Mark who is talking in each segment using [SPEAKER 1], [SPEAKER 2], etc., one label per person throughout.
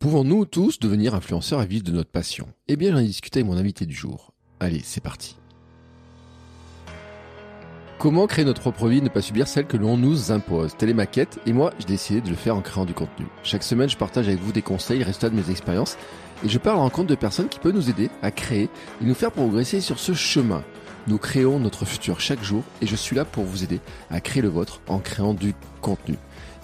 [SPEAKER 1] Pouvons-nous tous devenir influenceurs à vivre de notre passion? Eh bien, j'en ai discuté avec mon invité du jour. Allez, c'est parti. Comment créer notre propre vie et ne pas subir celle que l'on nous impose? Telle est ma quête et moi j'ai décidé de le faire en créant du contenu. Chaque semaine je partage avec vous des conseils, résultats de mes expériences et je parle en rencontre de personnes qui peuvent nous aider à créer et nous faire progresser sur ce chemin. Nous créons notre futur chaque jour et je suis là pour vous aider à créer le vôtre en créant du contenu.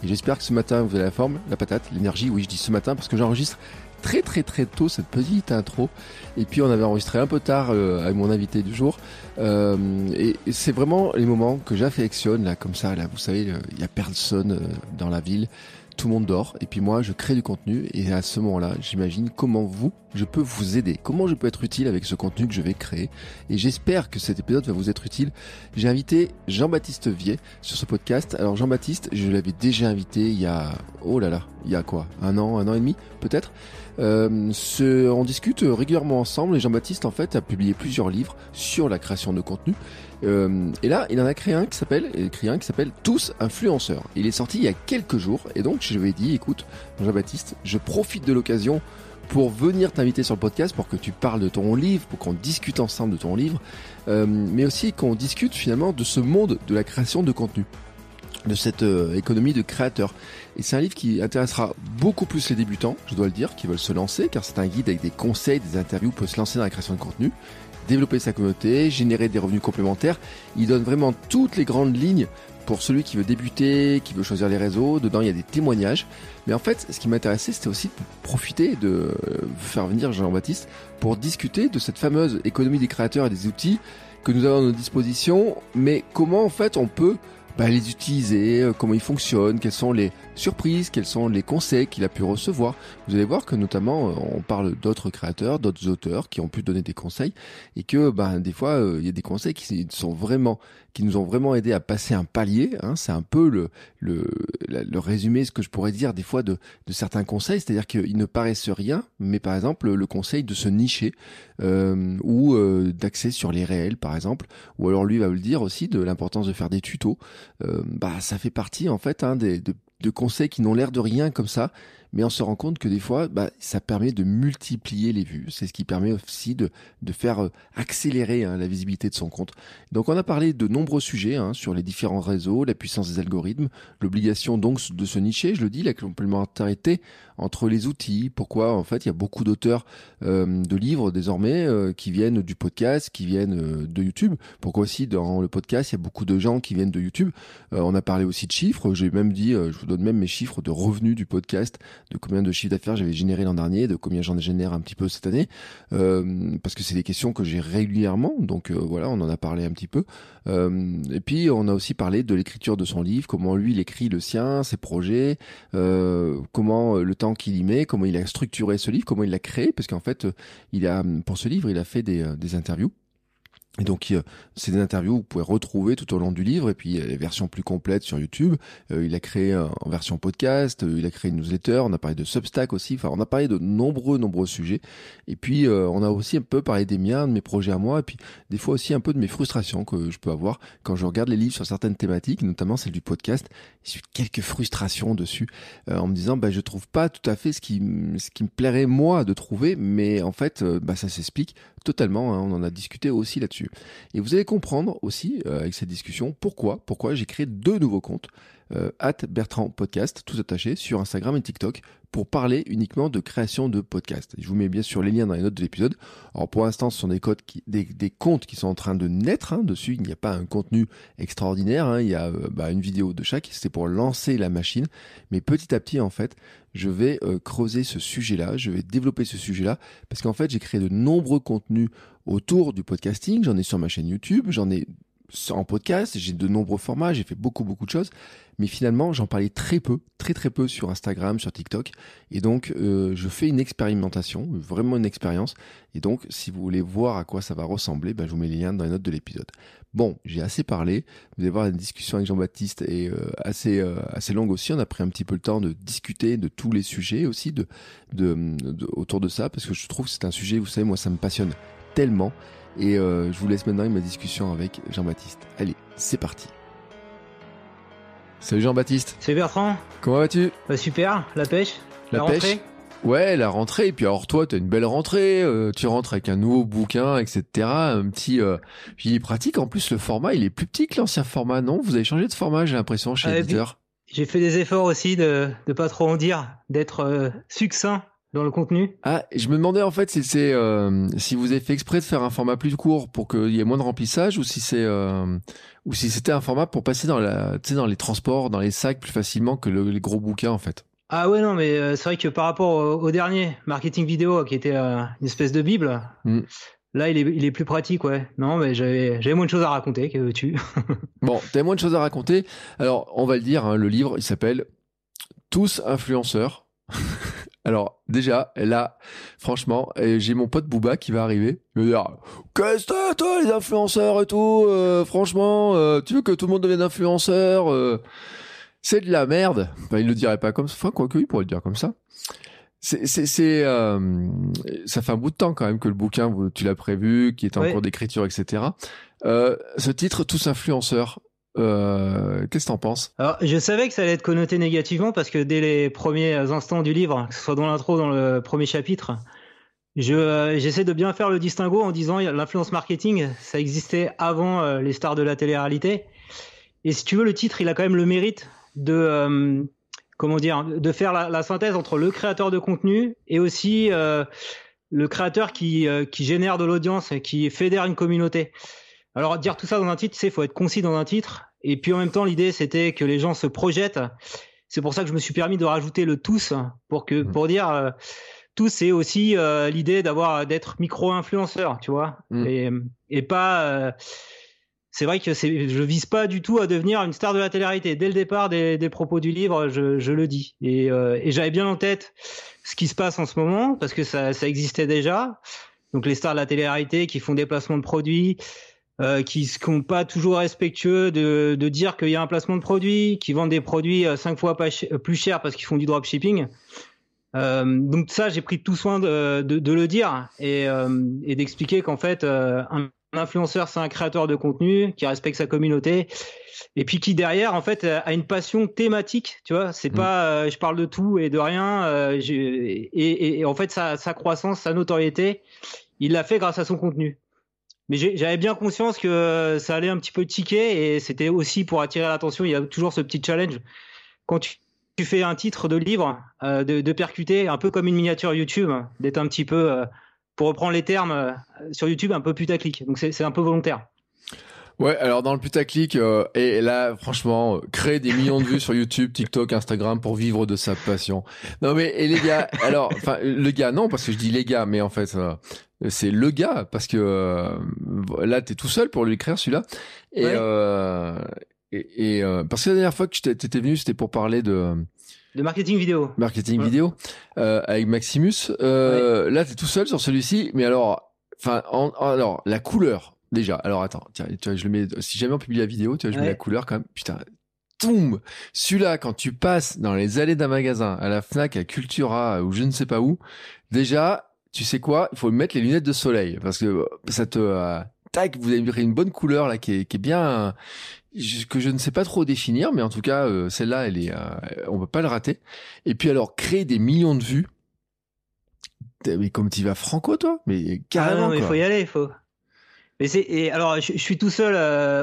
[SPEAKER 1] Et j'espère que ce matin vous avez la forme, la patate, l'énergie. Oui, je dis ce matin parce que j'enregistre très très très tôt cette petite intro. Et puis on avait enregistré un peu tard euh, avec mon invité du jour. Euh, et, c'est vraiment les moments que j'affectionne là comme ça. Là, vous savez, il y a personne euh, dans la ville tout le monde dort et puis moi je crée du contenu et à ce moment-là j'imagine comment vous je peux vous aider. Comment je peux être utile avec ce contenu que je vais créer et j'espère que cet épisode va vous être utile. J'ai invité Jean-Baptiste Vier sur ce podcast. Alors Jean-Baptiste je l'avais déjà invité il y a oh là là il y a quoi? Un an un an et demi peut-être? Euh, on discute régulièrement ensemble et Jean-Baptiste en fait a publié plusieurs livres sur la création de contenu. Euh, et là, il en a créé un qui s'appelle, écrit un qui s'appelle Tous influenceurs. Il est sorti il y a quelques jours et donc je lui ai dit, écoute, Jean-Baptiste, je profite de l'occasion pour venir t'inviter sur le podcast pour que tu parles de ton livre, pour qu'on discute ensemble de ton livre, euh, mais aussi qu'on discute finalement de ce monde de la création de contenu de cette euh, économie de créateurs. Et c'est un livre qui intéressera beaucoup plus les débutants, je dois le dire, qui veulent se lancer, car c'est un guide avec des conseils, des interviews pour se lancer dans la création de contenu développer sa communauté, générer des revenus complémentaires. Il donne vraiment toutes les grandes lignes pour celui qui veut débuter, qui veut choisir les réseaux. Dedans, il y a des témoignages. Mais en fait, ce qui m'intéressait, c'était aussi de profiter de euh, faire venir Jean-Baptiste pour discuter de cette fameuse économie des créateurs et des outils que nous avons à nos dispositions. Mais comment, en fait, on peut bah, les utiliser, euh, comment ils fonctionnent, quelles sont les surprises, quels sont les conseils qu'il a pu recevoir. Vous allez voir que notamment euh, on parle d'autres créateurs, d'autres auteurs qui ont pu donner des conseils et que ben des fois euh, il y a des conseils qui sont vraiment qui nous ont vraiment aidé à passer un palier. Hein. C'est un peu le, le, le résumé, ce que je pourrais dire des fois de, de certains conseils, c'est-à-dire qu'ils ne paraissent rien, mais par exemple le conseil de se nicher euh, ou euh, d'accès sur les réels, par exemple, ou alors lui va vous le dire aussi de l'importance de faire des tutos. Bah ça fait partie en fait hein, des, de, de conseils qui n'ont l'air de rien comme ça, mais on se rend compte que des fois, bah, ça permet de multiplier les vues. C'est ce qui permet aussi de, de faire euh, accélérer hein, la visibilité de son compte. Donc on a parlé de nombreux sujets hein, sur les différents réseaux, la puissance des algorithmes, l'obligation donc de se nicher, je le dis, la complémentarité entre les outils, pourquoi? En fait il y a beaucoup d'auteurs euh, de livres désormais euh, qui viennent du podcast, qui viennent euh, de YouTube, pourquoi aussi dans le podcast il y a beaucoup de gens qui viennent de YouTube? Euh, on a parlé aussi de chiffres, j'ai même dit, je vous donne même mes chiffres de revenus du podcast, de combien de chiffres d'affaires j'avais généré l'an dernier, de combien j'en génère un petit peu cette année, parce que c'est des questions que j'ai régulièrement, donc voilà, on en a parlé un petit peu. et puis on a aussi parlé de l'écriture de son livre, comment lui il écrit le sien, ses projets, comment le temps qu'il y met, comment il a structuré ce livre, comment il l'a créé, parce qu'en fait, il a pour ce livre, il a fait des, euh, des interviews et donc, c'est des interviews que vous pouvez retrouver tout au long du livre, et puis les versions plus complètes sur YouTube. Euh, il a créé en version podcast, euh, il a créé une newsletter, on a parlé de Substack aussi, enfin on a parlé de nombreux, nombreux sujets. Et puis, euh, on a aussi un peu parlé des miens, de mes projets à moi, et puis des fois aussi un peu de mes frustrations que je peux avoir quand je regarde les livres sur certaines thématiques, notamment celle du podcast. J'ai quelques frustrations dessus, en me disant, bah, je trouve pas tout à fait ce qui, ce qui me plairait moi de trouver, mais en fait, bah, ça s'explique totalement, hein, on en a discuté aussi là-dessus. Et vous allez comprendre aussi euh, avec cette discussion pourquoi, pourquoi j'ai créé deux nouveaux comptes, euh, Bertrand Podcast, tout attaché, sur Instagram et TikTok, pour parler uniquement de création de podcasts. Je vous mets bien sûr les liens dans les notes de l'épisode. Alors pour l'instant, ce sont des, codes qui, des, comptes qui sont en train de naître hein, dessus. Il n'y a pas un contenu extraordinaire. Hein. Il y a euh, bah, une vidéo de chaque. C'était pour lancer la machine. Mais petit à petit, en fait, je vais euh, creuser ce sujet-là. Je vais développer ce sujet-là parce qu'en fait, j'ai créé de nombreux contenus autour du podcasting. J'en ai sur ma chaîne YouTube. J'en ai en podcast, j'ai de nombreux formats, j'ai fait beaucoup beaucoup de choses, mais finalement j'en parlais très peu, très très peu sur Instagram, sur TikTok, et donc euh, je fais une expérimentation, vraiment une expérience, et donc si vous voulez voir à quoi ça va ressembler, ben, je vous mets les liens dans les notes de l'épisode. Bon, j'ai assez parlé, vous allez voir une discussion avec Jean-Baptiste est euh, assez euh, assez longue aussi, on a pris un petit peu le temps de discuter de tous les sujets aussi de, de, de autour de ça, parce que je trouve que c'est un sujet, vous savez, moi ça me passionne tellement. Et euh, je vous laisse maintenant avec ma discussion avec Jean-Baptiste. Allez, c'est parti. Salut Jean-Baptiste.
[SPEAKER 2] Salut Bertrand.
[SPEAKER 1] Comment vas-tu?
[SPEAKER 2] Bah Super, la pêche?
[SPEAKER 1] La, pêche? rentrée? Ouais, la rentrée. Et puis alors toi, t'as une belle rentrée. Euh, tu rentres avec un nouveau bouquin, etc. Un petit. Euh, il est pratique. En plus, le format, il est plus petit que l'ancien format, non? Vous avez changé de format, j'ai l'impression, chez l'éditeur.
[SPEAKER 2] J'ai fait des efforts aussi de ne pas trop en dire, d'être succinct dans le contenu
[SPEAKER 1] Ah, je me demandais en fait si c'est euh, si vous avez fait exprès de faire un format plus court pour qu'il y ait moins de remplissage ou si c'est euh, ou si c'était un format pour passer dans la dans les transports, dans les sacs plus facilement que les gros bouquins en fait.
[SPEAKER 2] Ah ouais non mais euh, c'est vrai que par rapport au, dernier marketing vidéo qui était une espèce de bible. Mm. Là, il est, il est plus pratique, ouais. Non, mais j'avais, j'avais moins de choses à raconter que tu.
[SPEAKER 1] bon, t'avais moins de choses à raconter. Alors, on va le dire, hein, le livre, il s'appelle Tous influenceurs. Alors déjà, là, franchement, j'ai mon pote Booba qui va arriver. Il va dire Qu'est-ce que toi les influenceurs et tout euh, Franchement, euh, tu veux que tout le monde devienne influenceur euh, C'est de la merde. Enfin, il le dirait pas comme ça. Enfin, quoi que il pourrait le dire comme ça. C'est, c'est, ça fait un bout de temps quand même que le bouquin, tu l'as prévu, qui est en cours d'écriture, etc. ce titre, tous influenceurs, euh, qu'est-ce que t'en penses?
[SPEAKER 2] Je savais que ça allait être connoté négativement parce que dès les premiers instants du livre, que ce soit dans l'intro, dans le premier chapitre, je euh, j'essaie de bien faire le distinguo en disant l'influence marketing, ça existait avant euh, les stars de la télé-réalité. Et si tu veux, le titre, il a quand même le mérite de comment dire, de faire la, la, synthèse entre le créateur de contenu et aussi le créateur qui qui génère de l'audience, qui fédère une communauté. Alors dire tout ça dans un titre, c'est faut être concis dans un titre. Et puis en même temps, l'idée c'était que les gens se projettent. C'est pour ça que je me suis permis de rajouter le tous pour que mmh. pour dire euh, tous c'est aussi euh, l'idée d'avoir d'être micro-influenceur, tu vois, mmh. et, et pas. Euh, c'est vrai que c'est, je vise pas du tout à devenir une star de la télé-réalité. Dès le départ des, des propos du livre, je, je le dis. Et, et j'avais bien en tête ce qui se passe en ce moment parce que ça, ça existait déjà. Donc les stars de la télé-réalité qui font des placements de produits, euh, qui sont pas toujours respectueux de, de dire qu'il y a un placement de produit, qui vendent des produits euh, cinq fois pas plus cher parce qu'ils font du dropshipping. Euh, donc ça, j'ai pris tout soin de, de, de le dire et, euh, et d'expliquer qu'en fait, euh, un influenceur, c'est un créateur de contenu qui respecte sa communauté et puis qui derrière, en fait, a une passion thématique. Tu vois, c'est mmh. pas, je parle de tout et de rien. Et, et, et, en fait, sa, sa croissance, sa notoriété, il l'a fait grâce à son contenu. Mais j'avais bien conscience que ça allait un petit peu tiquer et c'était aussi pour attirer l'attention. Il y a toujours ce petit challenge. Quand tu, fais un titre de livre, euh, de, percuter, un peu comme une miniature YouTube, d'être un petit peu, euh, pour reprendre les termes euh, sur YouTube, un peu putaclic. Donc c'est un peu volontaire.
[SPEAKER 1] Ouais, alors dans le putaclic, et là, franchement, créer des millions de vues sur YouTube, TikTok, Instagram pour vivre de sa passion. Non mais et les gars, alors, enfin, le gars, non, parce que je dis les gars, mais en fait, c'est le gars parce que euh, là t'es tout seul pour lui écrire celui-là. Et, euh, et, euh, parce que la dernière fois que t'étais venu c'était pour parler de
[SPEAKER 2] de marketing vidéo.
[SPEAKER 1] Marketing vidéo euh, avec Maximus. Euh, là t'es tout seul sur celui-ci mais alors enfin alors la couleur déjà. Alors attends tiens tu vois je le mets si jamais on publie la vidéo tu vois je mets la couleur quand même. Putain Toum Celui-là, quand tu passes dans les allées d'un magasin, à la Fnac, à Cultura, ou je ne sais pas où, déjà, tu sais quoi Il faut mettre les lunettes de soleil parce que ça te euh, tac, vous avez une bonne couleur là qui est, qui est bien que je ne sais pas trop définir, mais en tout cas euh, celle-là, elle est, euh, on peut pas le rater. Et puis alors créer des millions de vues. Mais comme tu vas franco toi, mais carrément.
[SPEAKER 2] Ah il faut y aller, il faut. Mais c'est et alors je, suis tout seul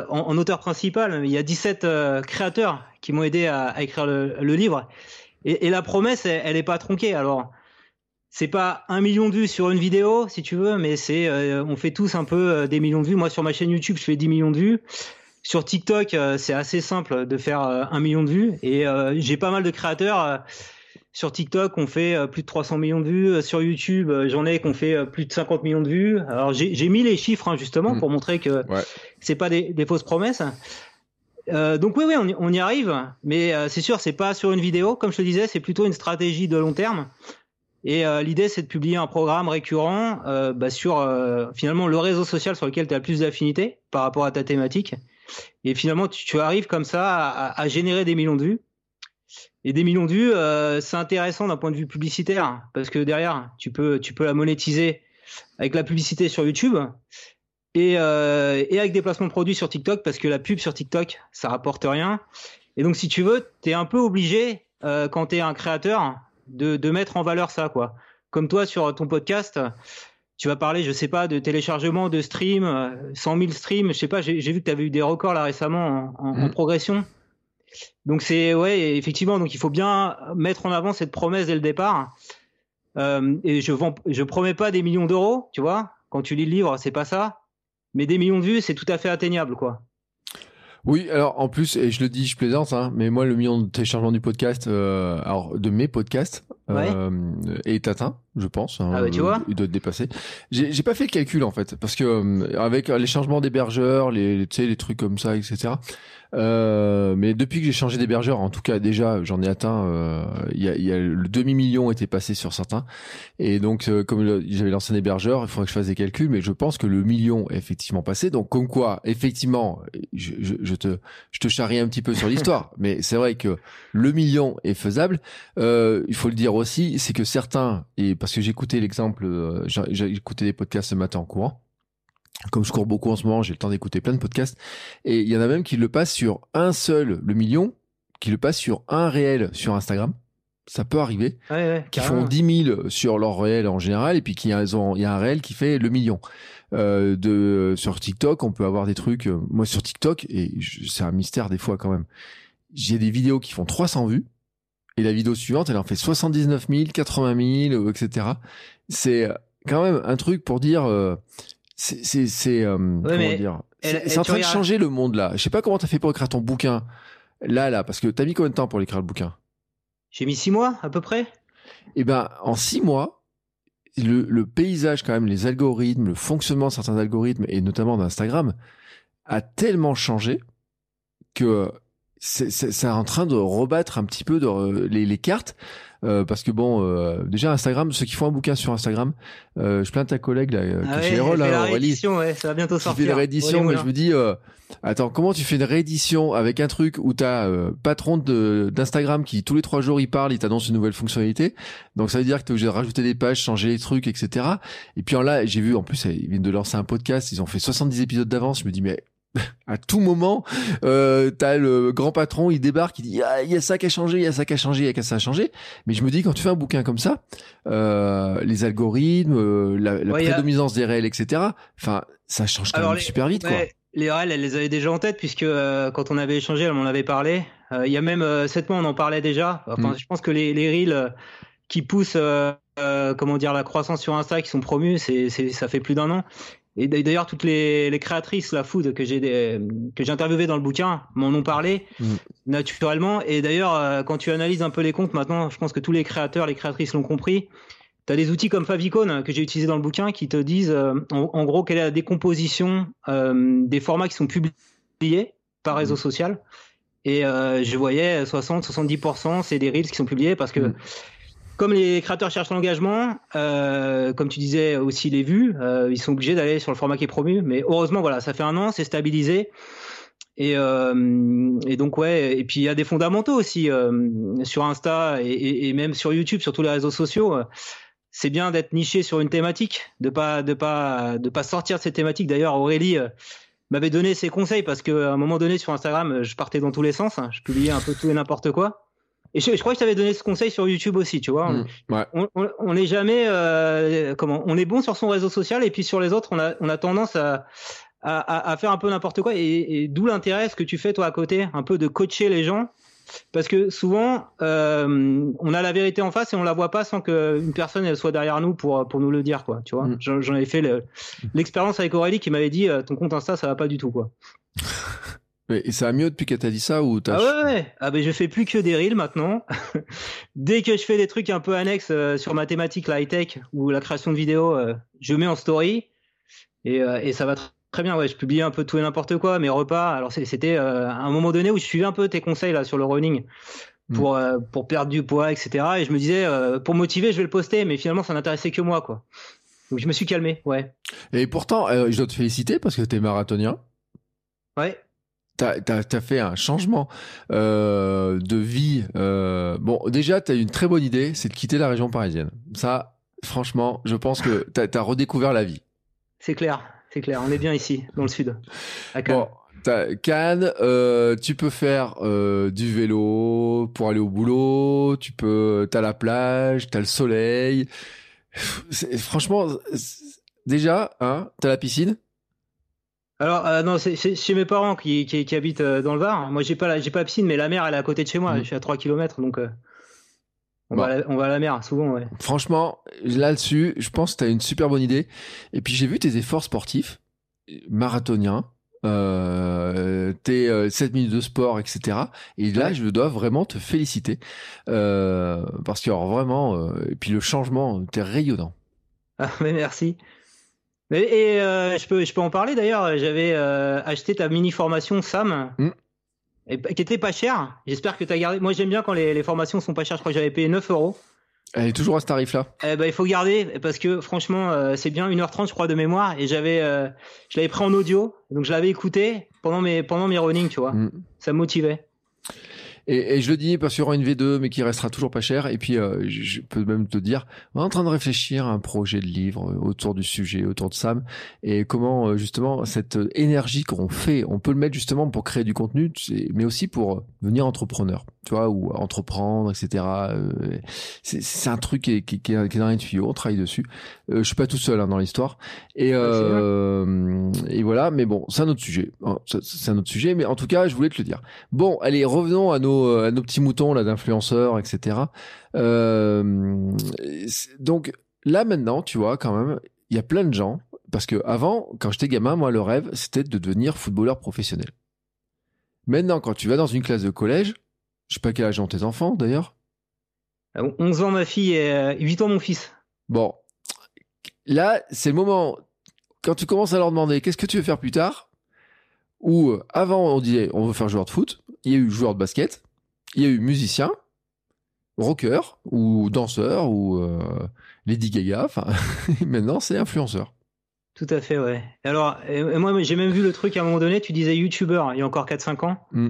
[SPEAKER 2] en, auteur principal. Mais il y a 17 créateurs qui m'ont aidé à, écrire le, livre. Et, et, la promesse, elle, elle est pas tronquée. Alors c'est pas un million de vues sur une vidéo, si tu veux, mais c'est, euh, on fait tous un peu euh, des millions de vues. Moi, sur ma chaîne YouTube, je fais 10 millions de vues. Sur TikTok, euh, c'est assez simple de faire un million de vues. Et j'ai pas mal de créateurs Sur TikTok, on fait plus de 300 millions de vues. Sur YouTube, j'en ai qu'on fait plus de 50 millions de vues. Alors j'ai mis les chiffres hein, justement mm. pour montrer que c'est pas des, fausses promesses. donc oui, oui, on, y arrive, mais c'est sûr, c'est pas sur une vidéo, comme je te disais, c'est plutôt une stratégie de long terme. Et l'idée, c'est de publier un programme récurrent bah, sur finalement le réseau social sur lequel tu as le plus d'affinité par rapport à ta thématique. Et finalement, tu, arrives comme ça à, générer des millions de vues. Et des millions de vues, euh, c'est intéressant d'un point de vue publicitaire parce que derrière, tu peux, tu peux la monétiser avec la publicité sur YouTube et, euh, et avec des placements de produits sur TikTok parce que la pub sur TikTok, ça rapporte rien. Et donc, si tu veux, tu es un peu obligé, euh, quand tu es un créateur, de, de mettre en valeur ça. quoi. Comme toi sur ton podcast, tu vas parler, je sais pas, de téléchargement, de stream, 100 000 streams, je sais pas, j'ai vu que tu avais eu des records là récemment en, mm. progression. Donc c'est ouais, effectivement, donc il faut bien mettre en avant cette promesse dès le départ. Euh, et je vends, je promets pas des millions d'euros, tu vois. Quand tu lis le livre, c'est pas ça. Mais des millions de vues, c'est tout à fait atteignable, quoi.
[SPEAKER 1] Oui, alors en plus, et je le dis, je plaisante, hein, mais moi le million de téléchargements du podcast, euh, alors de mes podcasts, euh, est atteint, je pense.
[SPEAKER 2] Hein, ah bah, tu vois
[SPEAKER 1] Il doit être dépassé. J'ai pas fait le calcul en fait, parce que euh, avec les changements d'hébergeur, les, tu sais, les trucs comme ça, etc. Euh, mais depuis que j'ai changé d'hébergeur, en tout cas déjà, j'en ai atteint. Euh, il y, a, y, a, le demi million était passé sur certains, et donc euh, comme j'avais lancé un hébergeur, il faudrait que je fasse des calculs, mais je pense que le million est effectivement passé. Donc comme quoi, effectivement, je, je, je te je te charrie un petit peu sur l'histoire, mais c'est vrai que le million est faisable. il faut le dire aussi, c'est que certains, et parce que j'ai écouté l'exemple, j'ai écouté des podcasts ce matin en courant comme je cours beaucoup en ce moment, j'ai le temps d'écouter plein de podcasts. Et il y en a même qui le passent sur un seul, le million, qui le passent sur un réel sur Instagram. Ça peut arriver. qui font 10 000 sur leur réel en général, et puis qui ont, il y a un réel qui fait le million. Euh, de sur TikTok, on peut avoir des trucs. Euh, moi sur TikTok, et c'est un mystère des fois quand même. J'ai des vidéos qui font 300 vues, et la vidéo suivante, elle en fait 79 000, 80 000, etc. C'est quand même un truc pour dire. Euh, c'est c'est euh, comment dire? c'est en train de changer le monde là. Je sais pas comment t'as fait pour écrire ton bouquin là là parce que t'as mis combien de temps pour écrire le bouquin?
[SPEAKER 2] J'ai mis six mois à peu près.
[SPEAKER 1] Eh ben en six mois, le, le, paysage quand même, les algorithmes, le fonctionnement de certains algorithmes et notamment d'Instagram a tellement changé que c'est en train de rebattre un petit peu de, les, les cartes. Euh, parce que bon, euh, déjà Instagram, ceux qui font un bouquin sur Instagram, euh, je plains ta collègue là,
[SPEAKER 2] ah ouais, rôles, là, la réédition, ouais, ça va bientôt sortir.
[SPEAKER 1] Fait la réédition, mais je me dis, attends, comment tu fais une réédition avec un truc où t'as patron d'Instagram qui tous les trois jours il parle, il t'annonce une nouvelle fonctionnalité, donc ça veut dire que t'es obligé de rajouter des pages, changer les trucs, etc. Et puis en là, j'ai vu en plus, ils viennent de lancer un podcast, ils ont fait 70 épisodes d'avance, je me dis mais à tout moment, euh, t'as le grand patron, il débarque, il dit il y a ça qui a changé, il y a ça qui a changé, il y a ça a changé. Mais je me dis quand tu fais un bouquin comme ça, euh, les algorithmes, euh, la, prédominance des réels, etc. Enfin, ça change quand même super vite, quoi.
[SPEAKER 2] Les réels, elle les avait déjà en tête puisque euh, quand on avait échangé, elle m'en avait parlé. Il y a même sept mois, on en parlait déjà. Enfin, mm. je pense que les, les reels qui poussent, comment dire, la croissance sur Insta, qui sont promus, c'est, ça fait plus d'un an. Et d'ailleurs, toutes les, les, créatrices la food que j'ai que j'ai interviewées dans le bouquin m'en ont parlé mm. naturellement. Et d'ailleurs, euh, quand tu analyses un peu les comptes maintenant, je pense que tous les créateurs, les créatrices l'ont compris. Tu as des outils comme Favicon que j'ai utilisé dans le bouquin qui te disent euh, en, gros quelle est la décomposition euh, des formats qui sont publiés par réseau mm. social. Et je voyais 60-70%, c'est des reels qui sont publiés parce que mm comme les créateurs cherchent l'engagement, euh, comme tu disais aussi les vues, euh, ils sont obligés d'aller sur le format qui est promu. Mais heureusement, voilà, ça fait un an, c'est stabilisé. Et, euh, donc ouais, et puis il y a des fondamentaux aussi sur Insta et, et, même sur YouTube, sur tous les réseaux sociaux. C'est bien d'être niché sur une thématique, de pas de pas de pas sortir de cette thématique. D'ailleurs, Aurélie m'avait donné ses conseils parce qu'à un moment donné sur Instagram, je partais dans tous les sens, hein. je publiais un peu tout et n'importe quoi. Et je, crois que je t'avais donné ce conseil sur YouTube aussi, tu vois.
[SPEAKER 1] Mm,
[SPEAKER 2] on, n'est jamais euh, comment On est bon sur son réseau social et puis sur les autres, on a, on a tendance à, à, à faire un peu n'importe quoi. Et, d'où l'intérêt, ce que tu fais toi à côté, un peu de coacher les gens, parce que souvent, euh, on a la vérité en face et on la voit pas sans qu'une personne elle soit derrière nous pour pour nous le dire, quoi. Tu vois. Mm. J'en avais fait l'expérience avec Aurélie qui m'avait dit, euh, ton compte Insta, ça va pas du tout, quoi.
[SPEAKER 1] Et ça va mieux depuis qu'elle t'a dit ça ou
[SPEAKER 2] t'as... Ah ouais, ouais. Ah ben je fais plus que des reels maintenant. Dès que je fais des trucs un peu annexes euh, sur mathématiques, la high tech ou la création de vidéos, euh, je mets en story et, euh, et ça va très bien. Ouais, je publie un peu tout et n'importe quoi, mes repas. Alors c'était un moment donné où je suivais un peu tes conseils là sur le running mm. pour pour perdre du poids, etc. Et je me disais pour motiver, je vais le poster, mais finalement ça n'intéressait que moi quoi. Donc je me suis calmé, ouais.
[SPEAKER 1] Et pourtant, je dois te féliciter parce que tu es marathonien.
[SPEAKER 2] Ouais.
[SPEAKER 1] T'as as, fait un changement euh, de vie. Euh, bon, déjà, t'as une très bonne idée, c'est de quitter la région parisienne. Ça, franchement, je pense que t'as as redécouvert la vie.
[SPEAKER 2] C'est clair, c'est clair. On est bien ici, dans le sud, à Cannes. Bon.
[SPEAKER 1] Cannes, euh, tu peux faire euh, du vélo pour aller au boulot, tu peux, t'as la plage, t'as le soleil. Franchement, déjà, hein, t'as la piscine?
[SPEAKER 2] Alors euh, non, c'est chez mes parents qui, qui, habitent euh, dans le Var. Moi, j'ai pas j'ai pas piscine, mais la mer elle est à côté de chez moi. Mmh. Je suis à 3 km, donc euh, on, va à la, on, va à la, mer souvent. Ouais.
[SPEAKER 1] Franchement, là-dessus, je pense que tu as une super bonne idée. Et puis j'ai vu tes efforts sportifs, marathoniens. Euh, tes 7 minutes de sport, etc. Et là, je dois vraiment te féliciter parce que vraiment, et puis le changement, t'es rayonnant.
[SPEAKER 2] Ah, mais merci. Et, euh, je, peux, je peux en parler d'ailleurs. J'avais euh, acheté ta mini formation Sam, mm. et, qui était pas chère. J'espère que tu as gardé. Moi, j'aime bien quand les, les, formations sont pas chères. Je crois que j'avais payé 9 euros.
[SPEAKER 1] Elle est toujours à ce tarif-là.
[SPEAKER 2] Eh ben, il faut garder parce que franchement, euh, c'est bien 1h30, je crois, de mémoire. Et j'avais, je l'avais pris en audio, donc je l'avais écouté pendant mes, pendant mes running, tu vois. Mm. Ça me motivait.
[SPEAKER 1] Et, et, je le dis parce qu'il y aura une V2, mais qui restera toujours pas cher. Et puis, euh, je peux même te dire, on est en train de réfléchir à un projet de livre euh, autour du sujet, autour de Sam, et comment euh, justement cette énergie qu'on fait, on peut le mettre justement pour créer du contenu, mais aussi pour devenir entrepreneur, tu vois, ou entreprendre, etc. C'est un truc qui est, qui, qui, est, dans les tuyaux, on travaille dessus. je suis pas tout seul hein, dans l'histoire. Et, et voilà, mais bon, c'est un autre sujet. Hein, c'est un autre sujet, mais en tout cas, je voulais te le dire. Bon, allez, revenons à nos euh, à nos petits moutons là d'influenceurs, etc. Euh, donc là maintenant, tu vois, quand même, il y a plein de gens parce que avant, quand j'étais gamin, moi, le rêve, c'était de devenir footballeur professionnel. Maintenant, quand tu vas dans une classe de collège, je sais pas quel âge ont tes enfants d'ailleurs.
[SPEAKER 2] 11 ans ma fille et 8 euh, ans mon fils.
[SPEAKER 1] Bon, là, c'est le moment quand tu commences à leur demander qu'est-ce que tu veux faire plus tard. Ou avant, on disait on veut faire joueur de foot. Il y a eu joueur de basket il y a eu musicien, rocker ou danseur ou euh, Lady Gaga. Enfin, maintenant c'est influenceur.
[SPEAKER 2] Tout à fait, ouais. Alors, moi, j'ai même vu le truc à un moment donné. Tu disais YouTuber il y a encore 4-5 ans. Mm.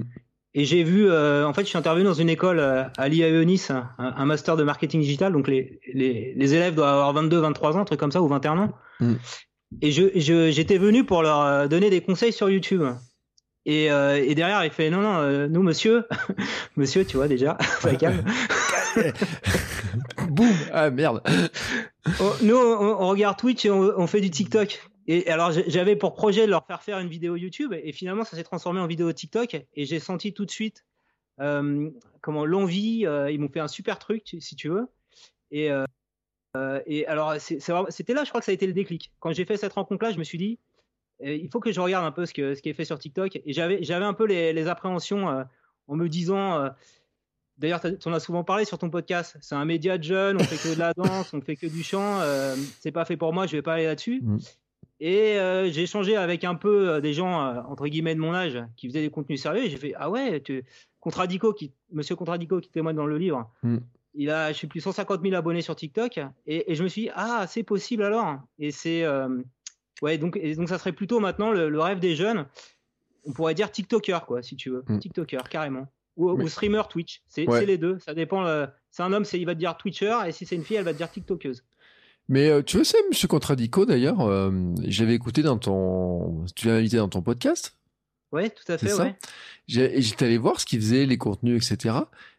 [SPEAKER 2] Et j'ai vu, euh, en fait, je suis intervenu dans une école euh, à l'IAE Nice, un, master de marketing digital. Donc, les, les, les, élèves doivent avoir 22, 23 ans, un truc comme ça, ou 21 ans. Mm. Et j'étais je, j'étais venu pour leur donner des conseils sur YouTube. Et, euh, et, derrière, il fait non, non, euh, nous, monsieur, monsieur, tu vois déjà, calme.
[SPEAKER 1] Boum Ah merde
[SPEAKER 2] Nous, on, regarde Twitch et on, fait du TikTok. Et alors, j'avais pour projet de leur faire faire une vidéo YouTube, et finalement, ça s'est transformé en vidéo TikTok. Et j'ai senti tout de suite euh, comment l'envie. Euh, ils m'ont fait un super truc, si tu veux. Et, euh, et alors, c'était là, je crois que ça a été le déclic. Quand j'ai fait cette rencontre-là, je me suis dit il faut que je regarde un peu ce, que, ce qui est fait sur TikTok. Et j'avais, un peu les, les appréhensions euh, en me disant. Euh, d'ailleurs, tu en as souvent parlé sur ton podcast. C'est un média de jeunes, on fait que de la danse, on fait que du chant. Euh, c'est pas fait pour moi, je vais pas aller là-dessus. Mm. Et j'ai échangé avec un peu des gens, entre guillemets, de mon âge, qui faisaient des contenus sérieux. J'ai fait Ah ouais, tu... Contradico, qui... Monsieur Contradico, qui témoigne dans le livre, mm. Il a, je sais plus, 150 000 abonnés sur TikTok. Et, et je me suis dit Ah, c'est possible alors. Et c'est Ouais, donc, donc ça serait plutôt maintenant le, rêve des jeunes. On pourrait dire TikToker, quoi, si tu veux. Mm. TikToker, carrément. Ou, streamer Twitch. C'est les deux. Ça dépend. Euh, c'est un homme, il va te dire Twitcher, et si c'est une fille, elle va te dire TikTokeuse.
[SPEAKER 1] Mais euh, tu veux, c'est Monsieur Contradico d'ailleurs. Euh, j'avais écouté dans ton. Tu l'as invité dans ton podcast.
[SPEAKER 2] Ouais, tout à fait. Ouais.
[SPEAKER 1] J'étais allé voir ce qu'il faisait, les contenus, etc.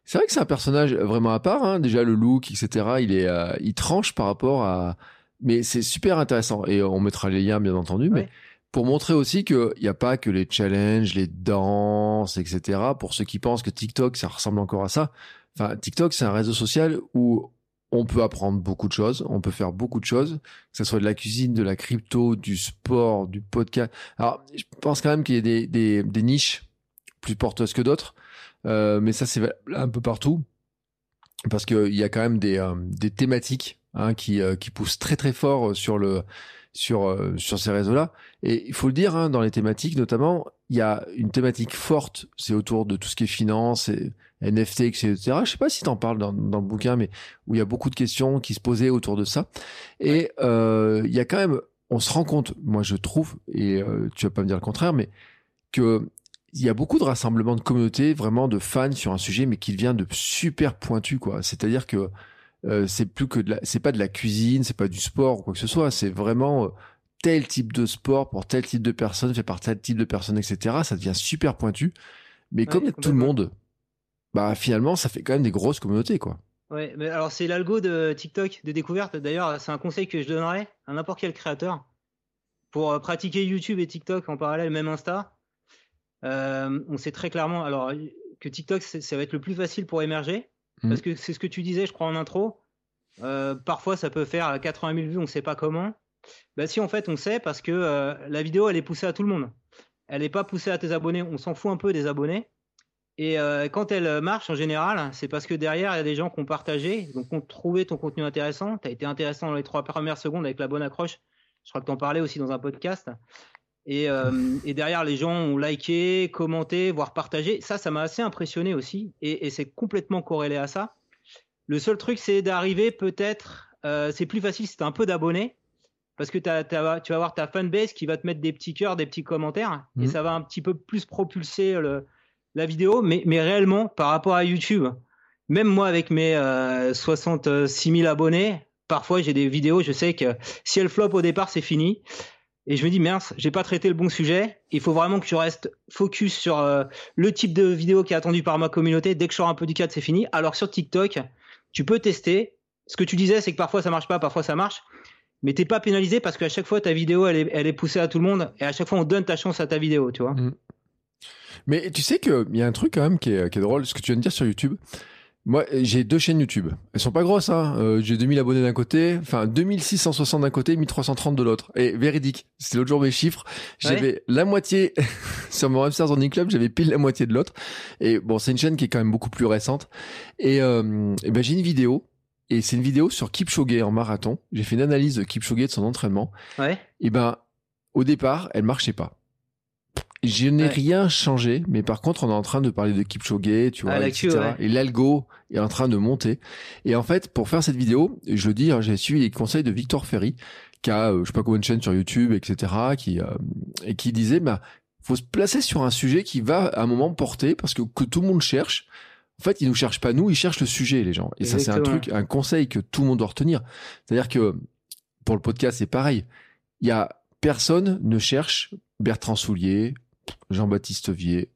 [SPEAKER 1] C'est vrai que c'est un personnage vraiment à part. Hein. Déjà le look, etc. Il est, il tranche par rapport à mais c'est super intéressant et on mettra les liens bien entendu. Mais pour montrer aussi qu'il n'y a pas que les challenges, les danses, etc. Pour ceux qui pensent que TikTok ça ressemble encore à ça. Enfin, TikTok c'est un réseau social où on peut apprendre beaucoup de choses, on peut faire beaucoup de choses, que ce soit de la cuisine, de la crypto, du sport, du podcast. Alors, je pense quand même qu'il y a des, des, des niches plus porteuses que d'autres. Mais ça, c'est un peu partout. Parce qu'il y a quand même des, des thématiques hein, qui, qui poussent très très fort sur le sur sur ces réseaux-là. Et il faut le dire, hein, dans les thématiques notamment, il y a une thématique forte, c'est autour de tout ce qui est finance, et NFT, etc. Je sais pas si tu en parles dans, dans, le bouquin, mais où il y a beaucoup de questions qui se posaient autour de ça. Et euh, il y a quand même, on se rend compte, moi je trouve, et euh, tu vas pas me dire le contraire, mais que il y a beaucoup de rassemblements de communautés, vraiment de fans sur un sujet, mais qui vient de super pointu, quoi. C'est-à-dire que euh, c'est plus que c'est pas de la cuisine, c'est pas du sport ou quoi que ce soit, c'est vraiment euh, tel type de sport pour tel type de personne, fait par tel type de personne, etc. Ça devient super pointu. Mais comme tout le monde, bah finalement, ça fait quand même des grosses communautés, quoi.
[SPEAKER 2] Ouais, mais alors c'est l'algo de TikTok de découverte. D'ailleurs, c'est un conseil que je donnerais à n'importe quel créateur pour euh, pratiquer YouTube et TikTok en parallèle, même Insta. Euh, on sait très clairement alors que TikTok, ça va être le plus facile pour émerger mmh. parce que c'est ce que tu disais, je crois en intro. Euh, parfois, ça peut faire 80 000 vues, on ne sait pas comment. Bah si, en fait, on sait parce que la vidéo, elle est poussée à tout le monde. Elle n'est pas poussée à tes abonnés. On s'en fout un peu des abonnés. Et euh, quand elle marche, en général, c'est parce que derrière, il y a des gens qui ont partagé, donc ont trouvé ton contenu intéressant. Tu as été intéressant dans les trois premières secondes avec la bonne accroche. Je crois que tu en parlais aussi dans un podcast. Et, euh, et, derrière, les gens ont liké, commenté, voire partagé. Ça, ça m'a assez impressionné aussi. Et, et c'est complètement corrélé à ça. Le seul truc, c'est d'arriver peut-être. Euh, c'est plus facile si tu as un peu d'abonnés. Parce que tu vas avoir ta fanbase qui va te mettre des petits cœurs, des petits commentaires. Et mmh. ça va un petit peu plus propulser le, la vidéo, mais, mais réellement, par rapport à YouTube, même moi avec mes 66 euh, 000 abonnés, parfois j'ai des vidéos, je sais que si elles flop au départ, c'est fini. Et je me dis, mince, j'ai pas traité le bon sujet. Il faut vraiment que tu restes focus sur euh, le type de vidéo qui est attendu par ma communauté. Dès que je sors un peu du cadre, c'est fini. Alors sur TikTok, tu peux tester. Ce que tu disais, c'est que parfois ça marche pas, parfois ça marche. Mais t'es pas pénalisé parce qu'à chaque fois, ta vidéo, elle est, poussée à tout le monde. Et à chaque fois, on donne ta chance à ta vidéo, tu vois. Mm.
[SPEAKER 1] Mais tu sais qu'il y a un truc quand même qui est drôle, ce que tu viens de dire sur YouTube. Moi, j'ai deux chaînes YouTube. Elles sont pas grosses, hein. Euh, j'ai 2000 abonnés d'un côté, enfin 2660 d'un côté, 1330 de l'autre. Et véridique, c'était l'autre jour mes chiffres. J'avais la moitié sur mon Hamsters Running Club, j'avais pile la moitié de l'autre. Et bon, c'est une chaîne qui est quand même beaucoup plus récente. Et, euh, et ben j'ai une vidéo. Et c'est une vidéo sur Kipchoge en marathon. J'ai fait une analyse de Kipchoge de son entraînement.
[SPEAKER 2] Ouais.
[SPEAKER 1] Et ben, au départ, elle marchait pas. Je n'ai rien changé, mais par contre, on est en train de parler de Kipchoge, tu vois, etc. Et l'algo est en train de monter. Et en fait, pour faire cette vidéo, je le dis, hein, j'ai suivi les conseils de Victor Ferry, qui a, euh, je sais pas combien de chaînes sur YouTube, etc., qui euh, et qui disait, bah, faut se placer sur un sujet qui va à un moment porter, parce que que tout le monde cherche. En fait, ils nous cherchent pas nous, ils cherchent le sujet, les gens. Et ça, c'est un truc, un conseil que tout le monde doit retenir. C'est-à-dire que pour le podcast, c'est pareil. Il y a personne ne cherche Bertrand Soulier, Jean-Baptiste Vier,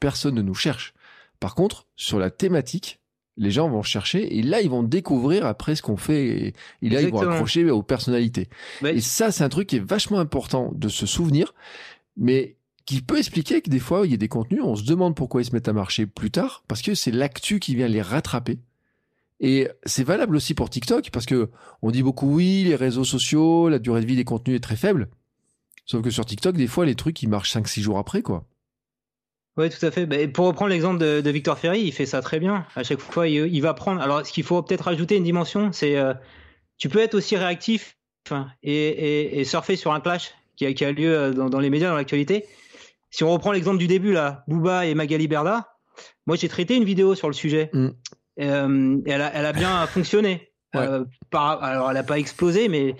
[SPEAKER 1] personne ne nous cherche. Par contre, sur la thématique, les gens vont chercher et là ils vont découvrir après ce qu'on fait et, là ils vont accrocher aux personnalités. Et ça c'est un truc qui est vachement important de se souvenir, mais qui peut expliquer que des fois il y a des contenus, on se demande pourquoi ils se mettent à marcher plus tard, parce que c'est l'actu qui vient les rattraper. Et c'est valable aussi pour TikTok parce que on dit beaucoup oui, les réseaux sociaux, la durée de vie des contenus est très faible. Sauf que sur TikTok, des fois, les trucs, ils marchent 5-6 jours après, quoi.
[SPEAKER 2] Oui, tout à fait. Bah, pour reprendre l'exemple de, Victor Ferry, il fait ça très bien. À chaque fois, il, va prendre. Alors, ce qu'il faut peut-être rajouter une dimension, c'est euh, tu peux être aussi réactif et, surfer sur un clash qui a, lieu euh, dans, les médias, dans l'actualité. Si on reprend l'exemple du début, là, Booba et Magali Berda, moi, j'ai traité une vidéo sur le sujet. Mm. Euh, et elle, a, bien fonctionné. alors, elle n'a pas explosé, mais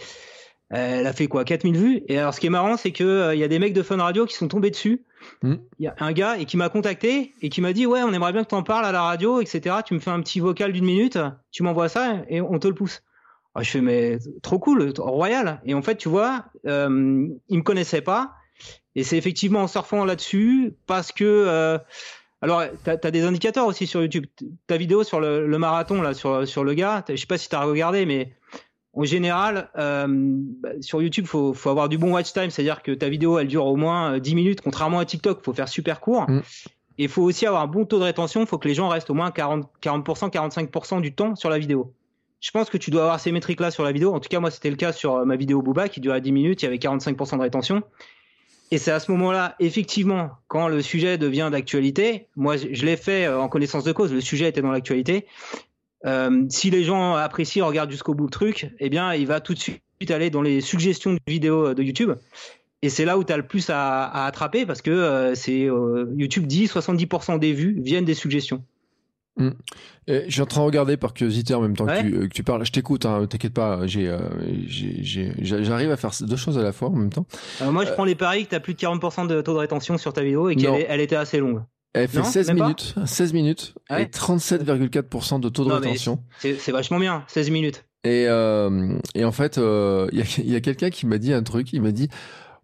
[SPEAKER 2] elle a fait quoi 4000 vues? Et alors, ce qui est marrant, c'est que euh, y a des mecs de Fun Radio qui sont tombés dessus. Hmm. Il y a un gars et qui m'a contacté et qui m'a dit ouais, on aimerait bien que tu en parles à la radio, etc. Tu me fais un petit vocal d'une minute, tu m'envoies ça et on te le pousse. Ah, je fais mais trop cool, royal. Et en fait, tu vois, euh, il me connaissait pas. Et c'est effectivement en surfant là-dessus parce que euh, alors, tu as, des indicateurs aussi sur YouTube. Ta vidéo sur le, le marathon, là, sur, sur le gars, je sais pas si tu as regardé, mais en général, euh, sur YouTube, faut, faut avoir du bon watch time, c'est-à-dire que ta vidéo, elle dure au moins 10 euh, minutes, contrairement à TikTok, faut faire super court. Mm. Et il faut aussi avoir un bon taux de rétention, il faut que les gens restent au moins 40, 40%, 45% du temps sur la vidéo. Je pense que tu dois avoir ces métriques-là sur la vidéo. En tout cas, moi, c'était le cas sur euh, ma vidéo Booba qui durait 10 minutes, il y avait 45% de rétention. Et c'est à ce moment-là, effectivement, quand le sujet devient d'actualité, moi je l'ai fait en connaissance de cause, le sujet était dans l'actualité. Euh, si les gens apprécient, regardent jusqu'au bout le truc, eh bien, il va tout de suite aller dans les suggestions de vidéos de YouTube. Et c'est là où tu as le plus à, à attraper parce que euh, c'est euh, YouTube dit 70% des vues viennent des suggestions.
[SPEAKER 1] Hmm. je suis en train de regarder par curiosité en même temps que, tu, que, tu, parles. Je t'écoute, hein, t'inquiète pas. j'arrive à faire deux choses à la fois en même temps.
[SPEAKER 2] moi, je prends les paris que tu as plus de 40% de taux de rétention sur ta vidéo et qu'elle elle était assez longue.
[SPEAKER 1] Elle fait 16 minutes, 16 minutes ah et 37,4% de taux de rétention.
[SPEAKER 2] C'est vachement bien, 16 minutes.
[SPEAKER 1] Et, euh, et en fait, il euh, y a, y a quelqu'un qui m'a dit un truc, il m'a dit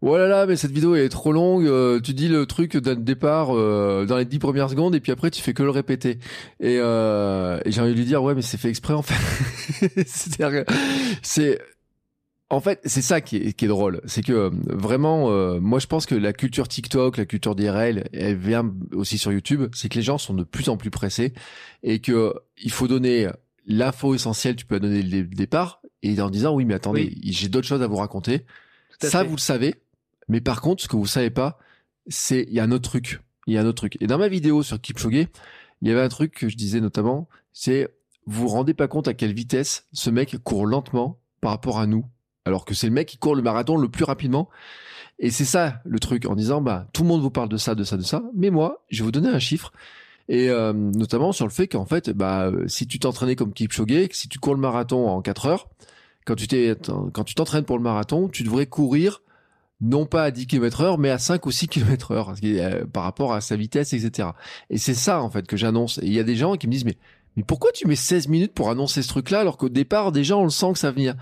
[SPEAKER 1] Oh là là, mais cette vidéo est trop longue. Euh, tu dis le truc d'un départ euh, dans les 10 premières secondes et puis après tu fais que le répéter. Et, euh, et j'ai envie de lui dire ouais, mais c'est fait exprès en fait. c'est en fait, c'est ça qui est, qui est drôle, c'est que euh, vraiment, euh, moi je pense que la culture TikTok, la culture d'IRL, elle vient aussi sur YouTube. C'est que les gens sont de plus en plus pressés et que il faut donner l'info essentielle. Tu peux la donner le départ et en disant oui, mais attendez, j'ai d'autres choses à vous raconter. Ça, vous le savez, mais par contre, ce que vous savez pas, c'est il y a un autre truc. Il y a un autre truc. Et dans ma vidéo sur Kipchoge, il y avait un truc que je disais notamment, c'est vous vous rendez pas compte à quelle vitesse ce mec court lentement par rapport à nous alors que c'est le mec qui court le marathon le plus rapidement. Et c'est ça le truc en disant bah tout le monde vous parle de ça, de ça, de ça, mais moi je vais vous donner un chiffre et euh, notamment sur le fait qu'en fait bah si tu t'entraînais comme Kipchoge, si tu cours le marathon en 4 heures, quand tu t'entraînes pour le marathon, tu devrais courir non pas à 10 km heure, mais à 5 ou 6 km heure, euh, par rapport à sa vitesse, etc. Et c'est ça, en fait, que j'annonce. Et il y a des gens qui me disent, mais, mais pourquoi tu mets 16 minutes pour annoncer ce truc-là, alors qu'au départ, déjà, on le sent que ça va venir?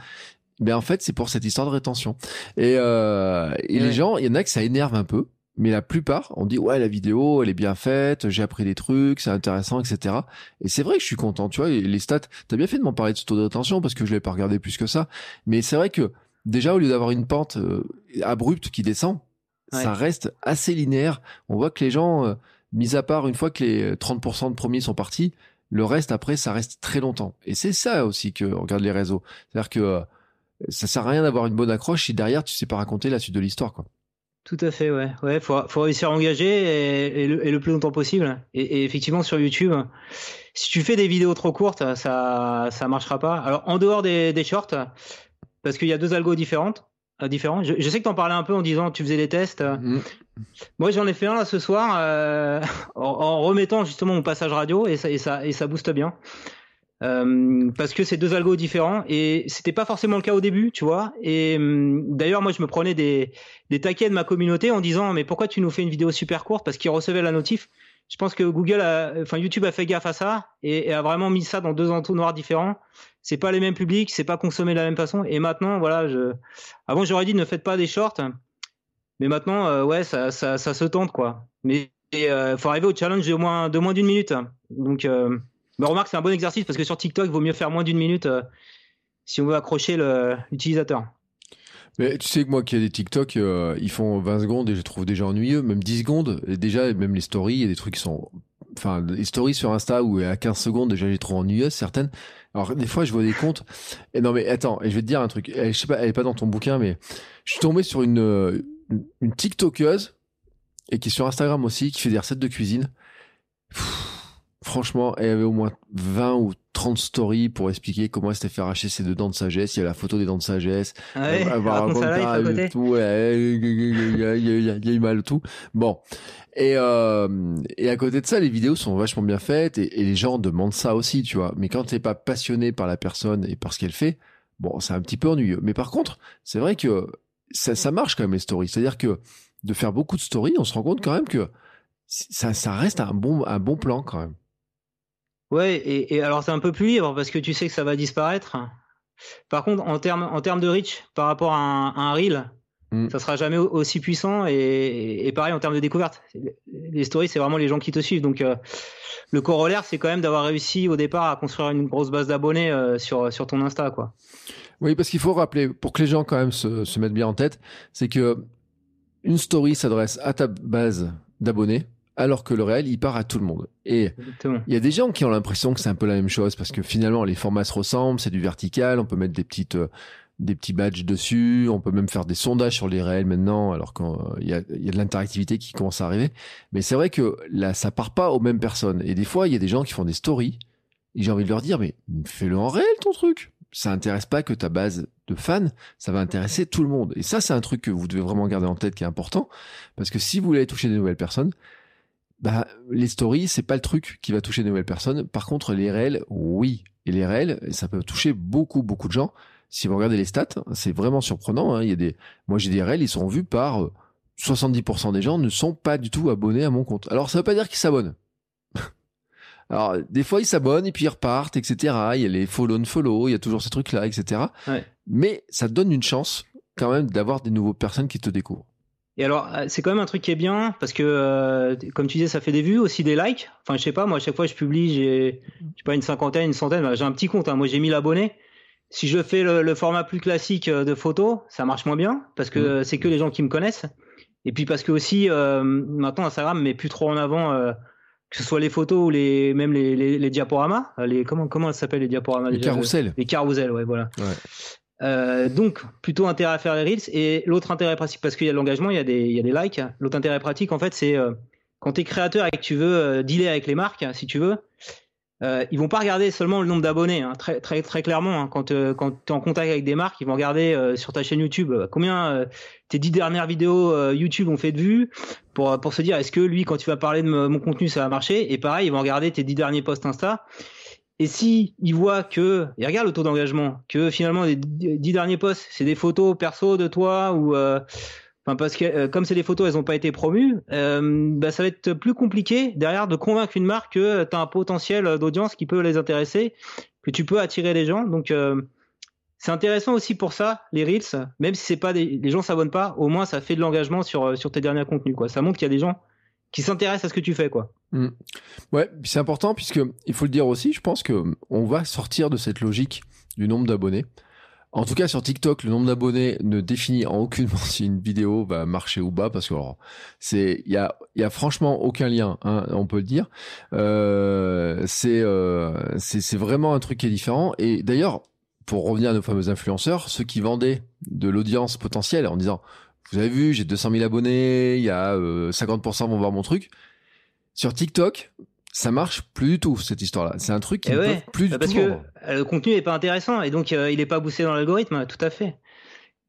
[SPEAKER 1] Mais en fait, c'est pour cette histoire de rétention. Et, euh, et les gens, il y en a que ça énerve un peu, mais la plupart, on dit ouais, la vidéo, elle est bien faite, j'ai appris des trucs, c'est intéressant, etc. Et c'est vrai que je suis content, tu vois. les stats, t'as bien fait de m'en parler de ce taux de rétention parce que je l'ai pas regardé plus que ça. Mais c'est vrai que déjà, au lieu d'avoir une pente euh, abrupte qui descend, ça reste assez linéaire. On voit que les gens, euh, mis à part une fois que les 30% de premiers sont partis, le reste après, ça reste très longtemps. Et c'est ça aussi que regarde les réseaux. C'est-à-dire que euh, ça sert à rien d'avoir une bonne accroche si derrière tu sais pas raconter la suite de l'histoire, quoi.
[SPEAKER 2] Tout à fait, ouais. Ouais, faut, faut réussir à engager et, le, plus longtemps possible. Et, effectivement, sur YouTube, si tu fais des vidéos trop courtes, ça, ça marchera pas. Alors, en dehors des, shorts, parce qu'il y a deux algos différentes, euh, différents. Je, sais que tu en parlais un peu en disant que tu faisais des tests. Mm. Moi, j'en ai fait un là ce soir, euh, en, remettant justement mon passage radio et ça, et ça, et ça booste bien. Euh, parce que c'est deux algos différents et c'était pas forcément le cas au début, tu vois. Et euh, d'ailleurs, moi, je me prenais des, des taquets de ma communauté en disant mais pourquoi tu nous fais une vidéo super courte? Parce qu'ils recevaient la notif. Je pense que Google, a, enfin YouTube a fait gaffe à ça et, a vraiment mis ça dans deux entonnoirs différents. C'est pas les mêmes publics, c'est pas consommé de la même façon. Et maintenant, voilà, je, avant j'aurais dit ne faites pas des shorts, mais maintenant, euh, ouais, ça, ça, ça, se tente quoi. Mais il faut arriver au challenge de moins de moins d'une minute. Donc mais remarque, c'est un bon exercice parce que sur TikTok, il vaut mieux faire moins d'une minute euh, si on veut accrocher l'utilisateur.
[SPEAKER 1] Mais tu sais que moi qui ai des TikTok, euh, ils font 20 secondes et je trouve déjà ennuyeux, même 10 secondes. Et déjà, même les stories, il y a des trucs qui sont... Enfin, les stories sur Insta où à 15 secondes, déjà, j'ai trop ennuyeux, certaines. Alors, des fois, je vois des comptes. Et non, mais attends, et je vais te dire un truc. je sais pas, elle est pas dans ton bouquin, mais je suis tombé sur une, euh, une, TikTokeuse et qui est sur Instagram aussi, qui fait des recettes de cuisine. Franchement, elle avait au moins 20 ou 30 stories pour expliquer comment elle s'était fait arracher ses deux dents de sagesse. Il y a la photo des dents de sagesse.
[SPEAKER 2] Ouais, avoir ça
[SPEAKER 1] tout. Il y a eu mal tout. Bon. Et, euh, et à côté de ça, les vidéos sont vachement bien faites et, les gens demandent ça aussi, tu vois. Mais quand t'es pas passionné par la personne et par ce qu'elle fait, bon, c'est un petit peu ennuyeux. Mais par contre, c'est vrai que ça, ça marche quand même les stories. C'est-à-dire que de faire beaucoup de stories, on se rend compte quand même que ça, ça reste un bon, un bon plan quand même.
[SPEAKER 2] Ouais, et, alors c'est un peu plus libre parce que tu sais que ça va disparaître. Par contre, en termes en termes de reach par rapport à un, à un reel, mm. ça sera jamais aussi puissant et, pareil en termes de découverte. Les stories, c'est vraiment les gens qui te suivent. Donc euh, le corollaire, c'est quand même d'avoir réussi au départ à construire une grosse base d'abonnés euh, sur sur ton Insta, quoi.
[SPEAKER 1] Oui, parce qu'il faut rappeler pour que les gens quand même se, se mettent bien en tête, c'est que une story s'adresse à ta base d'abonnés alors que le réel, il part à tout le monde. Et il y a des gens qui ont l'impression que c'est un peu la même chose parce que finalement, les formats se ressemblent, c'est du vertical, on peut mettre des petites, euh, des petits badges dessus. On peut même faire des sondages sur les réels maintenant, alors qu'il y a, y a de l'interactivité qui commence à arriver. Mais c'est vrai que là, ça part pas aux mêmes personnes. Et des fois, il y a des gens qui font des stories. Et j'ai envie de leur dire, mais fais-le en réel ton truc. Ça intéresse pas que ta base de fans, ça va intéresser tout le monde. Et ça, c'est un truc que vous devez vraiment garder en tête qui est important. Parce que si vous voulez toucher des nouvelles personnes, bah, les stories, c'est pas le truc qui va toucher de nouvelles personnes. Par contre, les réels, oui. Et les réels, ça peut toucher beaucoup, beaucoup de gens. Si vous regardez les stats, c'est vraiment surprenant. Hein. Il y a des, moi j'ai des réels, ils sont vus par 70% euh, des gens ne sont pas du tout abonnés à mon compte. Alors ça veut pas dire qu'ils s'abonnent. Alors des fois ils s'abonnent et puis ils repartent, etc. Il y a les follow follow, il y a toujours ces trucs-là, etc. Mais ça donne une chance quand même d'avoir des nouvelles personnes qui te découvrent.
[SPEAKER 2] Et alors, euh, c'est quand même un truc qui est bien parce que, euh, comme tu disais, ça fait des vues, aussi des likes. Enfin, je sais pas, moi, à chaque fois, je publie, j'ai, je sais pas, une cinquantaine, une centaine. J'ai un petit compte. Hein. Moi, j'ai 1000 abonnés. Si je fais le, format plus classique euh, de photos, ça marche moins bien parce que mmh. c'est que les gens qui me connaissent. Et puis parce que aussi, maintenant, Instagram met plus trop en avant que ce soit les photos ou les même les, les, diaporamas. Les comment comment ça s'appelle les diaporamas
[SPEAKER 1] Les carousels.
[SPEAKER 2] Les carousels, ouais, voilà. Ouais. Euh, donc, plutôt intérêt à faire les reels. Et l'autre intérêt pratique, parce qu'il y a de l'engagement, il, y a des, il y a des likes. L'autre intérêt pratique, en fait, c'est euh, quand tu es créateur et que tu veux euh, dealer avec les marques, si tu veux, euh, ils vont pas regarder seulement le nombre d'abonnés. Hein, très, très, très clairement, hein, quand, quand tu es en contact avec des marques, ils vont regarder sur ta chaîne YouTube combien tes dix dernières vidéos YouTube ont fait de vues pour, pour se dire est-ce que lui, quand tu vas parler de mon contenu, ça va marcher? Et pareil, ils vont regarder tes dix derniers posts Insta et si il voit que, il regarde le taux d'engagement, que finalement les dix derniers posts, c'est des photos perso de toi ou, euh, enfin parce que euh, comme c'est des photos, elles n'ont pas été promues, euh, bah, ça va être plus compliqué derrière de convaincre une marque que tu as un potentiel d'audience qui peut les intéresser, que tu peux attirer les gens. Donc c'est intéressant aussi pour ça les reels, même si c'est pas des, les gens s'abonnent pas, au moins ça fait de l'engagement sur sur tes derniers contenus quoi. Ça montre qu'il y a des gens qui s'intéressent à ce que tu fais quoi.
[SPEAKER 1] Mm. Ouais, c'est important puisque il faut le dire aussi, je pense que on va sortir de cette logique du nombre d'abonnés. En tout cas, sur TikTok, le nombre d'abonnés ne définit en aucune manière si une vidéo va marcher ou pas, parce que c'est, il y a, franchement aucun lien, hein, on peut le dire. Euh, euh, c'est, c'est vraiment un truc qui est différent. Et d'ailleurs, pour revenir à nos fameux influenceurs, ceux qui vendaient de l'audience potentielle en disant, vous avez vu, j'ai 200 000 abonnés, il y a 50% euh, vont voir mon truc. Sur TikTok, ça marche plus du tout cette histoire-là. C'est un truc qui ne peut plus du
[SPEAKER 2] parce
[SPEAKER 1] tout.
[SPEAKER 2] Parce que euh, le contenu n'est pas intéressant et donc euh, il n'est pas boosté dans l'algorithme, tout à fait.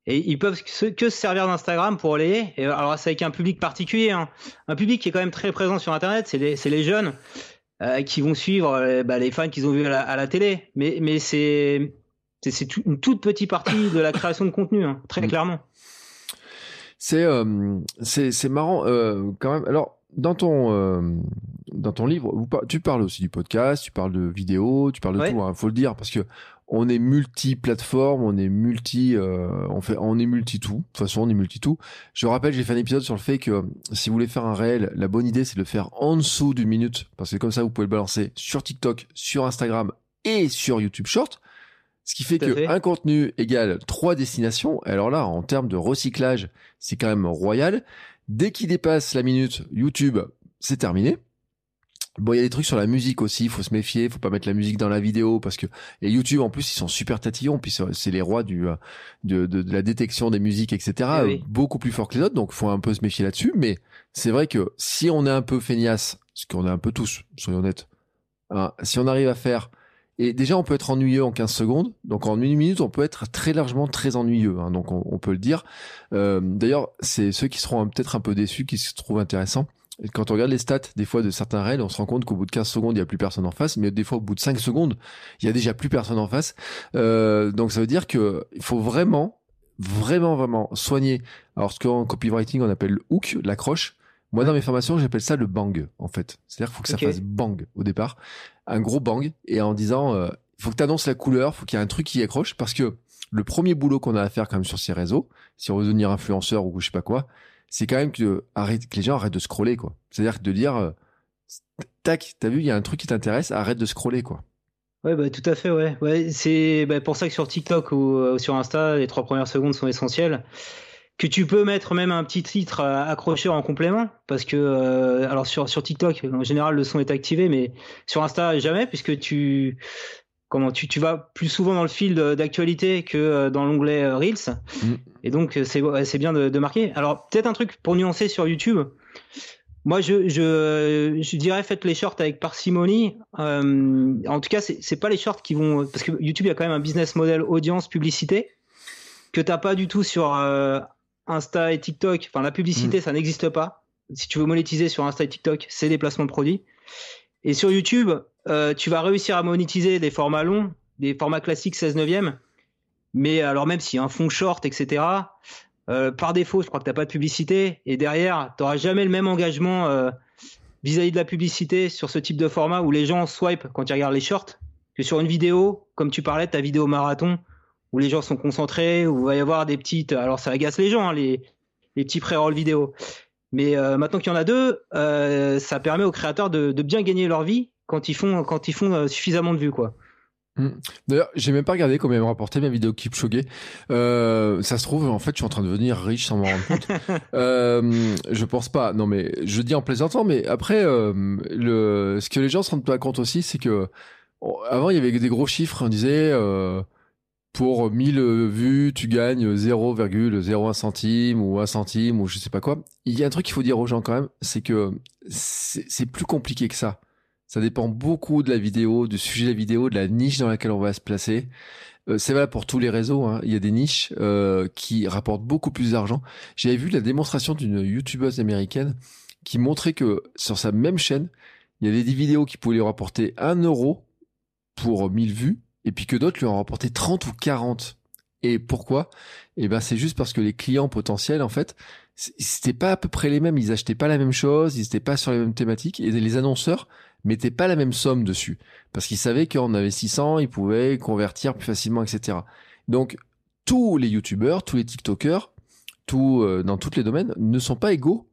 [SPEAKER 2] Et ils peuvent que, se servir d'Instagram pour aller. Et alors c'est avec un public particulier, hein. un public qui est quand même très présent sur Internet. C'est les, les, jeunes euh, qui vont suivre bah, les fans qu'ils ont vus à la, télé. Mais, mais c'est c'est une toute petite partie de la création de contenu, hein, très mm. clairement.
[SPEAKER 1] C'est c'est marrant quand même. Alors dans ton euh, dans ton livre, tu parles aussi du podcast, tu parles de vidéos, tu parles de tout. Il hein, faut le dire parce que on est multi-plateforme, on est multi, euh, on fait, on est multi-tout. De toute façon, on est multi-tout. Je rappelle, j'ai fait un épisode sur le fait que si vous voulez faire un réel, la bonne idée c'est de le faire en dessous d'une minute parce que comme ça vous pouvez le balancer sur TikTok, sur Instagram et sur YouTube Short. Ce qui fait qu'un contenu égale trois destinations. Alors là, en termes de recyclage, c'est quand même royal. Dès qu'il dépasse la minute, YouTube, c'est terminé. Bon, il y a des trucs sur la musique aussi, il faut se méfier, il faut pas mettre la musique dans la vidéo parce que et YouTube en plus ils sont super tatillons, puis c'est les rois du de, de, la détection des musiques etc. Eh beaucoup plus fort que les autres, donc faut un peu se méfier là-dessus. Mais c'est vrai que si on est un peu feignasse, ce qu'on est un peu tous, soyons honnêtes, hein, si on arrive à faire et déjà, on peut être ennuyeux en 15 secondes. Donc en une minute, on peut être très largement très ennuyeux. Hein, donc on, peut le dire. Euh, D'ailleurs, c'est ceux qui seront peut-être un peu déçus, qui se trouvent intéressants. Et quand on regarde les stats, des fois, de certains raids, on se rend compte qu'au bout de 15 secondes, il n'y a plus personne en face. Mais des fois, au bout de 5 secondes, il y a déjà plus personne en face. Euh, donc ça veut dire que il faut vraiment, vraiment, vraiment soigner. Alors ce qu'en copywriting, on appelle le hook, l'accroche. Moi, dans mes formations, j'appelle ça le bang, en fait. C'est-à-dire qu'il faut que ça fasse bang au départ. Un gros bang. Et en disant, euh, faut que tu annonces la couleur, faut qu'il y ait un truc qui accroche. Parce que le premier boulot qu'on a à faire quand même sur ces réseaux, si on veut devenir influenceur ou je sais pas quoi, c'est quand même que, arrête, que les gens arrêtent de scroller, quoi. C'est-à-dire de dire, euh, tac, t'as vu, il y a un truc qui t'intéresse, arrête de scroller, quoi.
[SPEAKER 2] Ouais, bah, tout à fait, ouais. ouais c'est bah, pour ça que sur TikTok ou, ou, sur Insta, les trois premières secondes sont essentielles que tu peux mettre même un petit titre accrocheur en complément parce que euh, alors sur sur TikTok en général le son est activé mais sur Insta jamais puisque tu comment tu, tu vas plus souvent dans le fil d'actualité que dans l'onglet Reels. Mm. Et donc, c'est c'est bien de, de marquer. Alors, peut-être un truc pour nuancer sur YouTube. Moi, je, je, je, dirais faites les shorts avec parcimonie. Euh, en tout cas, c'est pas les shorts qui vont parce que YouTube il y a quand même un business model audience publicité que t'as pas du tout sur euh, Insta et TikTok. Enfin, la publicité, mm. ça n'existe pas. Si tu veux monétiser sur Insta et TikTok, c'est des placements de produits. Et sur YouTube, euh, tu vas réussir à monétiser des formats longs, des formats classiques 16 neuvième. Mais alors même si un fond short, etc. Euh, par défaut, je crois que tu n'as pas de publicité. Et derrière, tu n'auras jamais le même engagement euh, vis-à-vis de la publicité sur ce type de format où les gens swipe quand ils regardent les shorts que sur une vidéo, comme tu parlais, ta vidéo marathon, où les gens sont concentrés, où il va y avoir des petites. Alors ça agace les gens, hein, les, les petits pré-roll vidéo. Mais euh, maintenant qu'il y en a deux, ça permet aux créateurs de, de, bien gagner leur vie quand ils font, quand ils font suffisamment de vues. quoi.
[SPEAKER 1] Hmm. D'ailleurs, j'ai même pas regardé combien me rapportait ma vidéo Kipchoge. Euh, ça se trouve, en fait, je suis en train de devenir riche sans m'en rendre compte. euh, je pense pas. Non, mais je dis en plaisantant. Mais après, euh, le, ce que les gens se rendent pas compte aussi, c'est que avant, il y avait des gros chiffres. On disait euh, pour 1000 vues, tu gagnes 0,01 centime ou 1 centime ou je sais pas quoi. Il y a un truc qu'il faut dire aux gens quand même, c'est que c'est plus compliqué que ça. Ça dépend beaucoup de la vidéo, du sujet de la vidéo, de la niche dans laquelle on va se placer. Euh, c'est valable pour tous les réseaux. Hein. Il y a des niches euh, qui rapportent beaucoup plus d'argent. J'avais vu la démonstration d'une youtubeuse américaine qui montrait que sur sa même chaîne, il y avait des vidéos qui pouvaient lui rapporter 1 euro pour 1000 vues, et puis que d'autres lui en rapportaient 30 ou 40. Et pourquoi? Eh ben, c'est juste parce que les clients potentiels, en fait, c'était pas à peu près les mêmes. Ils achetaient pas la même chose, ils étaient pas sur les mêmes thématiques, et les annonceurs mettaient pas la même somme dessus parce qu'ils savaient qu'en investissant, ils pouvaient convertir plus facilement, etc. Donc tous les youtubeurs, tous les tiktokers, euh, dans tous les domaines ne sont pas égaux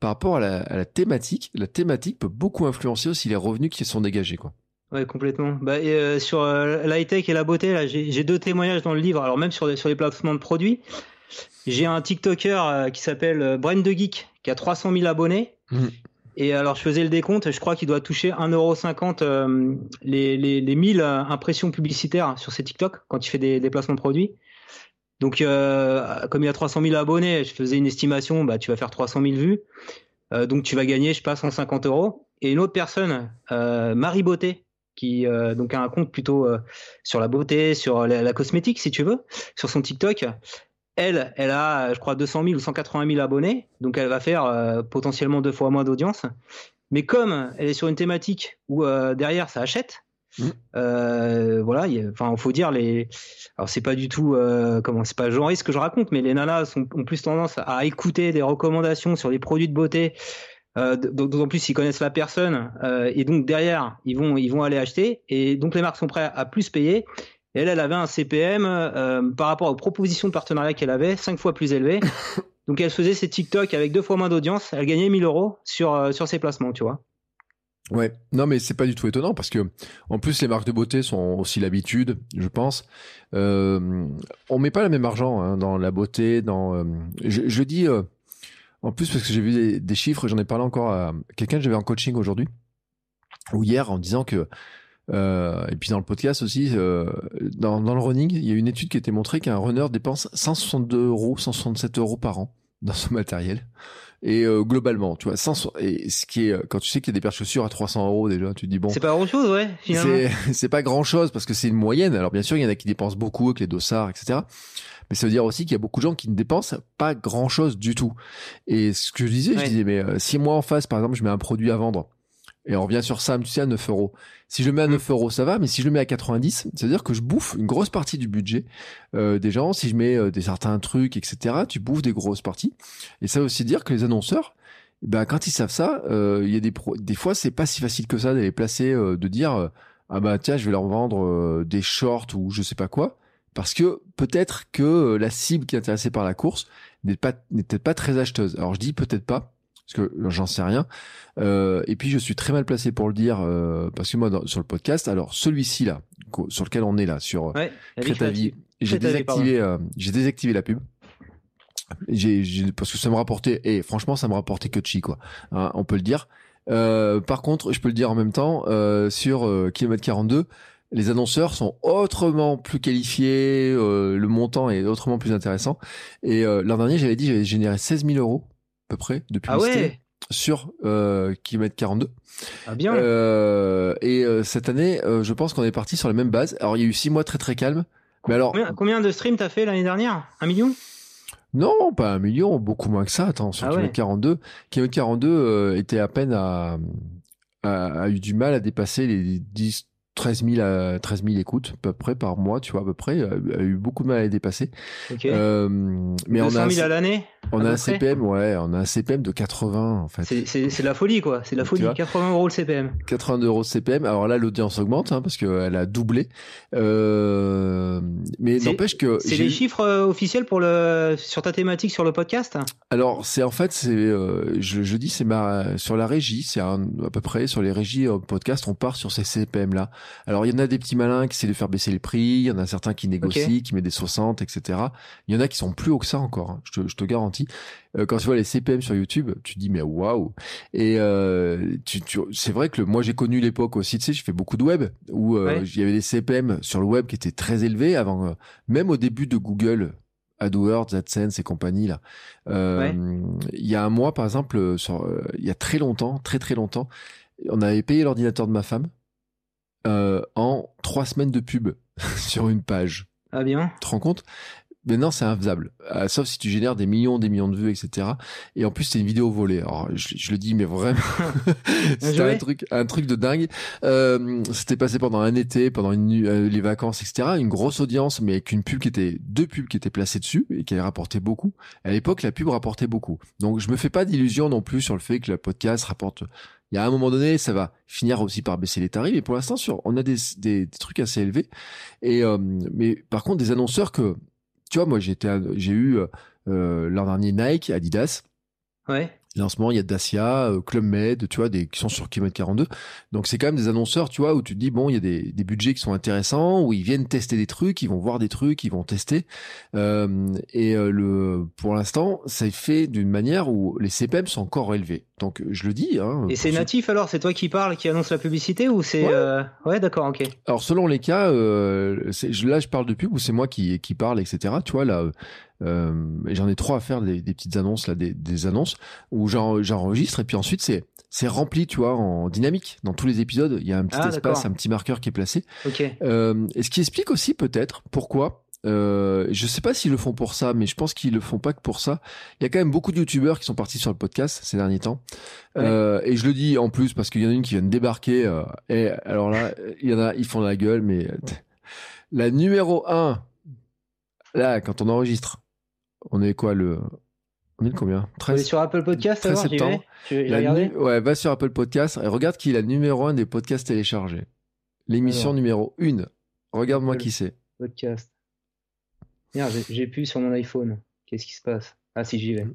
[SPEAKER 1] par rapport à la, thématique. La thématique peut beaucoup influencer aussi les revenus qui sont dégagés, quoi.
[SPEAKER 2] Ouais, complètement. Bah, euh, sur euh, l'high tech et la beauté, là, j'ai deux témoignages dans le livre. Alors même sur les, sur les placements de produits, j'ai un TikToker qui s'appelle Brent de Geek qui a 300 000 abonnés. Mmh. Et alors, je faisais le décompte, je crois qu'il doit toucher 1,50€ euh, les, les, les 1000 euh, impressions publicitaires sur ses TikTok quand il fait des déplacements de produits. Donc, euh, comme il a 300 000 abonnés, je faisais une estimation, bah, tu vas faire 300 000 vues. Euh, donc, tu vas gagner, je sais pas, 150 euros. Et une autre personne, euh, Marie Beauté, qui donc a un compte plutôt sur la beauté, sur la, la, cosmétique, si tu veux, sur son TikTok, elle, elle a, je crois, 200 000 ou 180 000 abonnés, donc elle va faire euh, potentiellement deux fois moins d'audience. Mais comme elle est sur une thématique où euh, derrière ça achète, mmh. euh, voilà, enfin, il faut dire les. Alors c'est pas du tout, comment, c'est pas genre ce que je raconte, mais les nanas sont, ont plus tendance à écouter des recommandations sur des produits de beauté. D'autant plus s'ils connaissent la personne et donc derrière ils vont ils vont aller acheter et donc les marques sont prêtes à plus payer elle, elle avait un CPM euh, par rapport aux propositions de partenariat qu'elle avait, cinq fois plus élevé. Donc elle faisait ses TikTok avec deux fois moins d'audience, elle gagnait 1000 euros sur, euh, sur ses placements, tu vois.
[SPEAKER 1] Ouais, non mais c'est pas du tout étonnant parce que en plus les marques de beauté sont aussi l'habitude, je pense. Euh, on met pas le même argent hein, dans la beauté, dans. Euh, je, je, dis euh, en plus parce que j'ai vu des, des chiffres, j'en ai parlé encore à quelqu'un que j'avais en coaching aujourd'hui ou hier en disant que euh, et puis dans le podcast aussi, euh, dans, dans, le running, il y a une étude qui a été montrée qu'un runner dépense 162 euros, 167 euros par an dans son matériel. Et euh, globalement, tu vois, 100, et ce qui est quand tu sais qu'il y a des paires de chaussures à 300 euros déjà, tu te dis bon.
[SPEAKER 2] C'est pas grand chose, ouais. Finalement.
[SPEAKER 1] C'est pas grand chose parce que c'est une moyenne. Alors bien sûr, il y en a qui dépensent beaucoup avec les dossards, etc. Mais ça veut dire aussi qu'il y a beaucoup de gens qui ne dépensent pas grand chose du tout. Et ce que je disais, je disais, mais euh, si moi en face, par exemple, je mets un produit à vendre et on revient sur ça, tu sais, à 9 euros. Si je le mets à 9 mm. euros, ça va, mais si je le mets à 90, c'est-à-dire que je bouffe une grosse partie du budget euh, des gens. Si je mets euh, des certains trucs, etc., tu bouffes des grosses parties. Et ça veut aussi dire que les annonceurs, ben, quand ils savent ça, euh, il y a des, des fois, c'est pas si facile que ça d'aller placer, euh, de dire, ah bah tiens, je vais leur vendre des shorts ou je sais pas quoi. Parce que peut-être que la cible qui est intéressée par la course n'est pas n'est peut-être pas très acheteuse. Alors je dis peut-être pas, parce que j'en sais rien. Euh, et puis je suis très mal placé pour le dire euh, parce que moi sur le podcast, alors celui-ci là, sur lequel on est là, sur ouais, j'ai désactivé, euh, j'ai désactivé la pub. J'ai, parce que ça me rapportait, et franchement ça me rapportait que de chi quoi, hein, on peut le dire. Euh, par contre, je peux le dire en même temps, sur kilomètre 42, les annonceurs sont autrement plus qualifiés, euh, le montant est autrement plus intéressant. Et euh, l'an dernier, j'avais dit, j'avais généré 16 000 euros à peu près de
[SPEAKER 2] Ah
[SPEAKER 1] publicité
[SPEAKER 2] ouais
[SPEAKER 1] sur euh, kilomètre 42.
[SPEAKER 2] Ah bien.
[SPEAKER 1] Euh, et euh, cette année, je pense qu'on est parti sur la même base. Alors, il y a eu six mois très très calmes. Mais alors,
[SPEAKER 2] Combien, combien de streams t'as fait l'année dernière? Un million?
[SPEAKER 1] Non, pas un million, beaucoup moins que ça. Attends, sur
[SPEAKER 2] Ah
[SPEAKER 1] kilomètre
[SPEAKER 2] ouais.
[SPEAKER 1] 42, kilomètre 42 euh, était à peine à, a, a eu du mal à dépasser les 10, 13 000, à, 13 000 écoutes à peu près par mois, tu vois, à peu près. A, a eu beaucoup de mal à les dépasser.
[SPEAKER 2] Ok.
[SPEAKER 1] Euh, mais on
[SPEAKER 2] 200
[SPEAKER 1] a, un,
[SPEAKER 2] 000 à l'année?
[SPEAKER 1] On a un
[SPEAKER 2] près
[SPEAKER 1] CPM, ouais, on a un CPM de 80 en fait.
[SPEAKER 2] C'est la folie, quoi. C'est la folie.
[SPEAKER 1] vois
[SPEAKER 2] 80 euros le CPM.
[SPEAKER 1] 82 euros de CPM. Alors là, l'audience augmente hein, parce qu'elle a doublé. Euh, mais n'empêche que
[SPEAKER 2] C'est
[SPEAKER 1] j'ai
[SPEAKER 2] les chiffres euh, officiels pour le sur ta thématique sur le podcast?
[SPEAKER 1] Alors c'est en fait c'est euh, je, je dis c'est ma sur la régie c'est à peu près sur les régies euh, podcast on part sur ces CPM là. Alors il y en a des petits malins qui essaient de faire baisser les prix, il y en a certains qui négocient, qui mettent des 60 etc. Il y en a qui sont plus haut que ça encore. hein, je, te, je te garantis. Euh, quand tu vois les CPM sur YouTube, tu te dis mais waouh. Et euh, tu, tu, c'est vrai que le- moi j'ai connu l'époque aussi tu sais j'ai fait beaucoup de web où euh,
[SPEAKER 2] Ouais.
[SPEAKER 1] il y avait des CPM sur le web qui étaient très élevés avant même au début de Google AdWords, AdSense et compagnie là. Il y a un mois, par exemple, sur, il y a très longtemps, très très longtemps, on avait payé l'ordinateur de ma femme en trois semaines de pub sur une page.
[SPEAKER 2] Ah bien.
[SPEAKER 1] Tu te rends compte? Maintenant, c'est infaisable. Euh, sauf si tu génères des millions, des millions de vues, etc. Et en plus, c'est une vidéo volée. Alors, je, je le dis, mais vraiment, c'était un truc, un truc de dingue. Euh, c'était passé pendant un été, pendant une, euh, les vacances, etc. Une grosse audience, mais avec une pub qui était, deux pubs qui étaient placées dessus et qui rapportaient beaucoup. À l'époque, la pub rapportait beaucoup. Donc, je me fais pas d'illusions non plus sur le fait que le podcast rapporte. Il y a un moment donné, ça va finir aussi par baisser les tarifs. Et pour l'instant, sur, on a des, des, des trucs assez élevés. Et euh, mais par contre, des annonceurs que, tu vois, moi, j'ai eu euh, euh, l'an dernier Nike, Adidas.
[SPEAKER 2] Ouais.
[SPEAKER 1] Et en ce moment, il y a Dacia, euh, Club Med, tu vois, des, qui sont sur kilomètre 42. Donc, c'est quand même des annonceurs, tu vois, où tu te dis, bon, il y a des, des budgets qui sont intéressants, où ils viennent tester des trucs, ils vont voir des trucs, ils vont tester. Euh, et euh, le, pour l'instant, ça est fait d'une manière où les CPM sont encore élevés. Donc, je le dis. Hein,
[SPEAKER 2] Et c'est natif alors? C'est toi qui parles, qui annonce la publicité ou c'est
[SPEAKER 1] Ouais.
[SPEAKER 2] euh, Ouais, d'accord, ok.
[SPEAKER 1] Alors selon les cas, euh, là je parle de pub où c'est moi qui, qui parle, etc. Tu vois là, euh, j'en ai trois à faire des, des petites annonces là, des, des annonces où j'en- j'enregistre et puis ensuite c'est c'est rempli, tu vois, en dynamique. Dans tous les épisodes, il y a un petit
[SPEAKER 2] Ah,
[SPEAKER 1] espace, un petit marqueur qui est placé.
[SPEAKER 2] Ok.
[SPEAKER 1] Euh, et ce qui explique aussi peut-être pourquoi. Euh, je sais pas s'ils le font pour ça, mais je pense qu'ils le font pas que pour ça. Il y a quand même beaucoup de youtubeurs qui sont partis sur le podcast ces derniers temps.
[SPEAKER 2] Ouais.
[SPEAKER 1] Euh, et je le dis en plus parce qu'il y en a une qui vient de débarquer. euh, et alors là, il y en a, ils font la gueule, mais euh, la numéro 1, là, quand on enregistre, on est quoi le. On est le combien?
[SPEAKER 2] On est
[SPEAKER 1] 13
[SPEAKER 2] sur Apple Podcast
[SPEAKER 1] 13
[SPEAKER 2] alors, j'y vais
[SPEAKER 1] septembre.
[SPEAKER 2] Tu veux
[SPEAKER 1] nu- Ouais, va sur Apple Podcast et regarde qui est la numéro 1 des podcasts téléchargés. L'émission
[SPEAKER 2] Alors.
[SPEAKER 1] numéro 1. Regarde-moi
[SPEAKER 2] Apple.
[SPEAKER 1] qui c'est.
[SPEAKER 2] Podcast. Merde, j'ai- j'ai plus sur mon iPhone. Qu'est-ce qui se passe? Ah si, j'y vais.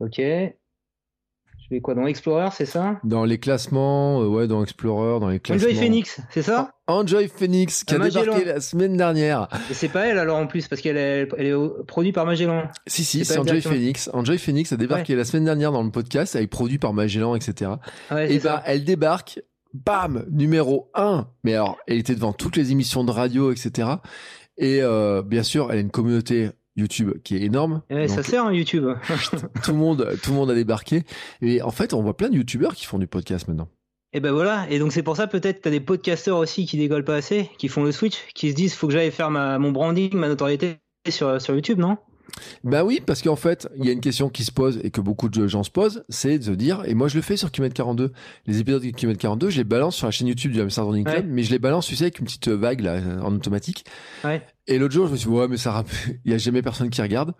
[SPEAKER 2] Ok. Je quoi Dans Explorer, c'est ça?
[SPEAKER 1] Dans les classements, euh, ouais, dans Explorer, dans les classements.
[SPEAKER 2] Enjoy Phoenix, c'est ça?
[SPEAKER 1] Enjoy Phoenix, qui
[SPEAKER 2] Ah,
[SPEAKER 1] a
[SPEAKER 2] Magellan.
[SPEAKER 1] débarqué la semaine dernière.
[SPEAKER 2] Et c'est pas elle alors en plus, parce qu'elle est, elle est produite par Magellan.
[SPEAKER 1] Si, si,
[SPEAKER 2] C'est
[SPEAKER 1] Enjoy. Phoenix. Enjoy Phoenix a débarqué la semaine dernière dans le podcast, avec produit par Magellan, etc.
[SPEAKER 2] Ouais,
[SPEAKER 1] Et bah,
[SPEAKER 2] ça.
[SPEAKER 1] elle débarque, bam, numéro 1. Mais alors, elle était devant toutes les émissions de radio, etc. Et euh, bien sûr, elle a une communauté YouTube qui est énorme.
[SPEAKER 2] Ouais, ça sert hein, YouTube.
[SPEAKER 1] tout le monde, tout le monde a débarqué. Et en fait, on voit plein de YouTubeurs qui font du podcast maintenant.
[SPEAKER 2] Et ben voilà, et donc c'est pour ça peut-être t'as des podcasteurs aussi qui décollent pas assez, qui font le switch, qui se disent faut que j'aille faire ma, mon branding, ma notoriété sur, sur YouTube, non?
[SPEAKER 1] Bah oui, parce qu'en fait, il y a une question qui se pose et que beaucoup de gens se posent, c'est de se dire, et moi je le fais sur Kilomètre 42, les épisodes de Kilomètre 42, je les balance sur la chaîne YouTube du Hamster Running Club,
[SPEAKER 2] Ouais.
[SPEAKER 1] mais je les balance, tu sais, avec une petite vague là, en automatique.
[SPEAKER 2] Ouais.
[SPEAKER 1] Et l'autre jour, je me suis dit, ouais, mais ça rappe- il y a jamais personne qui regarde.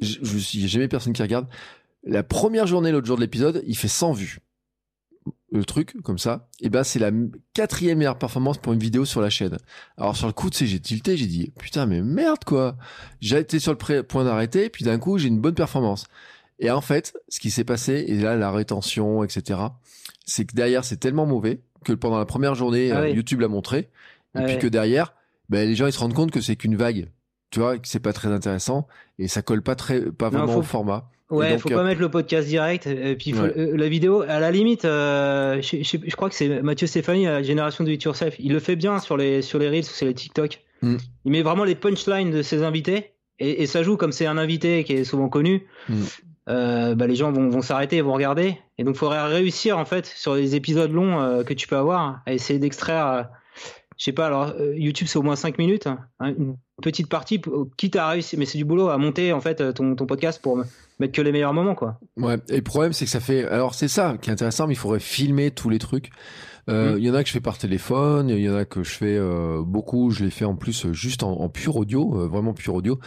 [SPEAKER 1] Je, je me suis dit, il y a jamais personne qui regarde. La première journée, l'autre jour de l'épisode, il fait 100 vues. Le truc, comme ça, et ben c'est la quatrième meilleure performance pour une vidéo sur la chaîne. Alors sur le coup, tu sais, j'ai tilté, j'ai dit, putain, mais merde quoi. J'ai été sur le point d'arrêter, puis d'un coup, j'ai une bonne performance. Et en fait, ce qui s'est passé, et là, la rétention, etc., c'est que derrière, c'est tellement mauvais que pendant la première journée,
[SPEAKER 2] Ah
[SPEAKER 1] euh,
[SPEAKER 2] oui.
[SPEAKER 1] YouTube l'a montré, et
[SPEAKER 2] Ah
[SPEAKER 1] puis que derrière, ben, les gens, ils se rendent compte que c'est qu'une vague. Tu vois, que c'est pas très intéressant, et ça colle pas très, pas
[SPEAKER 2] Non,
[SPEAKER 1] vraiment
[SPEAKER 2] faut-
[SPEAKER 1] au format.
[SPEAKER 2] Ouais, faut pas mettre le podcast direct. Et puis la vidéo, à la limite, je, crois que c'est Mathieu Stéphanie, la génération de It Yourself. Il le fait bien sur les sur les reels ou sur les TikTok. Mm. Il met vraiment les punchlines de ses invités et, ça joue comme c'est un invité qui est souvent connu. Mm. Euh, bah, les gens vont, vont s'arrêter, vont regarder. Et donc, il faudrait réussir en fait sur les épisodes longs euh, que tu peux avoir à essayer d'extraire. Euh, je sais pas, alors YouTube c'est au moins 5 minutes, hein, une petite partie, quitte à réussir, mais c'est du boulot à monter en fait ton, ton podcast pour mettre que les meilleurs moments quoi.
[SPEAKER 1] Ouais, et le problème c'est que ça fait, alors c'est ça qui est intéressant, mais il faudrait filmer tous les trucs. Euh, mm. Il y en a que je fais par téléphone, il y en a que je fais euh, beaucoup, je les fais en plus euh, juste en, en pur audio, euh, vraiment pur audio.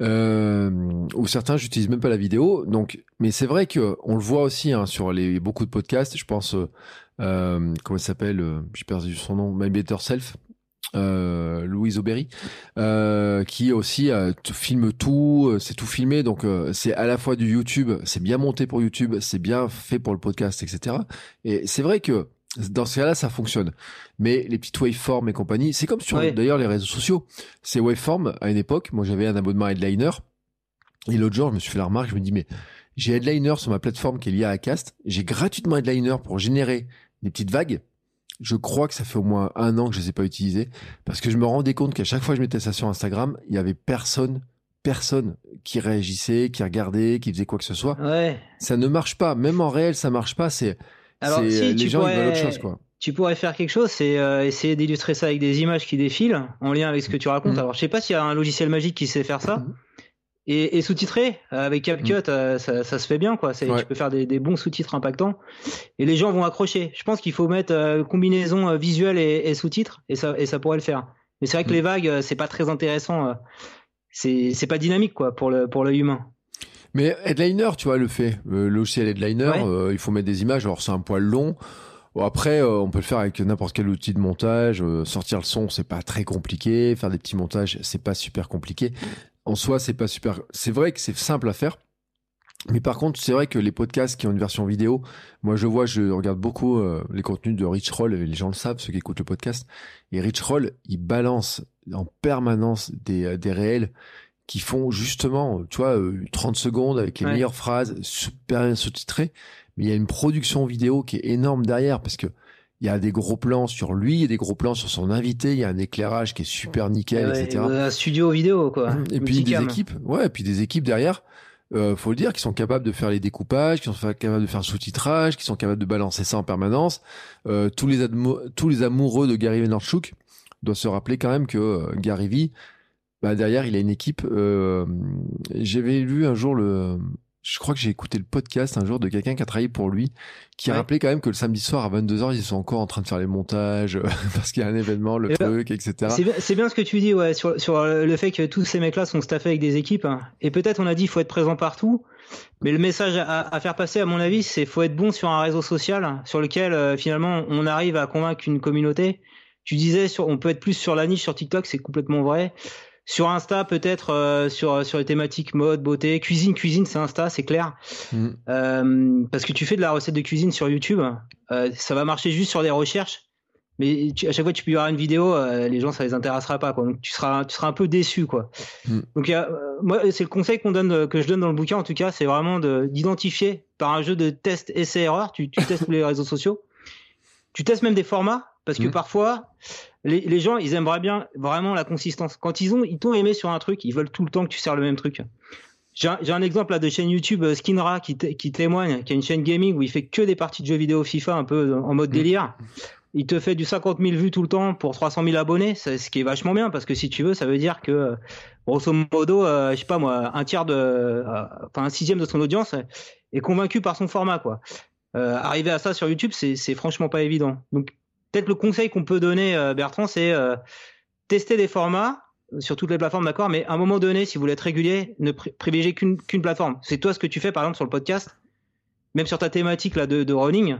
[SPEAKER 1] Euh, ou certains, j'utilise même pas la vidéo. Donc, mais c'est vrai que on le voit aussi hein, sur les beaucoup de podcasts. Je pense, comment il s'appelle J'ai perdu son nom. My Better Self. Euh, Louise Aubéry, euh, qui aussi filme tout, c'est tout filmé, donc c'est à la fois du YouTube, c'est bien monté pour YouTube, c'est bien fait pour le podcast, etc. Et c'est vrai que dans ce cas-là, ça fonctionne. Mais les petites waveforms et compagnie, c'est comme sur d'ailleurs les réseaux sociaux. Ces waveforms, à une époque, moi j'avais un abonnement à Headliner. Et l'autre jour, je me suis fait la remarque, je me dis, mais j'ai Headliner sur ma plateforme qui est liée à Cast. J'ai gratuitement Headliner pour générer des petites vagues. Je crois que ça fait au moins un an que je les ai pas utilisées. Parce que je me rendais compte qu'à chaque fois que je mettais ça sur Instagram, il y avait personne personne qui réagissait, qui regardait, qui faisait quoi que ce soit.
[SPEAKER 2] Ouais.
[SPEAKER 1] Ça ne marche pas. Même en réel, ça marche pas. C'est alors, si, euh, les gens pourrais, veulent autre chose, quoi.
[SPEAKER 2] Tu pourrais faire quelque chose, c'est euh, essayer d'illustrer ça avec des images qui défilent en lien avec ce que tu racontes. Mm. Alors, je sais pas s'il y a un logiciel magique qui sait faire ça. Mm. Et, et sous-titrer avec CapCut, mm. euh, ça, ça, se fait bien, quoi. Tu peux faire des, des bons sous-titres impactants et les gens vont accrocher. Je pense qu'il faut mettre combinaison visuelle et, et sous-titres et ça, et ça pourrait le faire. Mais c'est vrai que les vagues, c'est pas très intéressant. c'est pas dynamique, quoi, pour le pour l'œil humain.
[SPEAKER 1] Mais Headliner, tu vois, le fait. Le logiciel Headliner, euh, il faut mettre des images. Alors, c'est un poil long. après, euh, on peut le faire avec n'importe quel outil de montage. Euh, sortir le son, c'est pas très compliqué. Faire des petits montages, c'est pas super compliqué. En soi, c'est pas super. C'est vrai que c'est simple à faire. Mais par contre, c'est vrai que les podcasts qui ont une version vidéo, moi je vois, je regarde beaucoup les contenus de Rich Roll, les gens le savent, ceux qui écoutent le podcast. Et Rich Roll, il balance en permanence des, des réels qui font justement, tu vois, 30 euh, secondes avec les meilleures phrases, super sous-titrées. Mais il y a une production vidéo qui est énorme derrière parce que il y a des gros plans sur lui, il y a des gros plans sur son invité, il y a un éclairage qui est super nickel, etc.
[SPEAKER 2] Un studio vidéo, quoi.
[SPEAKER 1] Et puis des équipes, ouais, et puis des équipes derrière. Euh, faut le dire, qui sont capables de faire les découpages, qui sont capables de faire le sous-titrage, qui sont capables de balancer ça en permanence. Euh, tous les tous les amoureux de Gary Vaynerchuk doivent se rappeler quand même que euh, Gary Vee, bah derrière, il a une équipe. Euh, J'avais lu un jour le. Je crois que j'ai écouté le podcast un jour de quelqu'un qui a travaillé pour lui, qui a rappelé quand même que le samedi soir à 22h, ils sont encore en train de faire les montages parce qu'il y a un événement, le ben, truc, etc.
[SPEAKER 2] C'est bien ce que tu dis, ouais, sur, sur le fait que tous ces mecs-là sont staffés avec des équipes. Hein. Et peut-être on a dit il faut être présent partout. Mais le message à, à, faire passer, à mon avis, c'est faut être bon sur un réseau social sur lequel euh, finalement on arrive à convaincre une communauté. Tu disais, sur, on peut être plus sur la niche sur TikTok, c'est complètement vrai. Sur Insta, peut-être euh, sur sur les thématiques mode, beauté, cuisine, cuisine, c'est Insta, c'est clair. Mm. Euh, parce que tu fais de la recette de cuisine sur YouTube, euh, ça va marcher juste sur des recherches. Mais à chaque fois que tu publieras une vidéo, les gens ça les intéressera pas quoi. Donc tu seras tu seras un peu déçu quoi. Mm. Donc moi c'est le conseil qu'on donne que je donne dans le bouquin en tout cas, c'est vraiment d'identifier par un jeu de test essai erreur, tu, tu testes tous les réseaux sociaux. Tu testes même des formats parce que mm. parfois les, les, gens, ils aimeraient bien vraiment la consistance. Quand ils ont, ils t'ont aimé sur un truc, ils veulent tout le temps que tu sers le même truc. J'ai un, exemple là de chaîne YouTube euh, Skinra qui, qui témoigne, qui a une chaîne gaming où il fait que des parties de jeux vidéo FIFA un peu en mode mm. délire. Il te fait du 50 000 vues tout le temps pour 300 000 abonnés, ce qui est vachement bien parce que si tu veux, ça veut dire que grosso modo, euh, je sais pas moi, un tiers de, euh, enfin un sixième de son audience est convaincu par son format quoi. Euh, arriver à ça sur YouTube, c'est franchement pas évident. Donc peut-être le conseil qu'on peut donner, euh, Bertrand, c'est euh, tester des formats sur toutes les plateformes, d'accord, mais à un moment donné, si vous voulez être régulier, ne privilégiez qu'une plateforme. C'est toi ce que tu fais, par exemple, sur le podcast, même sur ta thématique là de, de running.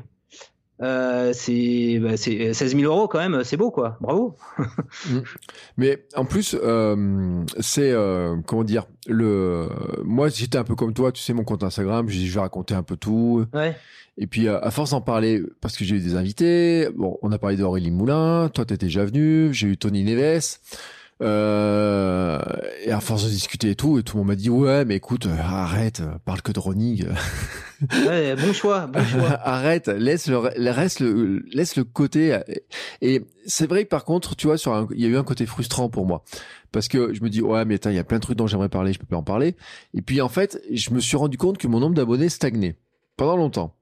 [SPEAKER 2] Euh, c'est bah, 16 000 euros quand même, c'est beau quoi, bravo.
[SPEAKER 1] Mm. Mais en plus, euh, c'est euh, comment dire, le, moi j'étais un peu comme toi, tu sais mon compte Instagram, je, je vais raconter un peu tout.
[SPEAKER 2] Ouais.
[SPEAKER 1] Et puis, euh, à force d'en parler, parce que j'ai eu des invités, bon, on a parlé d'Aurélie Moulin, toi, t'étais déjà venu, j'ai eu Tony Neves. Euh, et à force de discuter et tout, et tout le monde m'a dit ouais, mais écoute, euh, arrête, euh, parle que de running.
[SPEAKER 2] ouais, bon choix, bon choix.
[SPEAKER 1] arrête, laisse le reste le laisse le côté. Et c'est vrai que par contre, tu vois, sur il y a eu un côté frustrant pour moi parce que je me dis ouais, mais il y a plein de trucs dont j'aimerais parler, je peux pas en parler. Et puis en fait, je me suis rendu compte que mon nombre d'abonnés stagnait pendant longtemps.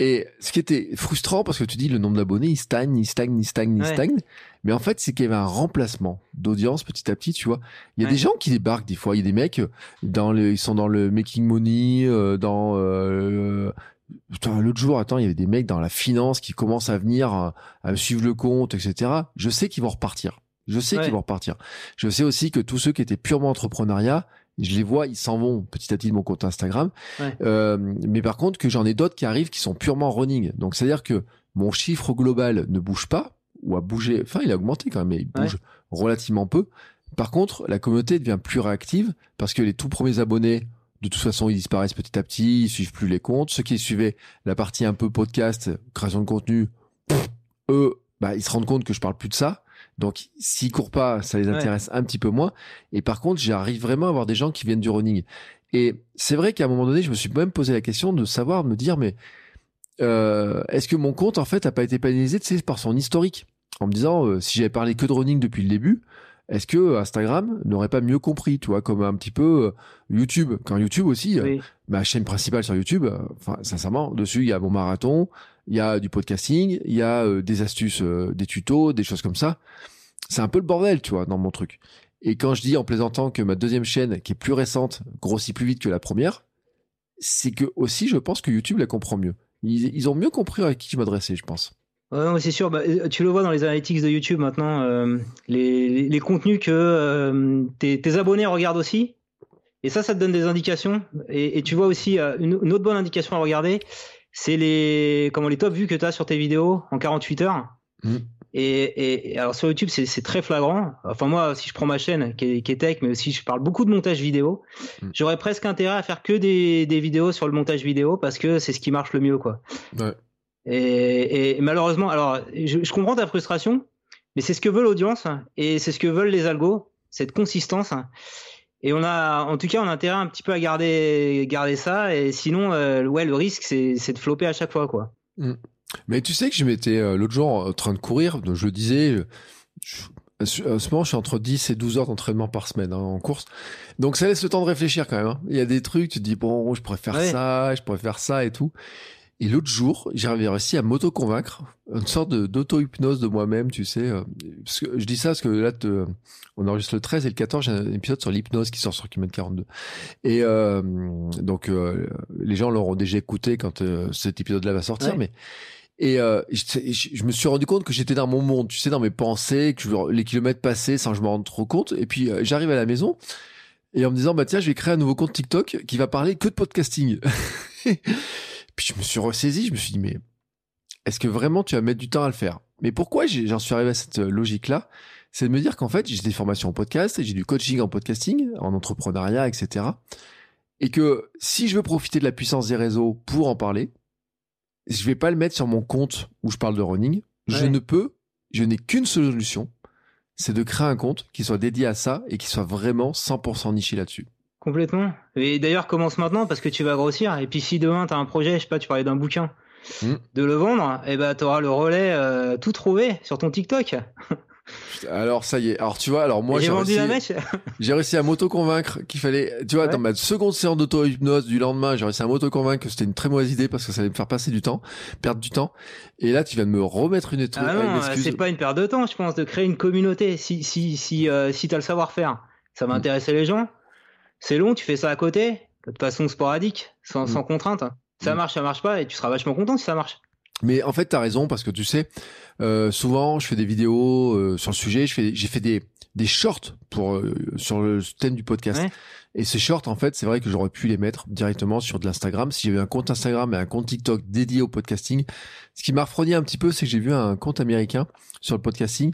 [SPEAKER 1] Et ce qui était frustrant, parce que tu dis le nombre d'abonnés, il stagne, il stagne, il stagne, il stagne. Mais en fait, c'est qu'il y avait un remplacement d'audience petit à petit, tu vois. Il y a des gens qui débarquent des fois. Il y a des mecs, dans le, ils sont dans le making money, euh, dans... Euh, L'autre jour, attends, il y avait des mecs dans la finance qui commencent à venir à, à suivre le compte, etc. Je sais qu'ils vont repartir. Je sais qu'ils vont repartir. Je sais aussi que tous ceux qui étaient purement entrepreneuriat, je les vois, ils s'en vont petit à petit de mon compte Instagram. Euh, mais par contre, que j'en ai d'autres qui arrivent qui sont purement running. Donc, c'est-à-dire que mon chiffre global ne bouge pas ou a bougé. Enfin, il a augmenté quand même, mais il bouge relativement peu. Par contre, la communauté devient plus réactive parce que les tout premiers abonnés, de toute façon, ils disparaissent petit à petit, ils suivent plus les comptes. Ceux qui suivaient la partie un peu podcast, création de contenu, eux, bah, ils se rendent compte que je parle plus de ça. Donc, s'ils courent pas, ça les intéresse un petit peu moins. Et par contre, j'arrive vraiment à avoir des gens qui viennent du running. Et c'est vrai qu'à un moment donné, je me suis même posé la question de savoir, de me dire, mais euh, est-ce que mon compte, en fait, a pas été pénalisé, par son historique? En me disant, euh, si j'avais parlé que de running depuis le début, est-ce que Instagram n'aurait pas mieux compris, tu vois, comme un petit peu euh, YouTube? Quand YouTube aussi, ma chaîne principale sur YouTube, enfin, sincèrement, dessus, il y a mon marathon, il y a du podcasting, il y a euh, des astuces, euh, des tutos, des choses comme ça. C'est un peu le bordel, tu vois, dans mon truc. Et quand je dis en plaisantant que ma deuxième chaîne, qui est plus récente, grossit plus vite que la première, c'est que aussi, je pense que YouTube la comprend mieux. Ils, ont mieux compris à qui je m'adressais, je pense.
[SPEAKER 2] Ouais, c'est sûr. Bah, euh, tu le vois dans les analytics de YouTube maintenant, les, contenus que tes, abonnés regardent aussi. Et ça, ça te donne des indications. Et, tu vois aussi une, autre bonne indication à regarder, c'est les comment les top vues que tu as sur tes vidéos en 48 heures. Mm. Et, et, alors sur YouTube, c'est très flagrant. Enfin moi, si je prends ma chaîne qui est, qui est tech, mais aussi je parle beaucoup de montage vidéo, mm. j'aurais presque intérêt à faire que des, des, vidéos sur le montage vidéo parce que c'est ce qui marche le mieux, quoi. Ouais. Et, et, malheureusement, alors je, je, comprends ta frustration, mais c'est ce que veut l'audience et c'est ce que veulent les algos, cette consistance. Et on a, en tout cas, on a intérêt un petit peu à garder, garder ça. Et sinon, euh, ouais, le risque, c'est de flopper à chaque fois, quoi. Mm.
[SPEAKER 1] Mais tu sais que je m'étais euh, l'autre jour en train de courir. Donc je le disais, je, à ce moment, je suis entre 10 et 12 heures d'entraînement par semaine hein, en course. Donc ça laisse le temps de réfléchir quand même. Hein. Il y a des trucs, tu te dis, bon, je pourrais faire ça, je pourrais faire ça et tout. Et l'autre jour, j'ai réussi à m'auto-convaincre, une sorte d'auto-hypnose de, moi-même, tu sais. Euh, parce que je dis ça parce que là, te, on enregistre le 13 et le 14, j'ai un épisode sur l'hypnose qui sort sur Kilomètre 42. Et euh, donc, euh, les gens l'auront déjà écouté quand euh, cet épisode-là va sortir, mais... Et euh, je, je, me suis rendu compte que j'étais dans mon monde, tu sais, dans mes pensées, que je, les kilomètres passaient sans que je me rende trop compte. Et puis, j'arrive à la maison et en me disant, bah tiens, je vais créer un nouveau compte TikTok qui va parler que de podcasting. Puis je me suis ressaisi, je me suis dit, mais est-ce que vraiment tu vas mettre du temps à le faire? Mais pourquoi j'en suis arrivé à cette euh, logique-là? C'est de me dire qu'en fait, j'ai des formations en podcast, j'ai du coaching en podcasting, en entrepreneuriat, etc. Et que si je veux profiter de la puissance des réseaux pour en parler, je vais pas le mettre sur mon compte où je parle de running. Je ne peux, je n'ai qu'une solution, c'est de créer un compte qui soit dédié à ça et qui soit vraiment 100% niché là-dessus.
[SPEAKER 2] Complètement. Et d'ailleurs, commence maintenant parce que tu vas grossir. Et puis si demain tu as un projet, je sais pas, tu parlais d'un bouquin, hmm. de le vendre, et eh ben tu auras le relais euh, tout trouvé sur ton TikTok.
[SPEAKER 1] Alors ça y est. Alors tu vois, alors moi j'ai réussi, j'ai réussi à m'auto-convaincre qu'il fallait, tu vois, dans ma seconde séance d'auto-hypnose du lendemain, j'ai réussi à m'auto-convaincre que c'était une très mauvaise idée parce que ça allait me faire passer du temps, perdre du temps. Et là, tu viens de me remettre une étoile.
[SPEAKER 2] Ah non, c'est pas une perte de temps, je pense, de créer une communauté. Si si si euh, si t'as le savoir-faire, ça va hmm. intéresser les gens c'est long, tu fais ça à côté, de façon sporadique, sans, mm. contrainte. Ça mm. marche, ça marche pas, et tu seras vachement content si ça marche.
[SPEAKER 1] Mais en fait, tu as raison parce que tu sais, euh, souvent, je fais des vidéos euh, sur le sujet. Je fais, j'ai fait des des shorts pour euh, sur le thème du podcast. Et ces shorts, en fait, c'est vrai que j'aurais pu les mettre directement sur de l'Instagram si j'avais un compte Instagram et un compte TikTok dédié au podcasting. Ce qui m'a refroidi un petit peu, c'est que j'ai vu un compte américain sur le podcasting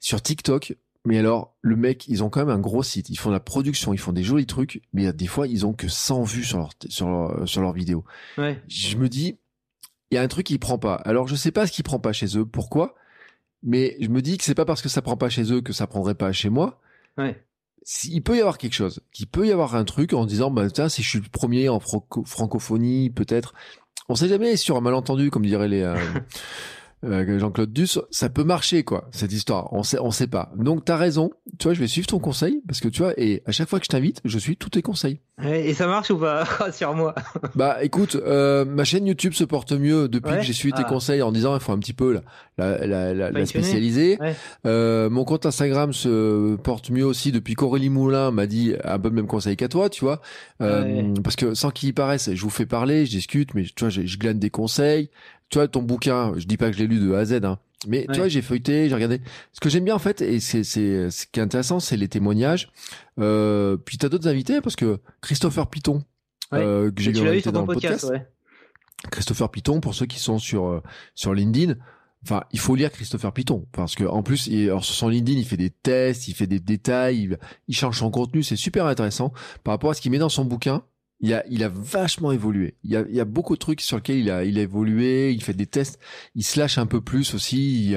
[SPEAKER 1] sur TikTok mais alors, le mec, ils ont quand même un gros site. Ils font de la production, ils font des jolis trucs, mais des fois, ils ont que 100 vues sur leur, sur leur, sur leur vidéo. Ouais. Je me dis, il y a un truc qui prend pas. Alors, je sais pas ce qui prend pas chez eux, pourquoi, mais je me dis que c'est pas parce que ça prend pas chez eux que ça prendrait pas chez moi.
[SPEAKER 2] Ouais.
[SPEAKER 1] Il peut y avoir quelque chose, il peut y avoir un truc en disant, bah, tiens, si je suis le premier en francophonie, peut-être. On sait jamais sur un malentendu, comme diraient les, euh, euh, Jean-Claude Duss, ça peut marcher quoi cette histoire. On sait, on sait pas. Donc t'as raison. Tu vois, je vais suivre ton conseil parce que tu vois, et à chaque fois que je t'invite, je suis tous tes conseils.
[SPEAKER 2] Et ça marche ou pas? Sur moi
[SPEAKER 1] Bah écoute, euh, ma chaîne YouTube se porte mieux depuis que j'ai suivi tes ah. conseils en disant il faut un petit peu la, la, la, la spécialiser. Euh, mon compte Instagram se porte mieux aussi depuis qu'Aurélie Moulin m'a dit un peu le même conseil qu'à toi, tu vois. Euh, parce que sans qu'il y paraisse, je vous fais parler, je discute, mais tu vois, je, je glane des conseils tu vois, ton bouquin, je dis pas que je l'ai lu de A à Z, hein, mais tu vois, j'ai feuilleté, j'ai regardé. Ce que j'aime bien en fait, et c'est ce qui est intéressant, c'est les témoignages. Euh, puis t'as d'autres invités parce que Christopher Piton, euh, que j'ai invité dans le podcast. Christopher Piton, pour ceux qui sont sur euh, sur LinkedIn, enfin, il faut lire Christopher Piton parce que en plus, il, alors sur son LinkedIn, il fait des tests, il fait des détails, il, il change son contenu, c'est super intéressant par rapport à ce qu'il met dans son bouquin il a, il a vachement évolué. Il y a, il y a beaucoup de trucs sur lesquels il a, il a évolué. Il fait des tests. Il se lâche un peu plus aussi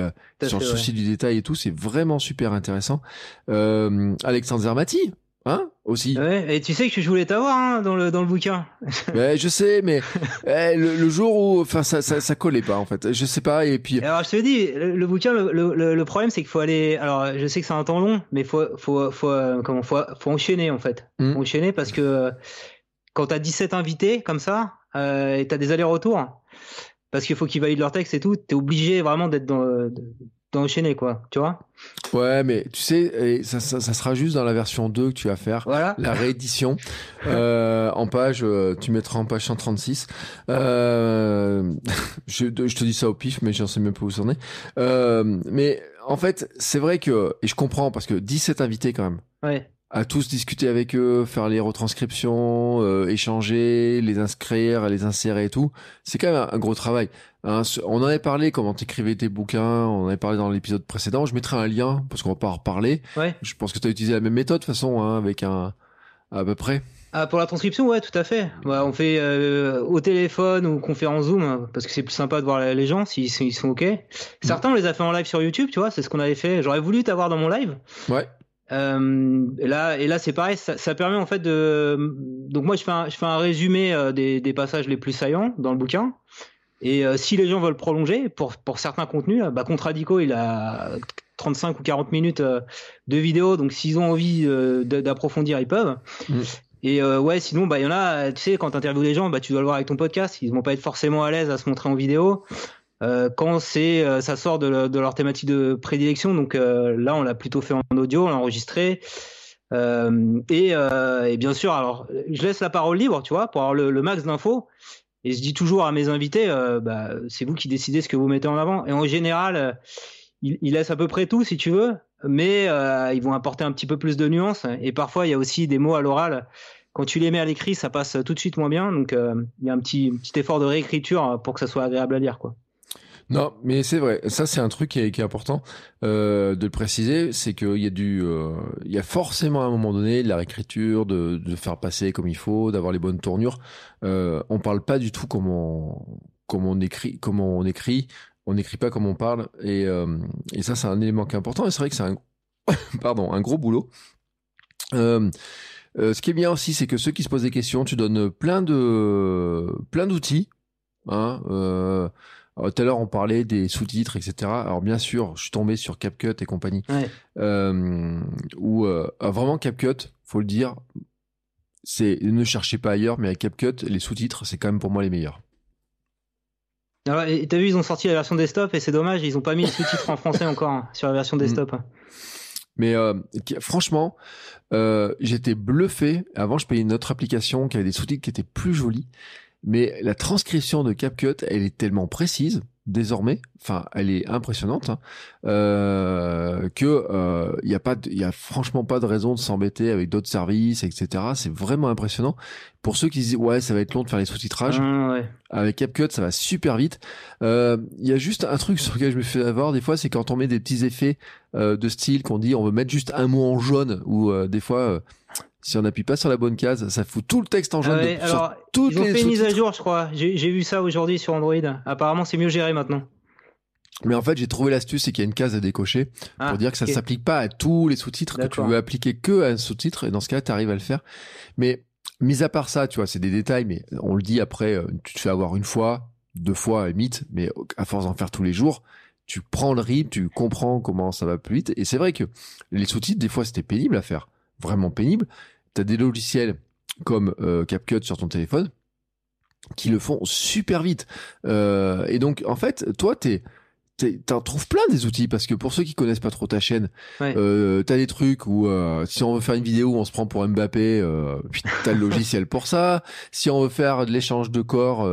[SPEAKER 1] sur le souci du détail et tout. C'est vraiment super intéressant. Euh, Alexandre Zermati, hein, aussi.
[SPEAKER 2] Ouais, et tu sais que je voulais t'avoir hein, dans le dans le bouquin.
[SPEAKER 1] ouais, je sais, mais eh, le, jour où, enfin, ça, ça, ça collait pas en fait. Je sais pas. Et puis.
[SPEAKER 2] Alors je te dis, le, bouquin, le, le, le problème c'est qu'il faut aller. Alors je sais que c'est un temps long, mais faut faut faut euh, comment faut faut enchaîner en fait. Mmh. Enchaîner parce que quand tu as 17 invités comme ça, euh, et tu as des allers-retours, parce qu'il faut qu'ils valident leur texte et tout, tu es obligé vraiment d'être dans, d'enchaîner quoi, tu vois
[SPEAKER 1] Ouais, mais tu sais, ça, ça, ça, sera juste dans la version 2 que tu vas faire,
[SPEAKER 2] voilà.
[SPEAKER 1] la réédition. euh, en page, euh, tu mettras en page 136. Euh, je, je, te dis ça au pif, mais j'en sais même pas où c'en est. Euh, mais en fait, c'est vrai que, et je comprends, parce que 17 invités quand même.
[SPEAKER 2] Ouais
[SPEAKER 1] à tous discuter avec eux, faire les retranscriptions, euh, échanger, les inscrire, les insérer et tout. C'est quand même un, gros travail. Hein, on en avait parlé comment t'écrivais tes bouquins, on en avait parlé dans l'épisode précédent. Je mettrai un lien parce qu'on va pas en reparler.
[SPEAKER 2] Ouais.
[SPEAKER 1] Je pense que tu as utilisé la même méthode de toute façon, hein, avec un à peu près.
[SPEAKER 2] Ah, pour la transcription, ouais, tout à fait. Bah, on fait euh, au téléphone ou conférence Zoom hein, parce que c'est plus sympa de voir les gens s'ils ils sont ok. Certains on les a fait en live sur YouTube, tu vois, c'est ce qu'on avait fait. J'aurais voulu t'avoir dans mon live.
[SPEAKER 1] Ouais.
[SPEAKER 2] Euh, et là, et là c'est pareil, ça, ça, permet en fait de. Donc moi, je fais un, je fais un résumé euh, des, des, passages les plus saillants dans le bouquin. Et euh, si les gens veulent prolonger pour, pour certains contenus, bah, Contradico, il a 35 ou 40 minutes de vidéo, donc s'ils ont envie d'approfondir, ils peuvent. Mm. Et ouais, sinon, bah il y en a, tu sais, quand tu interviews les gens, bah tu dois le voir avec ton podcast, ils vont pas être forcément à l'aise à se montrer en vidéo. Euh, quand c'est euh, ça sort de, leur thématique de prédilection. Donc euh, là, on l'a plutôt fait en audio, on l'a enregistré. Et, et, bien sûr, alors je laisse la parole libre, tu vois, pour avoir le, le max d'infos. Et je dis toujours à mes invités, bah, c'est vous qui décidez ce que vous mettez en avant. Et en général, ils, ils laissent à peu près tout, si tu veux, mais ils vont apporter un petit peu plus de nuances. Et parfois, il y a aussi des mots à l'oral quand tu les mets à l'écrit, ça passe tout de suite moins bien. Donc, il y a un petit, petit effort de réécriture pour que ça soit agréable à lire, quoi.
[SPEAKER 1] Non, mais c'est vrai. Ça, c'est un truc qui est, important euh, de le préciser, c'est qu'il y a du, euh, il y a forcément à un moment donné de la réécriture, de, faire passer comme il faut, d'avoir les bonnes tournures. Euh, on parle pas du tout comme on, on écrit, comment on écrit. On n'écrit pas comme on parle, et, euh, et ça, c'est un élément qui est important. Et c'est vrai que c'est un, pardon, un gros boulot. Ce qui est bien aussi, c'est que ceux qui se posent des questions, tu donnes plein de, plein d'outils. Hein, tout à l'heure, on parlait des sous-titres, etc. Alors bien sûr, je suis tombé sur CapCut et compagnie,
[SPEAKER 2] ouais.
[SPEAKER 1] euh, où euh, ah, vraiment CapCut, faut le dire, c'est ne cherchez pas ailleurs, mais à CapCut, les sous-titres, c'est quand même pour moi les meilleurs.
[SPEAKER 2] Alors, et t'as vu, ils ont sorti la version desktop et c'est dommage, ils ont pas mis les sous-titres en français encore hein, sur la version desktop. Mmh.
[SPEAKER 1] Mais euh, franchement, euh, j'étais bluffé. Avant, je payais une autre application qui avait des sous-titres qui étaient plus jolis mais la transcription de CapCut, elle est tellement précise désormais, enfin, elle est impressionnante, hein, euh, que il euh, y a pas, il y a franchement pas de raison de s'embêter avec d'autres services, etc. C'est vraiment impressionnant. Pour ceux qui disent ouais, ça va être long de faire les sous-titrages,
[SPEAKER 2] ah, ouais.
[SPEAKER 1] avec CapCut, ça va super vite. Euh, il y a juste un truc sur lequel je me fais avoir des fois, c'est quand on met des petits effets euh, de style qu'on dit on veut mettre juste un mot en jaune ou des fois si on n'appuie pas sur la bonne case, ça fout tout le texte en jaune. Ah
[SPEAKER 2] ouais, de, alors, toutes ils ont fait une mise à jour, je crois. J'ai vu ça aujourd'hui sur Android. Apparemment, c'est mieux géré maintenant.
[SPEAKER 1] Mais en fait, j'ai trouvé l'astuce, c'est qu'il y a une case à décocher pour
[SPEAKER 2] Ah,
[SPEAKER 1] dire que ça
[SPEAKER 2] ok.
[SPEAKER 1] s'applique pas à tous les sous-titres, que tu veux appliquer que à un sous-titre, et dans ce cas, tu arrives à le faire. Mais mis à part ça, tu vois, c'est des détails, mais on le dit après, euh, tu te fais avoir une fois, deux fois, limite, mais à force d'en faire tous les jours, tu prends le rythme, tu comprends comment ça va plus vite. Et c'est vrai que les sous-titres, des fois, c'était pénible à faire, vraiment pénible. T'as des logiciels comme euh, CapCut sur ton téléphone qui le font super vite. Euh, et donc, en fait, toi, t'es- T'en trouves plein des outils parce que pour ceux qui connaissent pas trop ta chaîne,
[SPEAKER 2] Ouais.
[SPEAKER 1] euh, t'as des trucs où euh, si on veut faire une vidéo, on se prend pour Mbappé, euh, puis t'as le logiciel pour ça. Si on veut faire de l'échange de corps,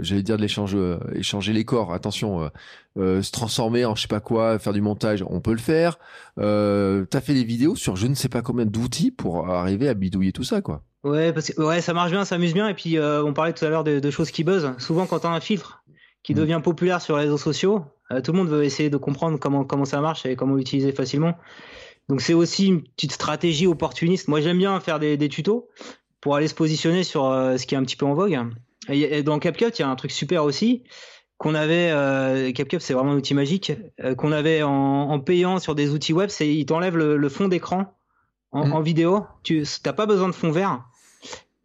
[SPEAKER 1] j'allais dire de l'échange, échanger les corps. Attention, se transformer en je sais pas quoi, faire du montage, on peut le faire. T'as fait des vidéos sur je ne sais pas combien d'outils pour arriver à bidouiller tout ça, quoi.
[SPEAKER 2] Ouais, parce que ouais, ça marche bien, ça amuse bien. Et puis, on parlait tout à l'heure de, de choses qui buzzent. Souvent, quand tu as un filtre qui
[SPEAKER 1] Mm.
[SPEAKER 2] devient populaire sur les réseaux sociaux, euh, tout le monde veut essayer de comprendre comment, comment ça marche et comment l'utiliser facilement. Donc, c'est aussi une petite stratégie opportuniste. Moi, j'aime bien faire des, des tutos pour aller se positionner sur euh, ce qui est un petit peu en vogue. Et, et dans CapCut, il y a un truc super aussi qu'on avait. Euh, CapCut, c'est vraiment un outil magique qu'on avait en, en payant sur des outils web. C'est il t'enlève le, le fond d'écran en,
[SPEAKER 1] Mm.
[SPEAKER 2] en vidéo. Tu n'as pas besoin de fond vert.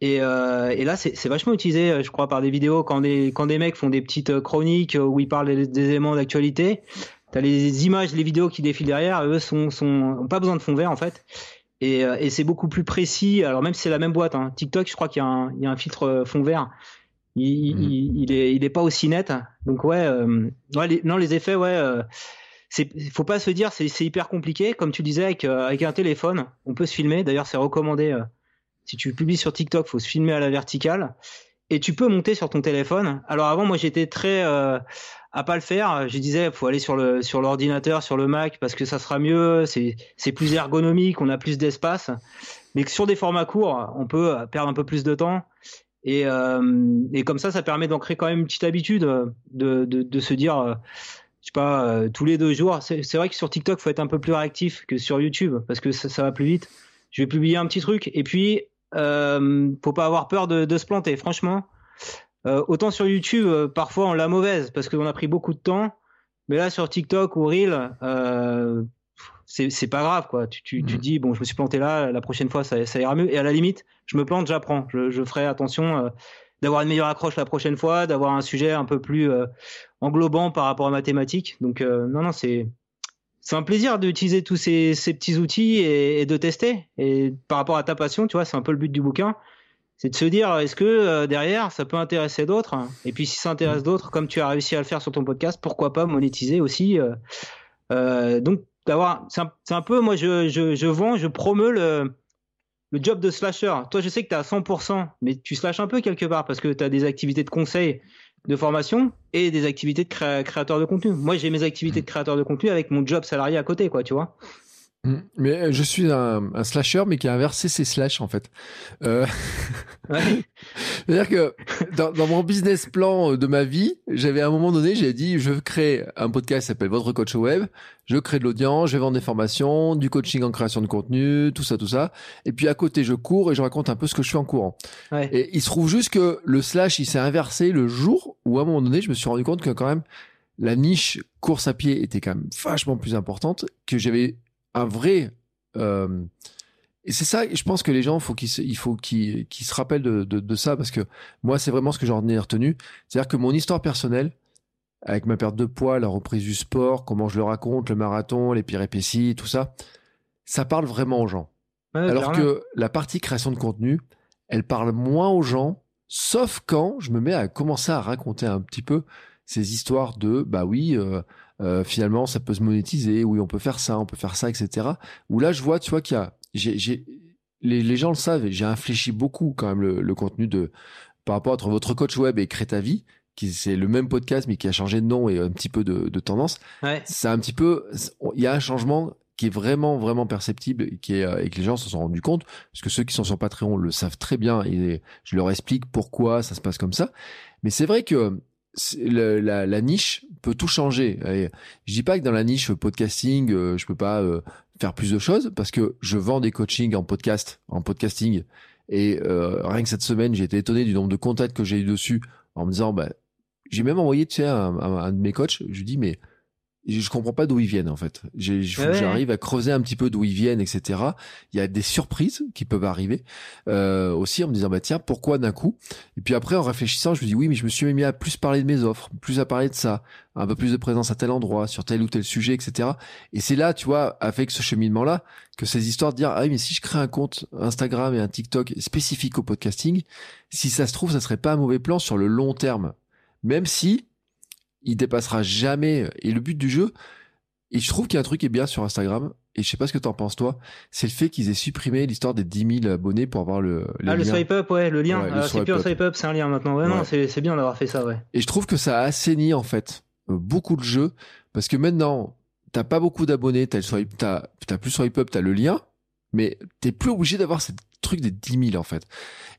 [SPEAKER 2] Et, euh, et là, c'est vachement utilisé, euh, je crois, par des vidéos quand des, quand des mecs font des petites euh, chroniques où ils parlent des, des éléments d'actualité. T'as les images, les vidéos qui défilent derrière, eux sont, sont ont pas besoin de fond vert en fait. Et, et c'est beaucoup plus précis. Alors même si c'est la même boîte, hein. TikTok, je crois qu'il y, a un- il y a un filtre fond vert. Il, il, il est, il est pas aussi net. Donc ouais, euh, ouais les, non les effets, ouais. Euh, c'est, faut pas se dire c'est, hyper compliqué. Comme tu disais avec, avec un téléphone, on peut se filmer. D'ailleurs, c'est recommandé. Euh, si tu publies sur TikTok, faut se filmer à la verticale et tu peux monter sur ton téléphone. Alors avant, moi, j'étais très euh, à pas le faire. Je disais, faut aller sur le sur l'ordinateur, sur le Mac, parce que ça sera mieux. C'est c'est plus ergonomique, on a plus d'espace. Mais que sur des formats courts, on peut perdre un peu plus de temps. Et, euh, et comme ça, ça permet d'ancrer quand même une petite habitude euh, de, de, de se dire, euh, je sais pas, euh, tous les deux jours. C'est c'est vrai que sur TikTok, faut être un peu plus réactif que sur YouTube parce que ça, ça va plus vite. Je vais publier un petit truc et puis euh, faut pas avoir peur de, de se planter. Franchement, euh, autant sur YouTube, euh, parfois on l'a mauvaise parce qu'on a pris beaucoup de temps, mais là sur TikTok ou Reel, euh, c'est pas grave quoi. Tu, tu, tu
[SPEAKER 1] Mhm.
[SPEAKER 2] dis bon, je me suis planté là, la prochaine fois ça, ça ira mieux. Et à la limite, je me plante, j'apprends. Je, je ferai attention d'avoir une meilleure accroche la prochaine fois, d'avoir un sujet un peu plus englobant par rapport à ma thématique. Donc non non c'est c'est un plaisir d'utiliser tous ces, petits outils et, de tester. Et par rapport à ta passion, tu vois, c'est un peu le but du bouquin. C'est de se dire, est-ce que euh, derrière, ça peut intéresser d'autres? Et puis si ça intéresse d'autres, comme tu as réussi à le faire sur ton podcast, pourquoi pas monétiser aussi euh, euh, Donc, d'avoir, c'est un, peu, moi, je, vends, je promeux le, le job de slasher. Toi, je sais que tu à 100%, mais tu slashes un peu quelque part parce que tu as des activités de conseil, de formation et des activités de créa- créateur de contenu. Moi, j'ai mes activités de créateur de contenu avec mon job salarié à côté, quoi, tu vois.
[SPEAKER 1] Mm. Mais euh, je suis un, un slasher, mais qui a inversé ses slash en fait. Euh,
[SPEAKER 2] Ouais.
[SPEAKER 1] C'est-à-dire que dans, dans mon business plan de ma vie, j'avais à un moment donné, j'ai dit, je crée un podcast qui s'appelle Votre Coach Web, je crée de l'audience, je vais vendre des formations, du coaching en création de contenu, tout ça, tout ça. Et puis à côté, je cours et je raconte un peu ce que je fais en courant.
[SPEAKER 2] Ouais.
[SPEAKER 1] Et il se trouve juste que le slash, il s'est inversé le jour où à un moment donné, je me suis rendu compte que quand même, la niche course à pied était quand même vachement plus importante, que j'avais un vrai... euh, et c'est ça, je pense que les gens, faut qu'ils se- il faut qu'ils se rappellent de, de, de ça, parce que moi, c'est vraiment ce que j'en ai retenu. C'est-à-dire que mon histoire personnelle, avec ma perte de poids, la reprise du sport, comment je le raconte, le marathon, les péripéties, tout ça, ça parle vraiment aux gens.
[SPEAKER 2] Ouais,
[SPEAKER 1] Alors que la partie création de contenu, elle parle moins aux gens, sauf quand je me mets à commencer à raconter un petit peu ces histoires de, bah oui, euh, euh, finalement, ça peut se monétiser, oui, on peut faire ça, on peut faire ça, etc. Où là, je vois, tu vois, qu'il y a, j'ai, j'ai, les, les gens le savent, j'ai infléchi beaucoup quand même le, le contenu de, par rapport entre votre coach web et Crée ta vie, qui c'est le même podcast, mais qui a changé de nom et un petit peu de, de tendance
[SPEAKER 2] Ouais.
[SPEAKER 1] c'est un petit peu, il y a un changement qui est vraiment, vraiment perceptible et, qui est, euh, et que les gens se sont rendus compte, parce que ceux qui sont sur Patreon le savent très bien et je leur explique pourquoi ça se passe comme ça. Mais c'est vrai que la, niche peut tout changer. Je dis pas que dans la niche podcasting, euh, je peux pas euh, faire plus de choses parce que je vends des coachings en podcast, en podcasting. Et euh, rien que cette semaine, j'ai été étonné du nombre de contacts que j'ai eu dessus en me disant, bah, j'ai même envoyé, tu sais, un- un de mes coachs, je lui dis, mais je comprends pas d'où ils viennent en fait. Il faut que j'arrive à creuser un petit peu d'où ils viennent, etc. Il y a des surprises qui peuvent arriver euh, aussi en me disant bah tiens pourquoi d'un coup? Et puis après en réfléchissant, je me dis oui mais je me suis mis à plus parler de mes offres, plus à parler de ça, un peu plus de présence à tel endroit, sur tel ou tel sujet, etc. Et c'est là tu vois avec ce cheminement là que ces histoires de dire ah mais si je crée un compte Instagram et un TikTok spécifique au podcasting, si ça se trouve ça serait pas un mauvais plan sur le long terme, même si il dépassera jamais. Et le but du jeu, et je trouve qu'il y a un truc qui est bien sur Instagram, et je sais pas ce que t'en penses toi, c'est le fait qu'ils aient supprimé l'histoire des 10 000 abonnés pour avoir le.
[SPEAKER 2] ah, le swipe up, ouais, le lien. Ah, c'est plus un swipe up, c'est un lien maintenant. Vraiment, c'est bien d'avoir fait ça, ouais.
[SPEAKER 1] Et je trouve que ça a assaini, en fait, euh, beaucoup de jeux, parce que maintenant, t'as pas beaucoup d'abonnés, t'as le swipe, t'as, plus swipe up, t'as le lien, mais t'es plus obligé d'avoir ce truc des 10 000, en fait.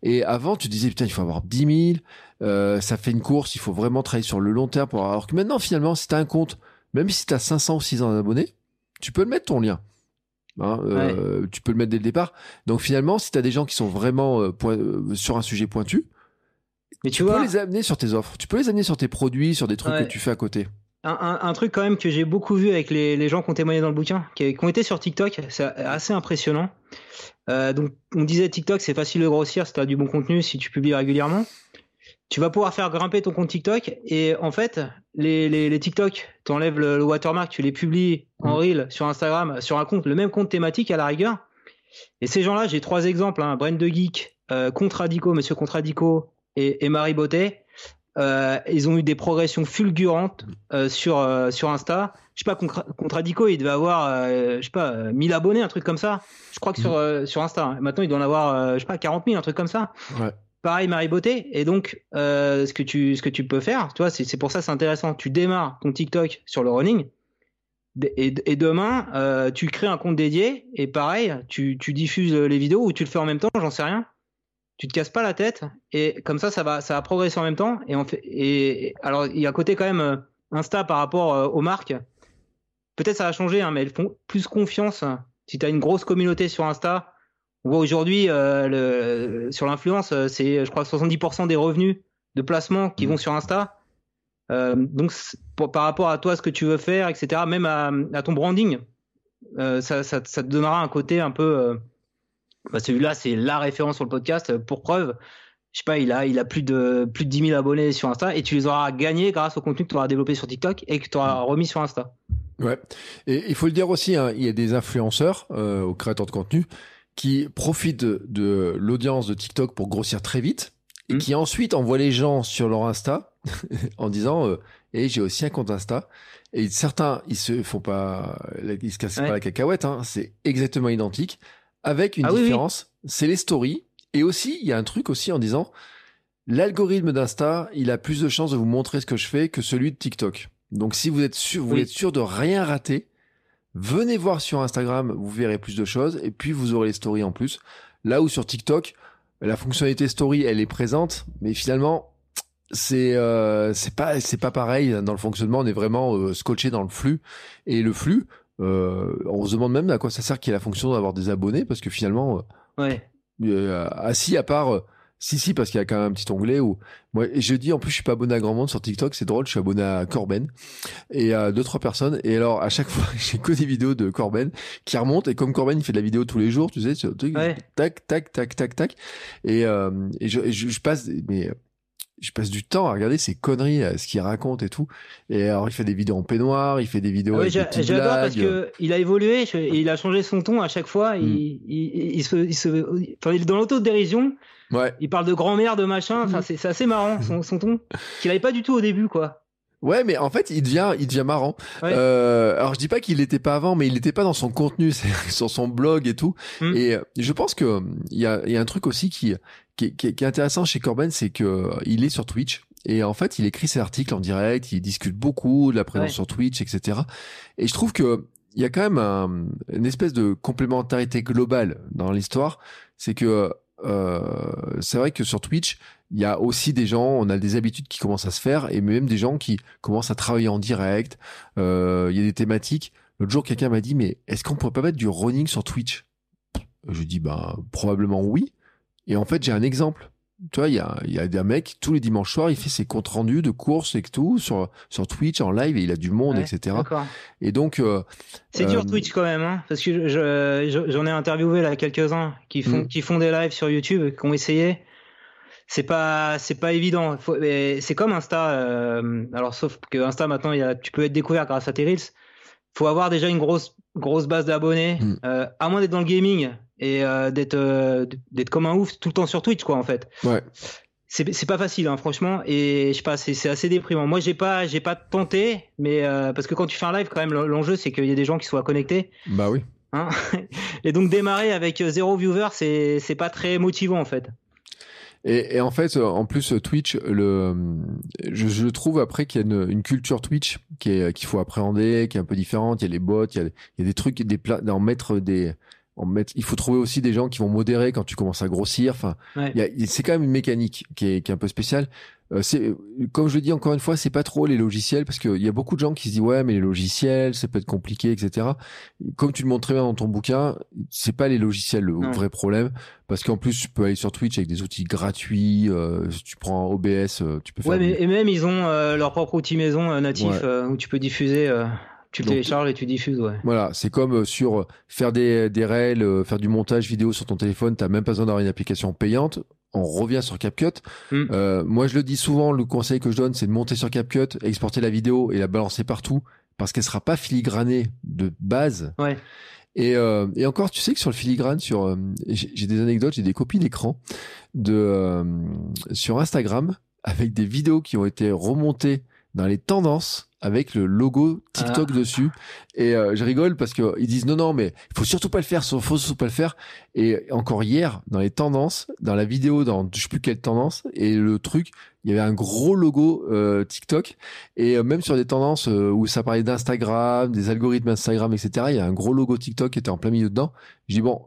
[SPEAKER 1] Et avant, tu disais, putain, il faut avoir 10 000, euh, ça fait une course, il faut vraiment travailler sur le long terme pour avoir. Alors que maintenant, finalement, si tu as un compte, même si tu as 500 ou 600 abonnés, tu peux le mettre ton lien. Hein, euh, Tu peux le mettre dès le départ. Donc finalement, si tu as des gens qui sont vraiment euh, euh, sur un sujet pointu, Mais tu, peux les amener sur tes offres. Tu peux les amener sur tes produits, sur des trucs que tu fais à côté.
[SPEAKER 2] Un, un, truc quand même que j'ai beaucoup vu avec les, les, gens qui ont témoigné dans le bouquin, qui, ont été sur TikTok, c'est assez impressionnant. Euh, donc on disait TikTok, c'est facile de grossir si tu as du bon contenu, si tu publies régulièrement. Tu vas pouvoir faire grimper ton compte TikTok et en fait les, les, les TikTok tu enlèves le, watermark tu les publies en reel sur Instagram sur un compte le même compte thématique à la rigueur. Et ces gens là j'ai trois exemples hein, Brent de Geek euh, Contradico Monsieur Contradico et, et Marie Beauté euh, ils ont eu des progressions fulgurantes euh, sur euh, sur Insta je sais pas Contradico il devait avoir euh, je sais pas 1000 abonnés un truc comme ça je crois que sur mm. sur Insta hein. maintenant il doit en avoir je sais pas 40 000 un truc comme ça ouais pareil Marie Beauté. Et donc, euh, ce que tu ce que tu peux faire, tu vois, c'est pour ça c'est intéressant. Tu démarres ton TikTok sur le running. Et, et demain, euh, tu crées un compte dédié et pareil, tu, tu diffuses les vidéos ou tu le fais en même temps, j'en sais rien. Tu te casses pas la tête et comme ça, ça va, ça va progresser en même temps. Et, on fait, et alors, il y a un côté quand même euh, Insta par rapport euh, aux marques. Peut-être ça va changer, hein, mais elles font plus confiance. Si tu as une grosse communauté sur Insta, on voit aujourd'hui euh, sur l'influence, c'est je crois 70% des revenus de placement qui mmh. vont sur Insta. Euh, donc par rapport à toi, ce que tu veux faire, etc., même à, ton branding, ça, te donnera un côté un peu. Bah, celui-là, c'est la référence sur le podcast. Pour preuve, je sais pas, il a, il a plus de plus de 10 000 abonnés sur Insta et tu les auras gagnés grâce au contenu que tu auras développé sur TikTok et que tu auras mmh. remis sur Insta.
[SPEAKER 1] Ouais. Et il faut le dire aussi, hein, il y a des influenceurs, euh, aux créateurs de contenu, qui profitent de, l'audience de TikTok pour grossir très vite et hmm. qui ensuite envoient les gens sur leur Insta en disant euh, et j'ai aussi un compte Insta et certains ils se font pas ils se cassent pas la cacahuète hein, c'est exactement identique avec une ah différence c'est les stories et aussi il y a un truc aussi en disant l'algorithme d'Insta il a plus de chances de vous montrer ce que je fais que celui de TikTok donc si vous êtes sûr vous êtes sûr de rien rater Venez voir sur Instagram, vous verrez plus de choses et puis vous aurez les stories en plus. Là où sur TikTok, la fonctionnalité story, elle est présente, mais finalement, c'est euh, c'est pas c'est pas pareil dans le fonctionnement. On est vraiment euh, scotché dans le flux et le flux. Euh, on se demande même à quoi ça sert qu'il y ait la fonction d'avoir des abonnés parce que finalement,
[SPEAKER 2] ouais.
[SPEAKER 1] assis à part si, si, parce qu'il y a quand même un petit onglet où moi, je dis en plus, je suis pas abonné à grand monde sur TikTok, c'est drôle, je suis abonné à Corben et à deux trois personnes. Et alors à chaque fois, j'ai que des vidéos de Corben qui remontent et comme Corben il fait de la vidéo tous les jours, tu sais, sur, tac, tac, tac, tac, tac. Et, euh, et je, je, passe, mais je passe du temps à regarder ces conneries, ce qu'il raconte et tout. Et alors, il fait des vidéos en peignoir, il fait des vidéos.
[SPEAKER 2] Ah j'adore parce que il a évolué, il a changé son ton à chaque fois. Il, mm. il, il, se, il se, enfin, il est dans l'autodérision. Il parle de grand-mère, de machin. Enfin, c'est assez marrant son, ton qu'il avait pas du tout au début, quoi.
[SPEAKER 1] Ouais, mais en fait, il devient, il devient marrant. Euh, alors, je dis pas qu'il l'était pas avant, mais il n'était pas dans son contenu, sur son blog et tout. Hmm. Et euh, je pense que il y a, y a un truc aussi qui, qui, qui, est intéressant chez Corben, c'est que euh, il est sur Twitch. Et en fait, il écrit ses articles en direct, il discute beaucoup de la présence sur Twitch, etc. Et je trouve que il y a quand même une espèce de complémentarité globale dans l'histoire. C'est que euh, c'est vrai que sur Twitch, il y a aussi des gens, on a des habitudes qui commencent à se faire, et même des gens qui commencent à travailler en direct. Euh, il y a des thématiques. L'autre jour, quelqu'un m'a dit, mais est-ce qu'on pourrait pas mettre du running sur Twitch? Je dis, bah probablement oui. Et en fait, j'ai un exemple. tu vois, il y a, y a des mecs, tous les dimanches soirs, il fait ses comptes rendus de courses et tout sur, sur Twitch en live et il a du monde, etc. Et donc. Euh,
[SPEAKER 2] c'est dur euh, Twitch quand même, hein, parce que j'en je, ai interviewé là quelques-uns qui font, mm. qui font des lives sur YouTube, qui ont essayé. C'est pas, c'est pas évident. C'est comme Insta. Euh, alors, sauf que Insta maintenant, y a, tu peux être découvert grâce à tes reels. Faut avoir déjà une grosse, grosse base d'abonnés. Mm. à moins d'être dans le gaming, et euh, d'être euh, d'être comme un ouf tout le temps sur Twitch quoi en fait.
[SPEAKER 1] Ouais.
[SPEAKER 2] C'est pas facile hein, franchement et je sais pas c'est assez déprimant. Moi j'ai pas j'ai pas tenté mais euh, parce que quand tu fais un live quand même l'enjeu c'est qu'il y a des gens qui soient connectés.
[SPEAKER 1] Bah oui.
[SPEAKER 2] Hein et donc démarrer avec zéro viewer c'est c'est pas très motivant en fait.
[SPEAKER 1] Et, et, en fait, en plus, Twitch, le, je, je trouve après qu'il y a une, une, culture Twitch qui est qu'il faut appréhender, qui est un peu différente. Il y a les bots, il y a, il y a des trucs, des plats, d'en mettre des il faut trouver aussi des gens qui vont modérer quand tu commences à grossir. Enfin, c'est quand même une mécanique qui est, qui est un peu spéciale. Euh, c'est, comme je le dis encore une fois, c'est pas trop les logiciels parce qu'il y a beaucoup de gens qui se disent ouais, mais les logiciels, ça peut être compliqué, etc. Comme tu le montres très bien dans ton bouquin, c'est pas les logiciels le vrai problème parce qu'en plus tu peux aller sur Twitch avec des outils gratuits. Euh, tu prends OBS, euh, tu peux faire.
[SPEAKER 2] Ouais, mais, et même ils ont euh, leur propre outil maison natif où tu peux diffuser. Tu le télécharges et tu diffuses, ouais.
[SPEAKER 1] Voilà, c'est comme euh, sur euh, faire des, des réels, euh, faire du montage vidéo sur ton téléphone, t'as même pas besoin d'avoir une application payante. On revient sur CapCut. Hmm. Euh, moi, je le dis souvent, le conseil que je donne, c'est de monter sur CapCut, exporter la vidéo et la balancer partout, parce qu'elle sera pas filigranée de base.
[SPEAKER 2] Ouais.
[SPEAKER 1] Et, euh, et encore, tu sais que sur le filigrane, sur j'ai des anecdotes, j'ai des copies d'écran de sur Instagram avec des vidéos qui ont été remontées dans les tendances avec le logo TikTok ah. dessus. Et euh, je rigole parce que ils disent non non mais il faut surtout pas le faire, faut surtout pas le faire. Et encore hier dans les tendances, dans la vidéo, dans je sais plus quelle tendance, et le truc, il y avait un gros logo euh, TikTok. Et euh, même sur des tendances où ça parlait d'Instagram, des algorithmes Instagram, etc. Il y a un gros logo TikTok qui était en plein milieu dedans. Je dis bon.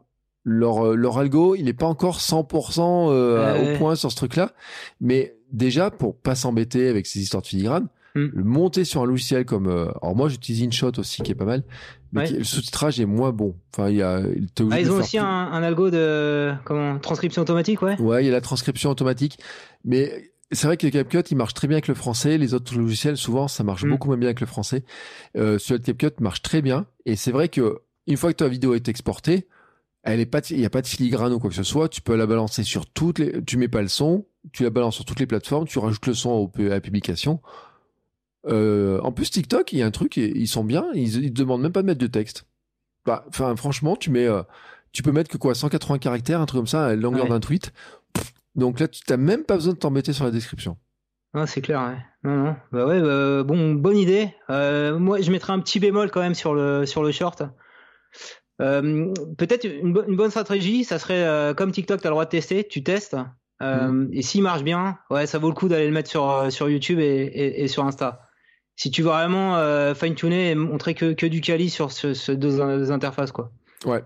[SPEAKER 1] Leur, leur algo, il n'est pas encore 100% au point sur ce truc-là, mais déjà pour pas s'embêter avec ces histoires de filigrane, Mm. Le monter sur un logiciel comme, euh, alors moi j'utilise InShot aussi qui est pas mal, mais le sous-titrage est moins bon. Enfin, il y a,
[SPEAKER 2] ah, ils ont aussi un, un, algo de comment transcription automatique, ouais.
[SPEAKER 1] Ouais, il y a la transcription automatique, mais c'est vrai que CapCut, il marche très bien avec le français. Les autres logiciels, souvent, ça marche mm. beaucoup moins bien avec le français. Euh, celui de CapCut marche très bien. Et c'est vrai que une fois que ta vidéo est exportée, elle est pas, il n'y a pas de filigrane ou quoi que ce soit. Tu peux la balancer sur toutes les, tu mets pas le son, tu la balances sur toutes les plateformes, tu rajoutes le son au, à la publication. Euh, en plus, TikTok, il y a un truc, ils sont bien, ils, ils demandent même pas de mettre de texte. Bah, franchement, tu mets, euh, tu peux mettre que quoi, 180 caractères, un truc comme ça, à la longueur d'un tweet. donc là, tu n'as même pas besoin de t'embêter sur la description.
[SPEAKER 2] Ah, c'est clair, ouais. Non, non. Bah ouais, bah, bon, bonne idée. Euh, moi, je mettrais un petit bémol quand même sur le, sur le short. Peut-être une, bonne stratégie, ça serait comme TikTok, tu as le droit de tester, tu testes. Mm. Et s'il marche bien, ouais, ça vaut le coup d'aller le mettre sur, sur YouTube et, et sur Insta si tu veux vraiment euh, fine-tuner et montrer que, que du quali sur ce, deux, interfaces, quoi.
[SPEAKER 1] Ouais.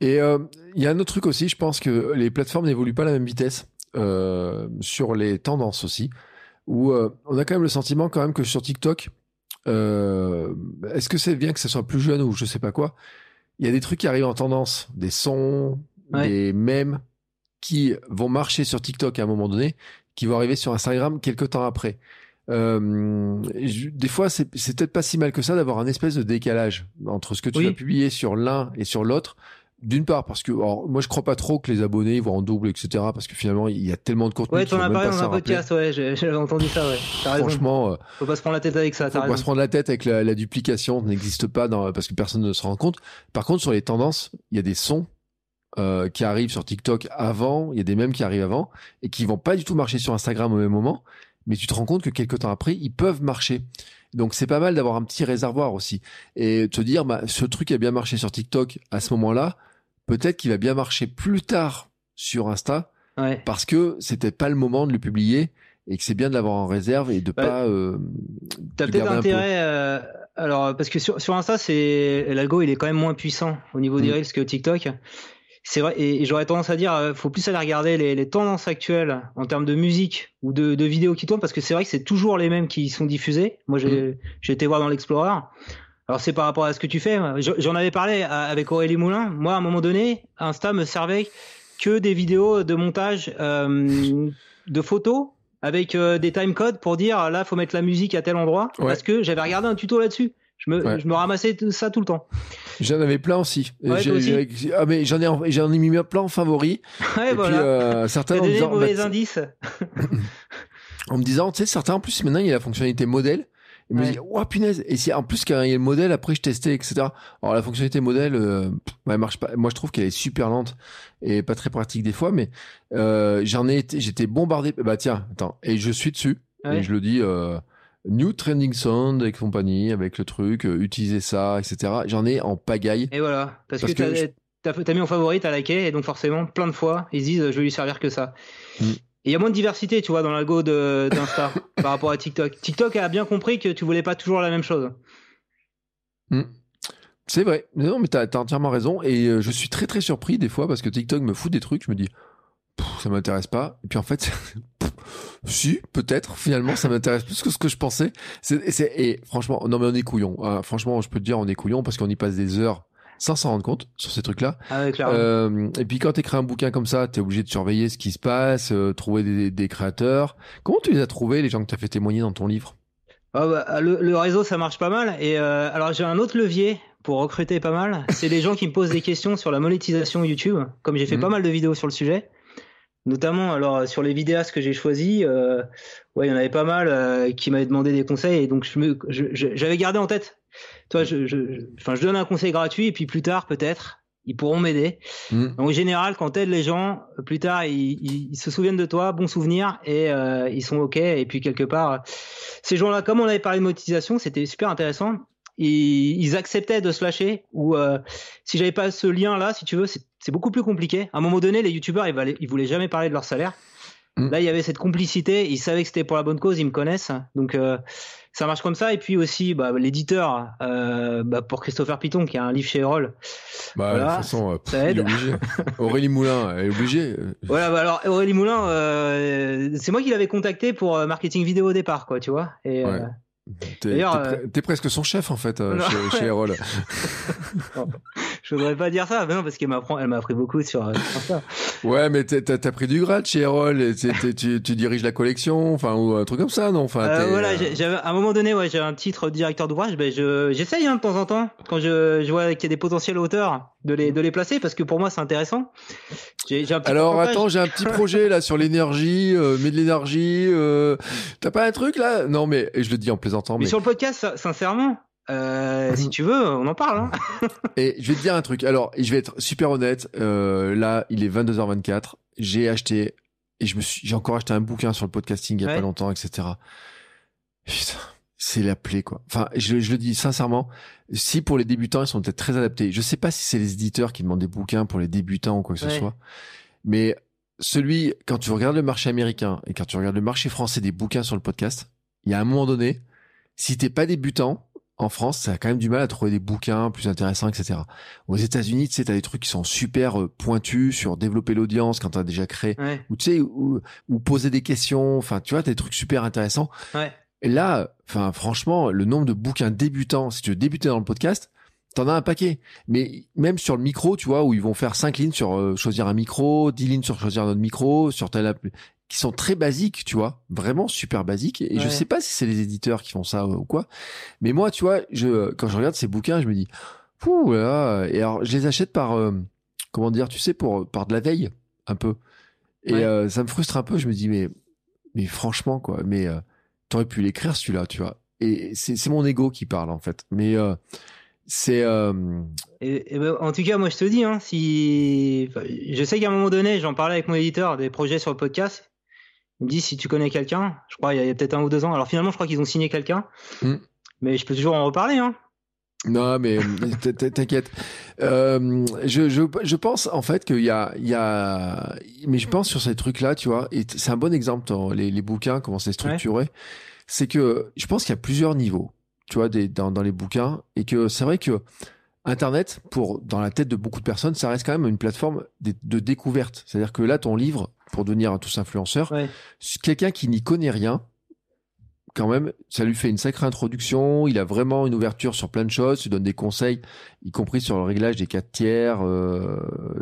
[SPEAKER 1] Et euh, il y a un autre truc aussi, je pense que les plateformes n'évoluent pas à la même vitesse euh, sur les tendances aussi, où on a quand même le sentiment quand même que sur TikTok, est-ce que c'est bien que ça soit plus jeune ou je sais pas quoi Il y a des trucs qui arrivent en tendance, des sons, des mèmes qui vont marcher sur TikTok à un moment donné, qui vont arriver sur Instagram quelques temps après. Euh, des fois, c'est peut-être pas si mal que ça d'avoir un espèce de décalage entre ce que tu vas publier sur l'un et sur l'autre. D'une part, parce que moi je crois pas trop que les abonnés vont en double, etc. Parce que finalement il y a tellement de contenu.
[SPEAKER 2] Ouais, t'en as parlé dans un podcast, ouais, j'ai entendu ça, ouais.
[SPEAKER 1] Franchement,
[SPEAKER 2] raison. faut pas se prendre la tête avec ça.
[SPEAKER 1] Faut pas se prendre la tête avec la, la duplication, n'existe pas dans, parce que personne ne se rend compte. Par contre, sur les tendances, il y a des sons euh, qui arrivent sur TikTok avant, il y a des mêmes qui arrivent avant et qui vont pas du tout marcher sur Instagram au même moment mais tu te rends compte que quelques temps après, ils peuvent marcher. Donc c'est pas mal d'avoir un petit réservoir aussi et te dire bah ce truc a bien marché sur TikTok à ce moment-là, peut-être qu'il va bien marcher plus tard sur Insta parce que c'était pas le moment de le publier et que c'est bien de l'avoir en réserve et de pas. Euh,
[SPEAKER 2] T'as peut-être intérêt. Euh, alors parce que sur, sur Insta, c'est l'algo il est quand même moins puissant au niveau des mm. reels que TikTok c'est vrai, et, j'aurais tendance à dire, euh, faut plus aller regarder les, les, tendances actuelles en termes de musique ou de, de vidéos qui tournent, parce que c'est vrai que c'est toujours les mêmes qui sont diffusées. Moi, j'ai mm. été voir dans l'Explorer. Alors c'est par rapport à ce que tu fais. J'en avais parlé avec Aurélie Moulin. Moi, à un moment donné, Insta me servait que des vidéos de montage euh, de photos avec euh, des timecodes pour dire là faut mettre la musique à tel endroit
[SPEAKER 1] Ouais.
[SPEAKER 2] parce que j'avais regardé un tuto là-dessus. Je me,
[SPEAKER 1] Ouais.
[SPEAKER 2] je me ramassais ça tout le temps.
[SPEAKER 1] J'en avais plein aussi.
[SPEAKER 2] Ouais,
[SPEAKER 1] J'ai-
[SPEAKER 2] toi aussi
[SPEAKER 1] j'ai- ah, mais j'en ai, en- j'en ai mis plein en favoris.
[SPEAKER 2] Ouais,
[SPEAKER 1] et
[SPEAKER 2] voilà.
[SPEAKER 1] puis euh, certains en disant,
[SPEAKER 2] mauvais
[SPEAKER 1] bah,
[SPEAKER 2] indices.
[SPEAKER 1] en me disant, tu sais, certains en plus maintenant il y a la fonctionnalité modèle. Et me dit, oh punaise. Et si en plus quand il y a le modèle, après je testais, etc. Alors la fonctionnalité modèle, euh, elle marche pas. Moi je trouve qu'elle est super lente et pas très pratique des fois, mais euh, j'en ai été, j'étais bombardé. Bah tiens, attends, et je suis dessus.
[SPEAKER 2] Ouais.
[SPEAKER 1] Et je le dis, euh, New Trending Sound avec compagnie, avec le truc, euh, utiliser ça, etc. J'en ai en pagaille.
[SPEAKER 2] Et voilà, parce,
[SPEAKER 1] Parce
[SPEAKER 2] que,
[SPEAKER 1] que
[SPEAKER 2] t'as, mis en favori, t'as liké, et donc forcément, plein de fois, ils se disent, je vais lui servir que ça.
[SPEAKER 1] Mm.
[SPEAKER 2] Et il y a moins de diversité, tu vois, dans l'algo d'Insta par rapport à TikTok. TikTok a bien compris que tu voulais pas toujours la même chose.
[SPEAKER 1] C'est vrai. Non, mais t'as as entièrement raison. Et euh, je suis très très surpris des fois parce que TikTok me fout des trucs. Je me dis, ça m'intéresse pas. Et puis en fait, si, peut-être. Finalement, ça m'intéresse plus que ce que je pensais. C'est, et franchement, non mais on est couillon. franchement, je peux te dire, on est couillon parce qu'on y passe des heures sans s'en rendre compte sur ces trucs-là.
[SPEAKER 2] Ah.
[SPEAKER 1] Euh, et puis quand t'écris un bouquin comme ça, t'es obligé de surveiller ce qui se passe, euh, trouver des, des créateurs. Comment tu les as trouvés, les gens que t'as fait témoigner dans ton livre?
[SPEAKER 2] Ah bah, le, le réseau, ça marche pas mal. Et euh, alors, j'ai un autre levier pour recruter pas mal. C'est les gens qui me posent des questions sur la monétisation YouTube. Comme j'ai fait
[SPEAKER 1] Mhm.
[SPEAKER 2] pas mal de vidéos sur le sujet, notamment alors sur les vidéastes que j'ai choisis, euh, ouais, il y en avait pas mal euh, qui m'avaient demandé des conseils. Et donc, je me, je- je- j'avais gardé en tête. Toi, je, je, je- enfin, je donne un conseil gratuit et puis plus tard, peut-être, ils pourront m'aider.
[SPEAKER 1] Hmm.
[SPEAKER 2] En général, quand t'aides les gens, plus tard, ils, ils- ils se souviennent de toi, bon souvenir, et euh, ils sont OK. Et puis, quelque part, euh, ces gens-là, comme on avait parlé de monétisation, c'était super intéressant. Ils, ils acceptaient de se lâcher. Ou euh, si j'avais pas ce lien-là, si tu veux, c'est c'est beaucoup plus compliqué. À un moment donné, les youtubeurs, ils, ils voulaient jamais parler de leur salaire.
[SPEAKER 1] Mm.
[SPEAKER 2] Là, il y avait cette complicité. Ils savaient que c'était pour la bonne cause. Ils me connaissent. Donc, euh, ça marche comme ça. Et puis aussi, bah, l'éditeur, euh, bah, pour Christopher Piton, qui a un livre chez Erol,
[SPEAKER 1] Bah,
[SPEAKER 2] Voilà,
[SPEAKER 1] de toute façon, euh, pff,
[SPEAKER 2] ça
[SPEAKER 1] il est
[SPEAKER 2] aide.
[SPEAKER 1] obligé. Aurélie Moulin, elle est obligée.
[SPEAKER 2] Voilà, bah alors Aurélie Moulin, euh, c'est moi qui l'avais contacté pour marketing vidéo au départ, quoi, tu vois. Et,
[SPEAKER 1] Ouais. T'es
[SPEAKER 2] D'ailleurs,
[SPEAKER 1] t'es pre- t'es presque son chef en fait
[SPEAKER 2] Non,
[SPEAKER 1] chez, chez
[SPEAKER 2] ouais.
[SPEAKER 1] Erol.
[SPEAKER 2] je voudrais pas dire ça, mais non, parce qu'elle m'apprend, elle m'a appris beaucoup sur, euh, sur ça.
[SPEAKER 1] Ouais, mais t'as t'as pris du grade chez Erol. et tu, tu diriges la collection, enfin ou un truc comme ça, non? Enfin,
[SPEAKER 2] Euh, voilà,
[SPEAKER 1] euh,
[SPEAKER 2] j'ai- j'avais à un moment donné, ouais, j'ai un titre de directeur d'ouvrage, ben je j'essaye hein, de temps en temps quand je, je vois qu'il y a des potentiels auteurs de les de les placer parce que pour moi c'est intéressant. J'ai j'ai un petit
[SPEAKER 1] Alors
[SPEAKER 2] pourcentage.
[SPEAKER 1] attends, j'ai un petit projet là sur l'énergie, euh, mais de l'énergie. euh, T'as pas un truc là? Non, mais et je le dis en plaisantant,
[SPEAKER 2] mais
[SPEAKER 1] mais
[SPEAKER 2] sur le podcast, ça- sincèrement, euh,
[SPEAKER 1] Mhm.
[SPEAKER 2] si tu veux, on en parle. Hein.
[SPEAKER 1] et je vais te dire un truc. Alors, je vais être super honnête. euh, là, il est 22h24. J'ai acheté et je me suis, j'ai encore acheté un bouquin sur le podcasting il y a
[SPEAKER 2] Ouais.
[SPEAKER 1] pas longtemps, etc. Putain, c'est la plaie quoi. Enfin, je, je le dis sincèrement. Si pour les débutants, ils sont peut-être très adaptés. Je sais pas si c'est les éditeurs qui demandent des bouquins pour les débutants ou quoi que ce soit, mais celui quand tu regardes le marché américain et quand tu regardes le marché français des bouquins sur le podcast, il y a un moment donné, si t'es pas débutant en France, ça a quand même du mal à trouver des bouquins plus intéressants, etc. Aux États-Unis, tu sais, t'as des trucs qui sont super euh, pointus sur développer l'audience quand t'as déjà créé,
[SPEAKER 2] Ouais,
[SPEAKER 1] ou tu sais, ou, ou poser des questions. Enfin, tu vois, t'as des trucs super intéressants.
[SPEAKER 2] ouais.
[SPEAKER 1] Et là, enfin, franchement, le nombre de bouquins débutants, si tu veux débuter dans le podcast, t'en as un paquet. Mais même sur le micro, tu vois, où ils vont faire cinq lignes sur euh, choisir un micro, 10 lignes sur choisir un autre micro, sur tel app- qui sont très basiques, tu vois, vraiment super basiques. Et je
[SPEAKER 2] Ouais.
[SPEAKER 1] sais pas si c'est les éditeurs qui font ça euh, ou quoi. Mais moi, tu vois, je, quand je regarde ces bouquins, je me dis, Pouh là, et alors, je les achète par, euh, comment dire, tu sais, pour, par de la veille, un peu. Et
[SPEAKER 2] Ouais.
[SPEAKER 1] euh, ça me frustre un peu. Je me dis, mais, mais franchement, quoi, mais euh, t'aurais pu l'écrire celui-là, tu vois. Et c'est c'est mon ego qui parle, en fait. Mais c'est. euh,
[SPEAKER 2] ben, en tout cas, moi je te dis, hein, si enfin, je sais qu'à un moment donné, j'en parlais avec mon éditeur des projets sur le podcast. Il me dit si tu connais quelqu'un, je crois il y a, peut-être un ou deux ans. Alors finalement, je crois qu'ils ont signé quelqu'un,
[SPEAKER 1] Hmm.
[SPEAKER 2] mais je peux toujours en reparler. Hein.
[SPEAKER 1] Non, mais t'inquiète. Euh, je, je, je pense en fait qu'il y a, il y a, mais je pense sur ces trucs-là, tu vois, et c'est un bon exemple dans les, les bouquins, comment c'est structuré. C'est que je pense qu'il y a plusieurs niveaux, tu vois, des, dans, dans les bouquins, et que c'est vrai que Internet, pour dans la tête de beaucoup de personnes, ça reste quand même une plateforme de, de découverte. C'est-à-dire que là, ton livre, pour devenir un tous influenceur,
[SPEAKER 2] Ouais.
[SPEAKER 1] quelqu'un qui n'y connaît rien, quand même, ça lui fait une sacrée introduction. Il a vraiment une ouverture sur plein de choses. Il donne des conseils, y compris sur le réglage des 4 tiers, euh,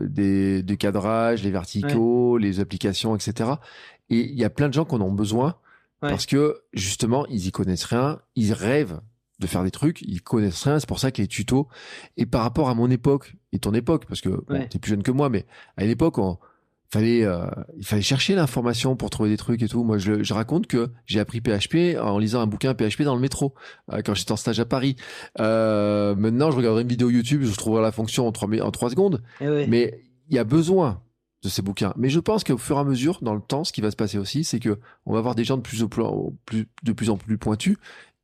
[SPEAKER 1] des, des cadrages, les verticaux, les applications, etc. Et il y a plein de gens qui en ont besoin parce que justement, ils y connaissent rien. Ils rêvent de faire des trucs, ils connaissent rien. C'est pour ça que les tutos. Et par rapport à mon époque et ton époque, parce que bon, t'es plus jeune que moi, mais à une époque, on, fallait euh, il fallait chercher l'information pour trouver des trucs et tout. Moi, je, je raconte que j'ai appris PHP en lisant un bouquin PHP dans le métro euh, quand j'étais en stage à Paris. Euh, maintenant, je regarderai une vidéo YouTube, je trouverai la fonction en trois en trois secondes. Eh Mais il y a besoin de ces bouquins. Mais je pense qu'au fur et à mesure, dans le temps, ce qui va se passer aussi, c'est que on va avoir des gens de plus, en plus, de plus en plus pointus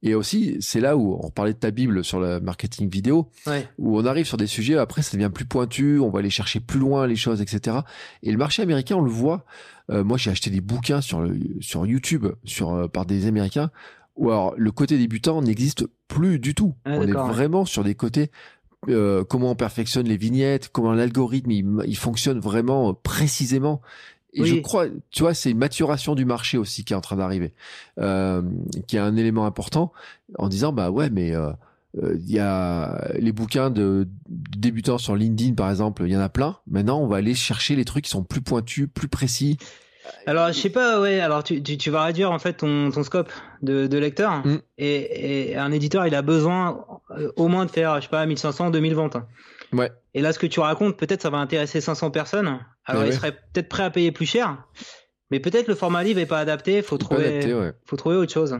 [SPEAKER 1] et aussi, c'est là où on parlait de ta Bible sur le marketing vidéo, où on arrive sur des sujets, après ça devient plus pointu, on va aller chercher plus loin les choses, etc. Et le marché américain, on le voit. Euh, moi, j'ai acheté des bouquins sur, le, sur YouTube sur, euh, par des Américains, où alors le côté débutant n'existe plus du tout. Ah, on est vraiment sur des côtés euh, comment on perfectionne les vignettes, comment l'algorithme il, il, fonctionne vraiment précisément. Et je crois, tu vois, c'est une maturation du marché aussi qui est en train d'arriver, euh, qui est un élément important en disant, bah ouais, mais euh, euh, il y a les bouquins de débutants sur LinkedIn, par exemple, il y en a plein. Maintenant, on va aller chercher les trucs qui sont plus pointus, plus précis.
[SPEAKER 2] Alors, je sais pas, ouais. Alors, tu, tu, vas réduire en fait ton, ton scope de, de lecteur. Mm. Et, et, un éditeur, il a besoin au moins de faire, je sais pas, 1500, 2000 ventes.
[SPEAKER 1] Ouais.
[SPEAKER 2] Et là, ce que tu racontes, peut-être ça va intéresser 500 personnes. Alors, ils seraient peut-être prêts à payer plus cher, mais peut-être le format livre est pas adapté. Faut trouver, faut trouver autre chose.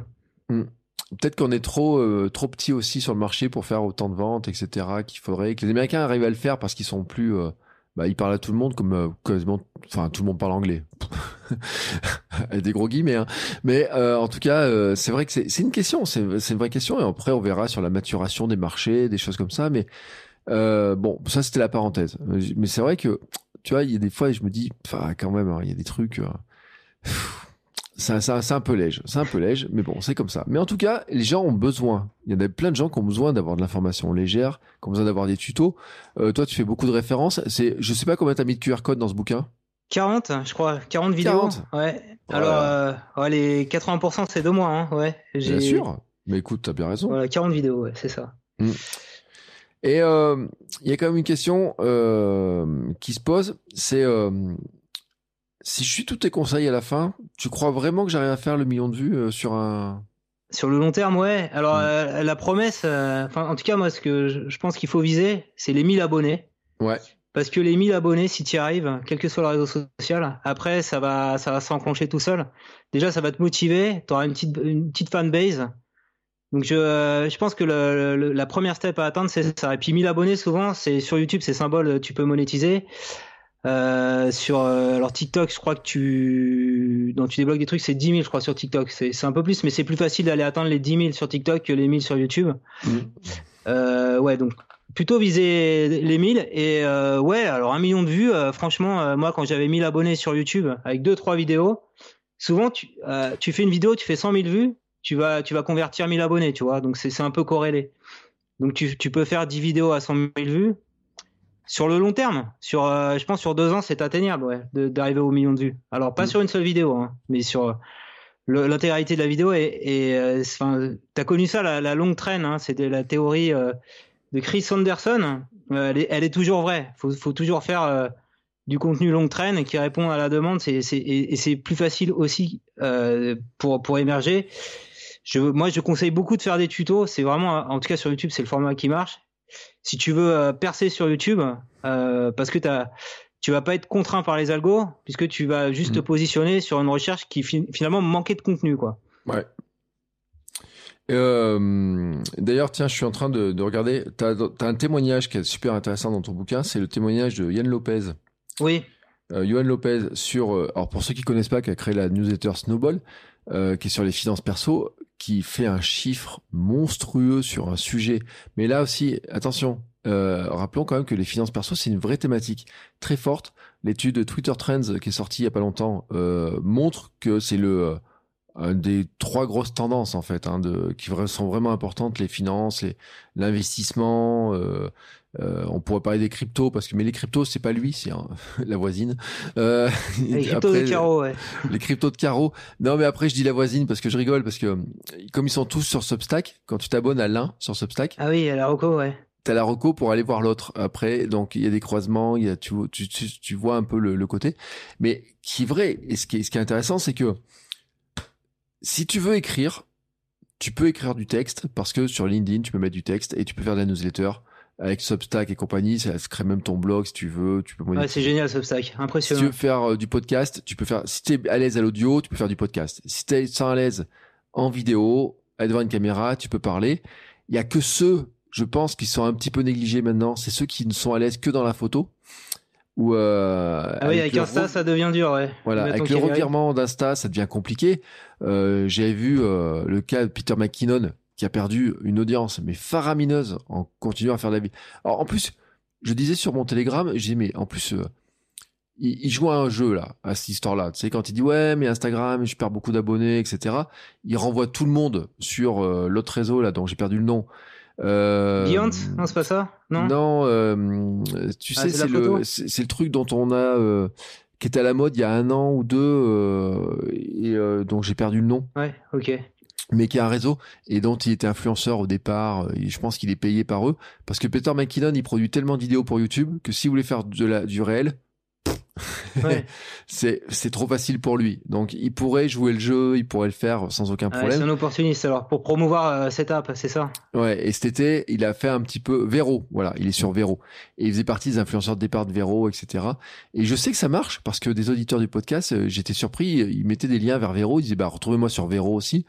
[SPEAKER 1] Hmm. Peut-être qu'on est trop euh, trop petit aussi sur le marché pour faire autant de ventes, etc. Qu'il faudrait que les Américains arrivent à le faire parce qu'ils sont plus. Euh, bah, ils parlent à tout le monde comme euh, quasiment. Enfin, tout le monde parle anglais. Avec des gros guillemets. Hein. Mais en tout cas, c'est vrai que c'est une question. C'est une vraie question. Et après, on verra sur la maturation des marchés, des choses comme ça. Mais bon, ça c'était la parenthèse. Mais c'est vrai que tu vois, il y a des fois, je me dis, enfin, quand même, hein, il y a des trucs. Euh, c'est un peu léger, c'est un peu léger, mais bon, c'est comme ça. Mais en tout cas, les gens ont besoin. Il y en a plein de gens qui ont besoin d'avoir de l'information légère, qui ont besoin d'avoir des tutos. Euh, toi, tu fais beaucoup de références. C'est, je sais pas combien t'as mis de QR code dans ce bouquin.
[SPEAKER 2] 40, je crois, 40 vidéos. 40 ouais. Alors, euh, les 80%, c'est de moi, hein, ouais.
[SPEAKER 1] Bien sûr. Mais écoute, t'as bien raison.
[SPEAKER 2] Voilà, 40 vidéos, ouais, c'est ça. Mmh.
[SPEAKER 1] Et euh, il y a quand même une question euh, qui se pose, c'est euh, si je suis tous tes conseils à la fin, tu crois vraiment que j'arrive à faire le million de vues sur un
[SPEAKER 2] sur le long terme, ouais. Alors mm. la promesse, enfin en tout cas moi ce que je, pense qu'il faut viser, c'est les 1000 abonnés.
[SPEAKER 1] Ouais.
[SPEAKER 2] Parce que les 1000 abonnés, si tu y arrives, quel que soit le réseau social, après ça va ça va s'enclencher tout seul. Déjà ça va te motiver, tu auras une petite une petite fanbase donc je, euh, je pense que le, la première step à atteindre c'est ça. Et puis 1000 abonnés souvent c'est sur YouTube c'est symbole tu peux monétiser. Euh, sur euh, alors TikTok je crois que tu dans tu débloques des trucs c'est 10 000 je crois sur TikTok c'est un peu plus mais c'est plus facile d'aller atteindre les 10 000 sur TikTok que les 1000 sur YouTube. Mmh. Euh, ouais donc plutôt viser les 1000 et euh, ouais alors un million de vues franchement moi quand j'avais 1000 abonnés sur YouTube avec deux trois vidéos souvent tu tu fais une vidéo tu fais 100 000 vues tu vas, tu vas convertir 1000 abonnés, tu vois. Donc c'est un peu corrélé. Donc tu, tu, peux faire 10 vidéos à 100 000 vues. Sur le long terme, sur, euh, je pense sur deux ans, c'est atteignable, ouais, d'arriver au million de vues. Alors pas mm. sur une seule vidéo, hein, mais sur l'intégralité de la vidéo. Et, et euh, t'as connu ça, la, la longue traîne. Hein, C'était la théorie euh, de Chris Anderson. Elle est, elle, est, toujours vraie. Faut, faut toujours faire du contenu longue traîne qui répond à la demande. C'est, et c'est plus facile aussi pour pour émerger je, moi, je conseille beaucoup de faire des tutos. C'est vraiment, en tout cas sur YouTube, c'est le format qui marche. Si tu veux euh, percer sur YouTube, euh, parce que as, tu vas pas être contraint par les algos, puisque tu vas juste te mm. positionner sur une recherche qui finalement manquait de contenu, quoi.
[SPEAKER 1] Ouais. Euh, D'ailleurs, tiens, je suis en train de, de regarder. Tu as, as, un témoignage qui est super intéressant dans ton bouquin. C'est le témoignage de Yann Lopez.
[SPEAKER 2] Oui.
[SPEAKER 1] Euh, Lopez sur. Alors pour ceux qui connaissent pas, qui a créé la newsletter Snowball, euh, qui est sur les finances perso qui fait un chiffre monstrueux sur un sujet. Mais là aussi, attention, euh, rappelons quand même que les finances perso, c'est une vraie thématique très forte. L'étude Twitter Trends qui est sortie il y a pas longtemps euh, montre que c'est le des trois grosses tendances en fait, hein, qui sont vraiment importantes les finances, l'investissement. Euh, euh, on pourrait parler des cryptos parce que mais les cryptos c'est pas lui, c'est la voisine.
[SPEAKER 2] Euh, les cryptos de Caro, ouais.
[SPEAKER 1] Les cryptos de Caro. Non mais après je dis la voisine parce que je rigole parce que comme ils sont tous sur Substack, quand tu t'abonnes à l'un sur Substack.
[SPEAKER 2] Ah oui, à la Rocco, ouais
[SPEAKER 1] t'as la reco pour aller voir l'autre après donc il y a des croisements il y a tu, tu, tu, vois un peu le, le, côté mais qui est vrai et ce qui est, ce qui est intéressant c'est que si tu veux écrire tu peux écrire du texte parce que sur LinkedIn tu peux mettre du texte et tu peux faire de la newsletter avec Substack et compagnie, ça se crée même ton blog si tu veux. Tu peux
[SPEAKER 2] ouais, c'est génial Substack, impressionnant.
[SPEAKER 1] Si tu veux faire euh, du podcast, tu peux faire. Si t'es à l'aise à l'audio, tu peux faire du podcast. Si t'es sans à l'aise en vidéo, devant une caméra, tu peux parler. Il y a que ceux je pense qu'ils sont un petit peu négligés maintenant. C'est ceux qui ne sont à l'aise que dans la photo. Ou
[SPEAKER 2] euh, ah oui, avec, Insta, ça devient dur, ouais.
[SPEAKER 1] Voilà, avec le revirement d'Insta, ça devient compliqué. Euh, J'ai vu euh, le cas de Peter McKinnon qui a perdu une audience mais faramineuse en continuant à faire de la vie. Alors en plus, je disais sur mon Telegram, j'ai mais en plus euh, il, il, joue à un jeu là, à cette histoire-là. Tu sais, quand il dit ouais, mais Instagram, je perds beaucoup d'abonnés, etc. Il renvoie tout le monde sur euh, l'autre réseau là, dont j'ai perdu le nom.
[SPEAKER 2] Euh, Beyond Non, c'est pas ça Non?
[SPEAKER 1] Non, euh, tu ah, sais, c'est le, c'est le truc dont on a, euh, qui était à la mode il y a un an ou deux, euh, et euh, dont j'ai perdu le nom.
[SPEAKER 2] Ouais, ok.
[SPEAKER 1] Mais qui a un réseau et dont il était influenceur au départ. Et je pense qu'il est payé par eux parce que Peter McKinnon, il produit tellement de vidéos pour YouTube que si vous voulez faire de la, du réel, c'est c'est trop facile pour lui. Donc il pourrait jouer le jeu, il pourrait le faire sans aucun problème.
[SPEAKER 2] c'est un opportuniste alors pour promouvoir euh, cette app, c'est ça?
[SPEAKER 1] Ouais. Et cet été, il a fait un petit peu Vero. Voilà, il est sur Vero et il faisait partie des influenceurs de départ de Vero, etc. Et je sais que ça marche parce que des auditeurs du podcast, euh, j'étais surpris, ils mettaient des liens vers Vero, ils disaient bah retrouvez-moi sur Vero aussi.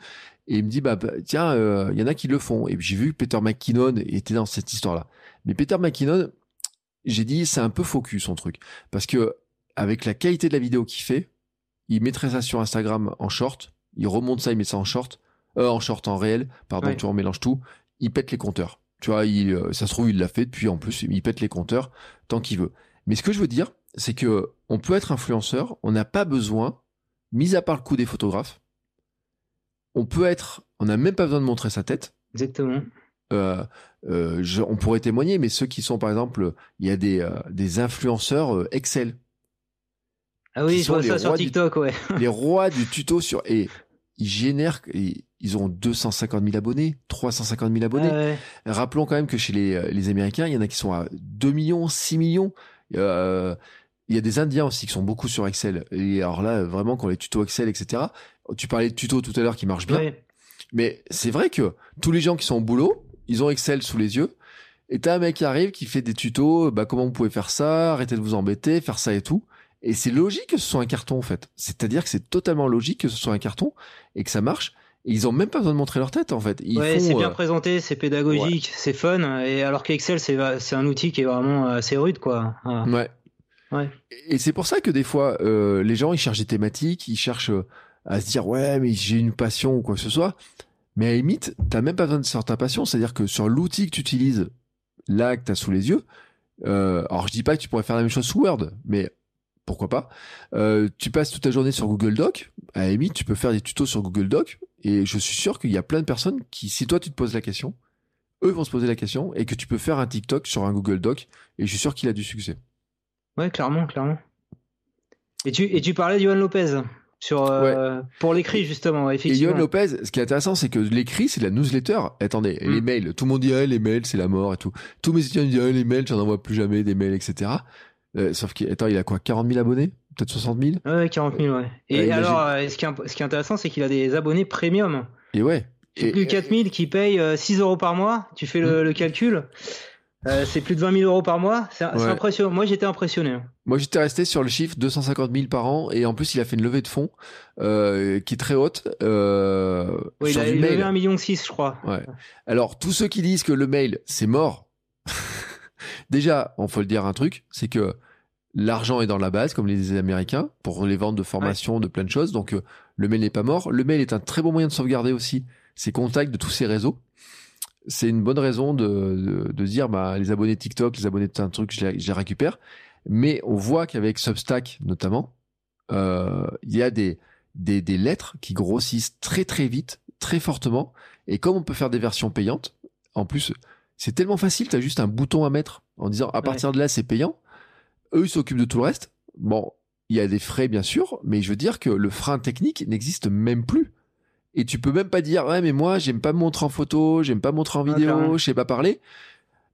[SPEAKER 1] Et il me dit bah, bah tiens, euh, il y en a qui le font. Et j'ai vu que Peter McKinnon était dans cette histoire-là. Mais Peter McKinnon, j'ai dit c'est un peu focus son truc parce que avec la qualité de la vidéo qu'il fait, il mettrait ça sur Instagram en short, il remonte ça, il met ça en short, euh, en short en réel, pardon, tu en mélanges tout, il pète les compteurs. Tu vois, il, euh, ça se trouve, il l'a fait, puis en plus, il pète les compteurs tant qu'il veut. Mais ce que je veux dire, c'est que on peut être influenceur, on n'a pas besoin, mis à part le coup des photographes, on peut être, on n'a même pas besoin de montrer sa tête.
[SPEAKER 2] Exactement.
[SPEAKER 1] Euh, euh, on pourrait témoigner, mais ceux qui sont, par exemple, il y a des, euh, des influenceurs Excel
[SPEAKER 2] ah oui, je vois ça sur TikTok, ouais.
[SPEAKER 1] les rois du tuto sur et ils génèrent ils ont 250 000 abonnés, 350 000 abonnés. Rappelons quand même que chez les, les Américains, il y en a qui sont à 2 millions, 6 millions. Il y a des Indiens aussi qui sont beaucoup sur Excel. Et alors là, vraiment, quand les tutos Excel, etc. Tu parlais de tutos tout à l'heure qui marchent bien. Mais c'est vrai que tous les gens qui sont au boulot, ils ont Excel sous les yeux. Et t'as un mec qui arrive qui fait des tutos, bah comment vous pouvez faire ça, arrêtez de vous embêter, faire ça et tout. Et c'est logique que ce soit un carton en fait. C'est-à-dire que c'est totalement logique que ce soit un carton et que ça marche. Et ils ont même pas besoin de montrer leur tête en fait. Ils
[SPEAKER 2] ouais, c'est bien euh, présenté, c'est pédagogique, c'est fun. Et alors qu'Excel c'est c'est un outil qui est vraiment assez rude quoi.
[SPEAKER 1] Ouais.
[SPEAKER 2] Ouais.
[SPEAKER 1] Et c'est pour ça que des fois euh, les gens ils cherchent des thématiques, ils cherchent euh, à se dire ouais mais j'ai une passion ou quoi que ce soit. Mais à la limite, t'as même pas besoin de sortir ta passion. C'est-à-dire que sur l'outil que tu utilises, là que t'as sous les yeux, euh, alors je dis pas que tu pourrais faire la même chose sous Word, mais pourquoi pas. Euh, tu passes toute ta journée sur Google Doc. À la tu peux faire des tutos sur Google Doc. Et je suis sûr qu'il y a plein de personnes qui, si toi tu te poses la question, eux vont se poser la question et que tu peux faire un TikTok sur un Google Doc. Et je suis sûr qu'il a du succès.
[SPEAKER 2] Ouais, clairement, clairement. Et tu, et tu parlais d'Yohan Lopez sur euh, pour l'écrit justement effectivement.
[SPEAKER 1] Et Yohan Lopez, ce qui est intéressant, c'est que l'écrit c'est la newsletter. Attendez, mm. les mails, tout le monde dit ah, les mails c'est la mort et tout. Tous mes étudiants disent ah, les mails, j'en envoie plus jamais des mails, etc. Euh, sauf qu'il il a quoi 40 000 abonnés? Peut-être 60 000
[SPEAKER 2] Ouais, 40 000, ouais. Et alors, euh, ce, qui est, ce qui est intéressant, c'est qu'il a des abonnés premium.
[SPEAKER 1] Et ouais.
[SPEAKER 2] C'est plus 4 000 qui payent 6 euh, euros par mois. Tu fais le, hmm. calcul. C'est plus de 20 000 euros par mois. C'est impressionnant. Moi, j'étais impressionné. Hein.
[SPEAKER 1] Moi, j'étais resté sur le chiffre 250 000 par an. Et en plus, il a fait une levée de fonds qui est très haute.
[SPEAKER 2] oui, il a levé 1,6 million, je crois.
[SPEAKER 1] Ouais. Alors, tous ceux qui disent que le mail, c'est mort. Déjà, on faut le dire un truc, c'est que l'argent est dans la base, comme les les Américains, pour les ventes de formation, de plein de choses. Donc, euh, le mail n'est pas mort. Le mail est un très bon moyen de sauvegarder aussi ses contacts de tous ces réseaux. C'est une bonne raison de, de, dire, bah, les abonnés TikTok, les abonnés de un truc, je les, je les récupère. Mais on voit qu'avec Substack, notamment, euh, il y a des, des, des lettres qui grossissent très très vite, très fortement. Et comme on peut faire des versions payantes, en plus, c'est tellement facile, tu as juste un bouton à mettre en disant à partir de là c'est payant. Eux ils s'occupent de tout le reste. Bon, il y a des frais bien sûr, mais je veux dire que le frein technique n'existe même plus. Et tu peux même pas dire ouais mais moi j'aime pas me montrer en photo, j'aime pas montrer en vidéo, je sais pas parler.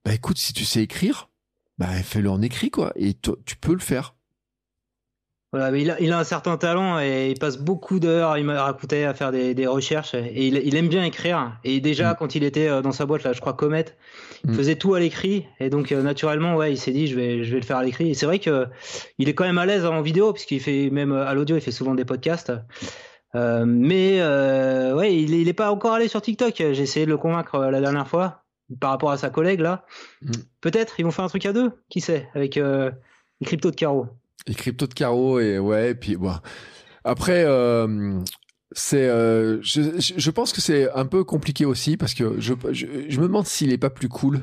[SPEAKER 1] Bah écoute, si tu sais écrire, bah fais-le en écrit quoi, et tu peux le faire.
[SPEAKER 2] Voilà, mais il a, il a, un certain talent et il passe beaucoup d'heures, il m'a raconté, à faire des, des, recherches et il, il, aime bien écrire. Et déjà, mm. quand il était euh, dans sa boîte, là, je crois Comet, il mm. faisait tout à l'écrit et donc euh, naturellement, ouais, il s'est dit, je vais, je vais le faire à l'écrit. Et c'est vrai que il est quand même à l'aise en vidéo puisqu'il fait même euh, à l'audio, il fait souvent des podcasts. Euh, mais euh, ouais, il, il est pas encore allé sur TikTok. J'ai essayé de le convaincre la dernière fois par rapport à sa collègue là. Mm. Peut-être ils vont faire un truc à deux, qui sait, avec les cryptos de carreau.
[SPEAKER 1] Et crypto de carreau et ouais, et puis bon. Après, euh, c'est, euh, je, je, pense que c'est un peu compliqué aussi parce que je, je, je me demande s'il est pas plus cool.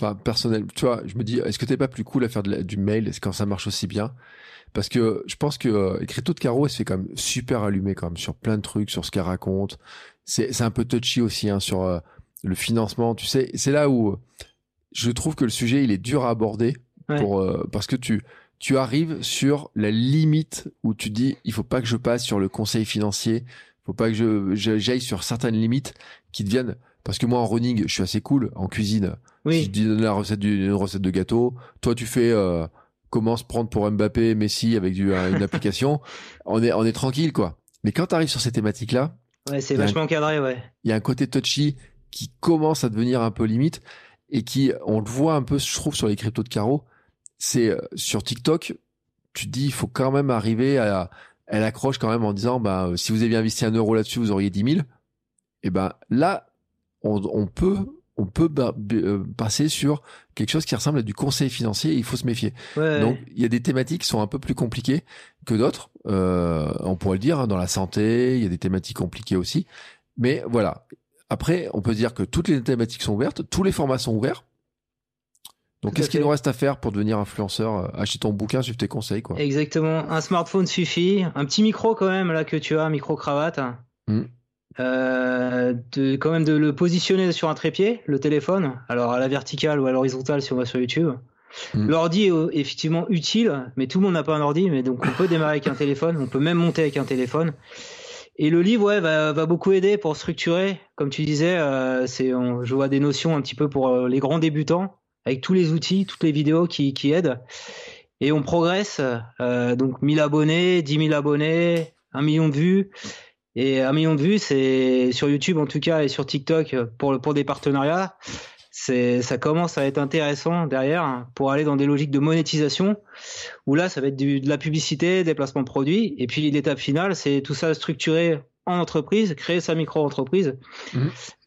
[SPEAKER 1] enfin, personnel, tu vois, je me dis, est-ce que t'es pas plus cool à faire de du mail? Quand ça marche aussi bien? Parce que je pense que euh, crypto de carreau, elle se fait quand même super allumé quand même sur plein de trucs, sur ce qu'elle raconte. C'est, un peu touchy aussi hein, sur euh, le financement. Tu sais, c'est là où je trouve que le sujet il est dur à aborder pour euh, parce que tu tu arrives sur la limite où tu dis il faut pas que je passe sur le conseil financier, faut pas que je j'aille sur certaines limites qui deviennent parce que moi en running je suis assez cool en cuisine.
[SPEAKER 2] Oui.
[SPEAKER 1] Si je donne la recette d'une recette de gâteau, toi tu fais euh, comment se prendre pour Mbappé, Messi avec du, une application, on est on est tranquille quoi. Mais quand tu arrives sur ces thématiques là,
[SPEAKER 2] ouais, c'est vachement cadré ouais.
[SPEAKER 1] Il y a un côté touchy qui commence à devenir un peu limite et qui on le voit un peu je trouve sur les cryptos de carreau c'est euh, sur TikTok, tu te dis, il faut quand même arriver à, elle accroche quand même en disant, bah, si vous aviez investi un euro là-dessus, vous auriez 10 000. Et ben là, on, peut, on peut euh, passer sur quelque chose qui ressemble à du conseil financier. il faut se méfier. Donc, il y a des thématiques qui sont un peu plus compliquées que d'autres. Euh, on pourrait le dire hein, dans la santé, il y a des thématiques compliquées aussi. Mais voilà. Après, on peut dire que toutes les thématiques sont ouvertes, tous les formats sont ouverts. Donc, qu'est-ce qu'il nous reste à faire pour devenir influenceur euh, Acheter ton bouquin, suivre tes conseils, quoi?
[SPEAKER 2] Exactement. Un smartphone suffit. Un petit micro, quand même, là, que tu as, micro cravate. Euh, de, quand même de le positionner sur un trépied, le téléphone, alors à la verticale ou à l'horizontale si on va sur YouTube. Hmm. L'ordi est effectivement utile, mais tout le monde n'a pas un ordi, mais donc on peut démarrer avec un téléphone, on peut même monter avec un téléphone. Et le livre, ouais, va, va beaucoup aider pour structurer, comme tu disais, euh, c'est, je vois des notions un petit peu pour euh, les grands débutants, avec tous les outils, toutes les vidéos qui, qui aident. Et on progresse. Euh, donc 1000 abonnés, 10 000 abonnés, 1 million de vues. Et un million de vues, c'est sur YouTube en tout cas et sur TikTok pour, pour des partenariats. C'est, ça commence à être intéressant derrière pour aller dans des logiques de monétisation où là, ça va être du, de la publicité, des placements de produits. Et puis l'étape finale, c'est tout ça structuré en entreprise, créer sa micro-entreprise, mmh.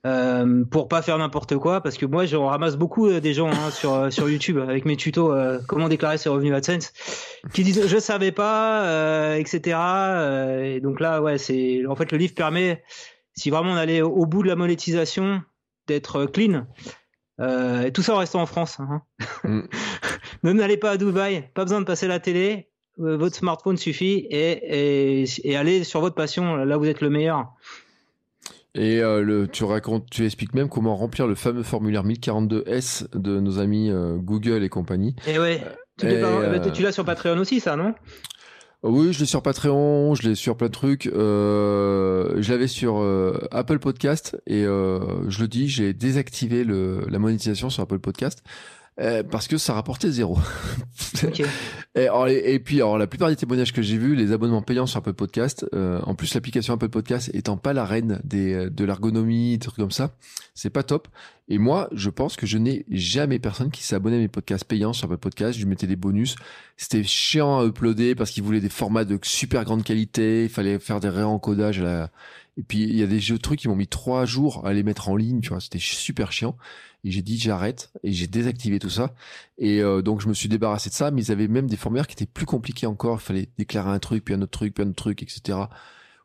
[SPEAKER 2] euh, pour pas faire n'importe quoi, parce que moi, je ramasse beaucoup euh, des gens hein, sur euh, sur YouTube avec mes tutos euh, comment déclarer ses revenus AdSense, qui disent je savais pas, etc. et donc là, ouais, c'est en fait le livre permet, si vraiment on allait au bout de la monétisation, d'être clean. et tout ça en restant en France. Hein. Mmh. ne n'allez pas à Dubaï, pas besoin de passer la télé. Euh, votre smartphone suffit et, et, et, allez sur votre passion, là où vous êtes le meilleur.
[SPEAKER 1] Et euh, le, tu racontes, tu expliques même comment remplir le fameux formulaire 1042S de nos amis euh, Google et compagnie.
[SPEAKER 2] Et ouais, tu, tu l'as sur Patreon aussi, ça, non?
[SPEAKER 1] Oui, je l'ai sur Patreon, je l'ai sur plein de trucs. Euh, je l'avais sur Apple Podcast et je le dis, j'ai désactivé le, la monétisation sur Apple Podcast euh, parce que ça rapportait zéro. et, puis, alors, la plupart des témoignages que j'ai vus, les abonnements payants sur Apple Podcast, euh, en plus l'application Apple Podcast étant pas la reine des, euh, de l'ergonomie, des trucs comme ça, c'est pas top. Et moi, je pense que je n'ai jamais personne qui s'est abonné à mes podcasts payants sur Apple Podcast. Je lui mettais des bonus. C'était chiant à uploader parce qu'ils voulaient des formats de super grande qualité. Il fallait faire des réencodages à la... Et puis, il y a des jeux, trucs qui m'ont mis trois jours à les mettre en ligne, tu vois. C'était super chiant. Et j'ai dit j'arrête et j'ai désactivé tout ça. Et euh, donc je me suis débarrassé de ça, mais ils avaient même des formulaires qui étaient plus compliqués encore. Il fallait déclarer un truc, puis un autre truc, puis un autre truc, etc.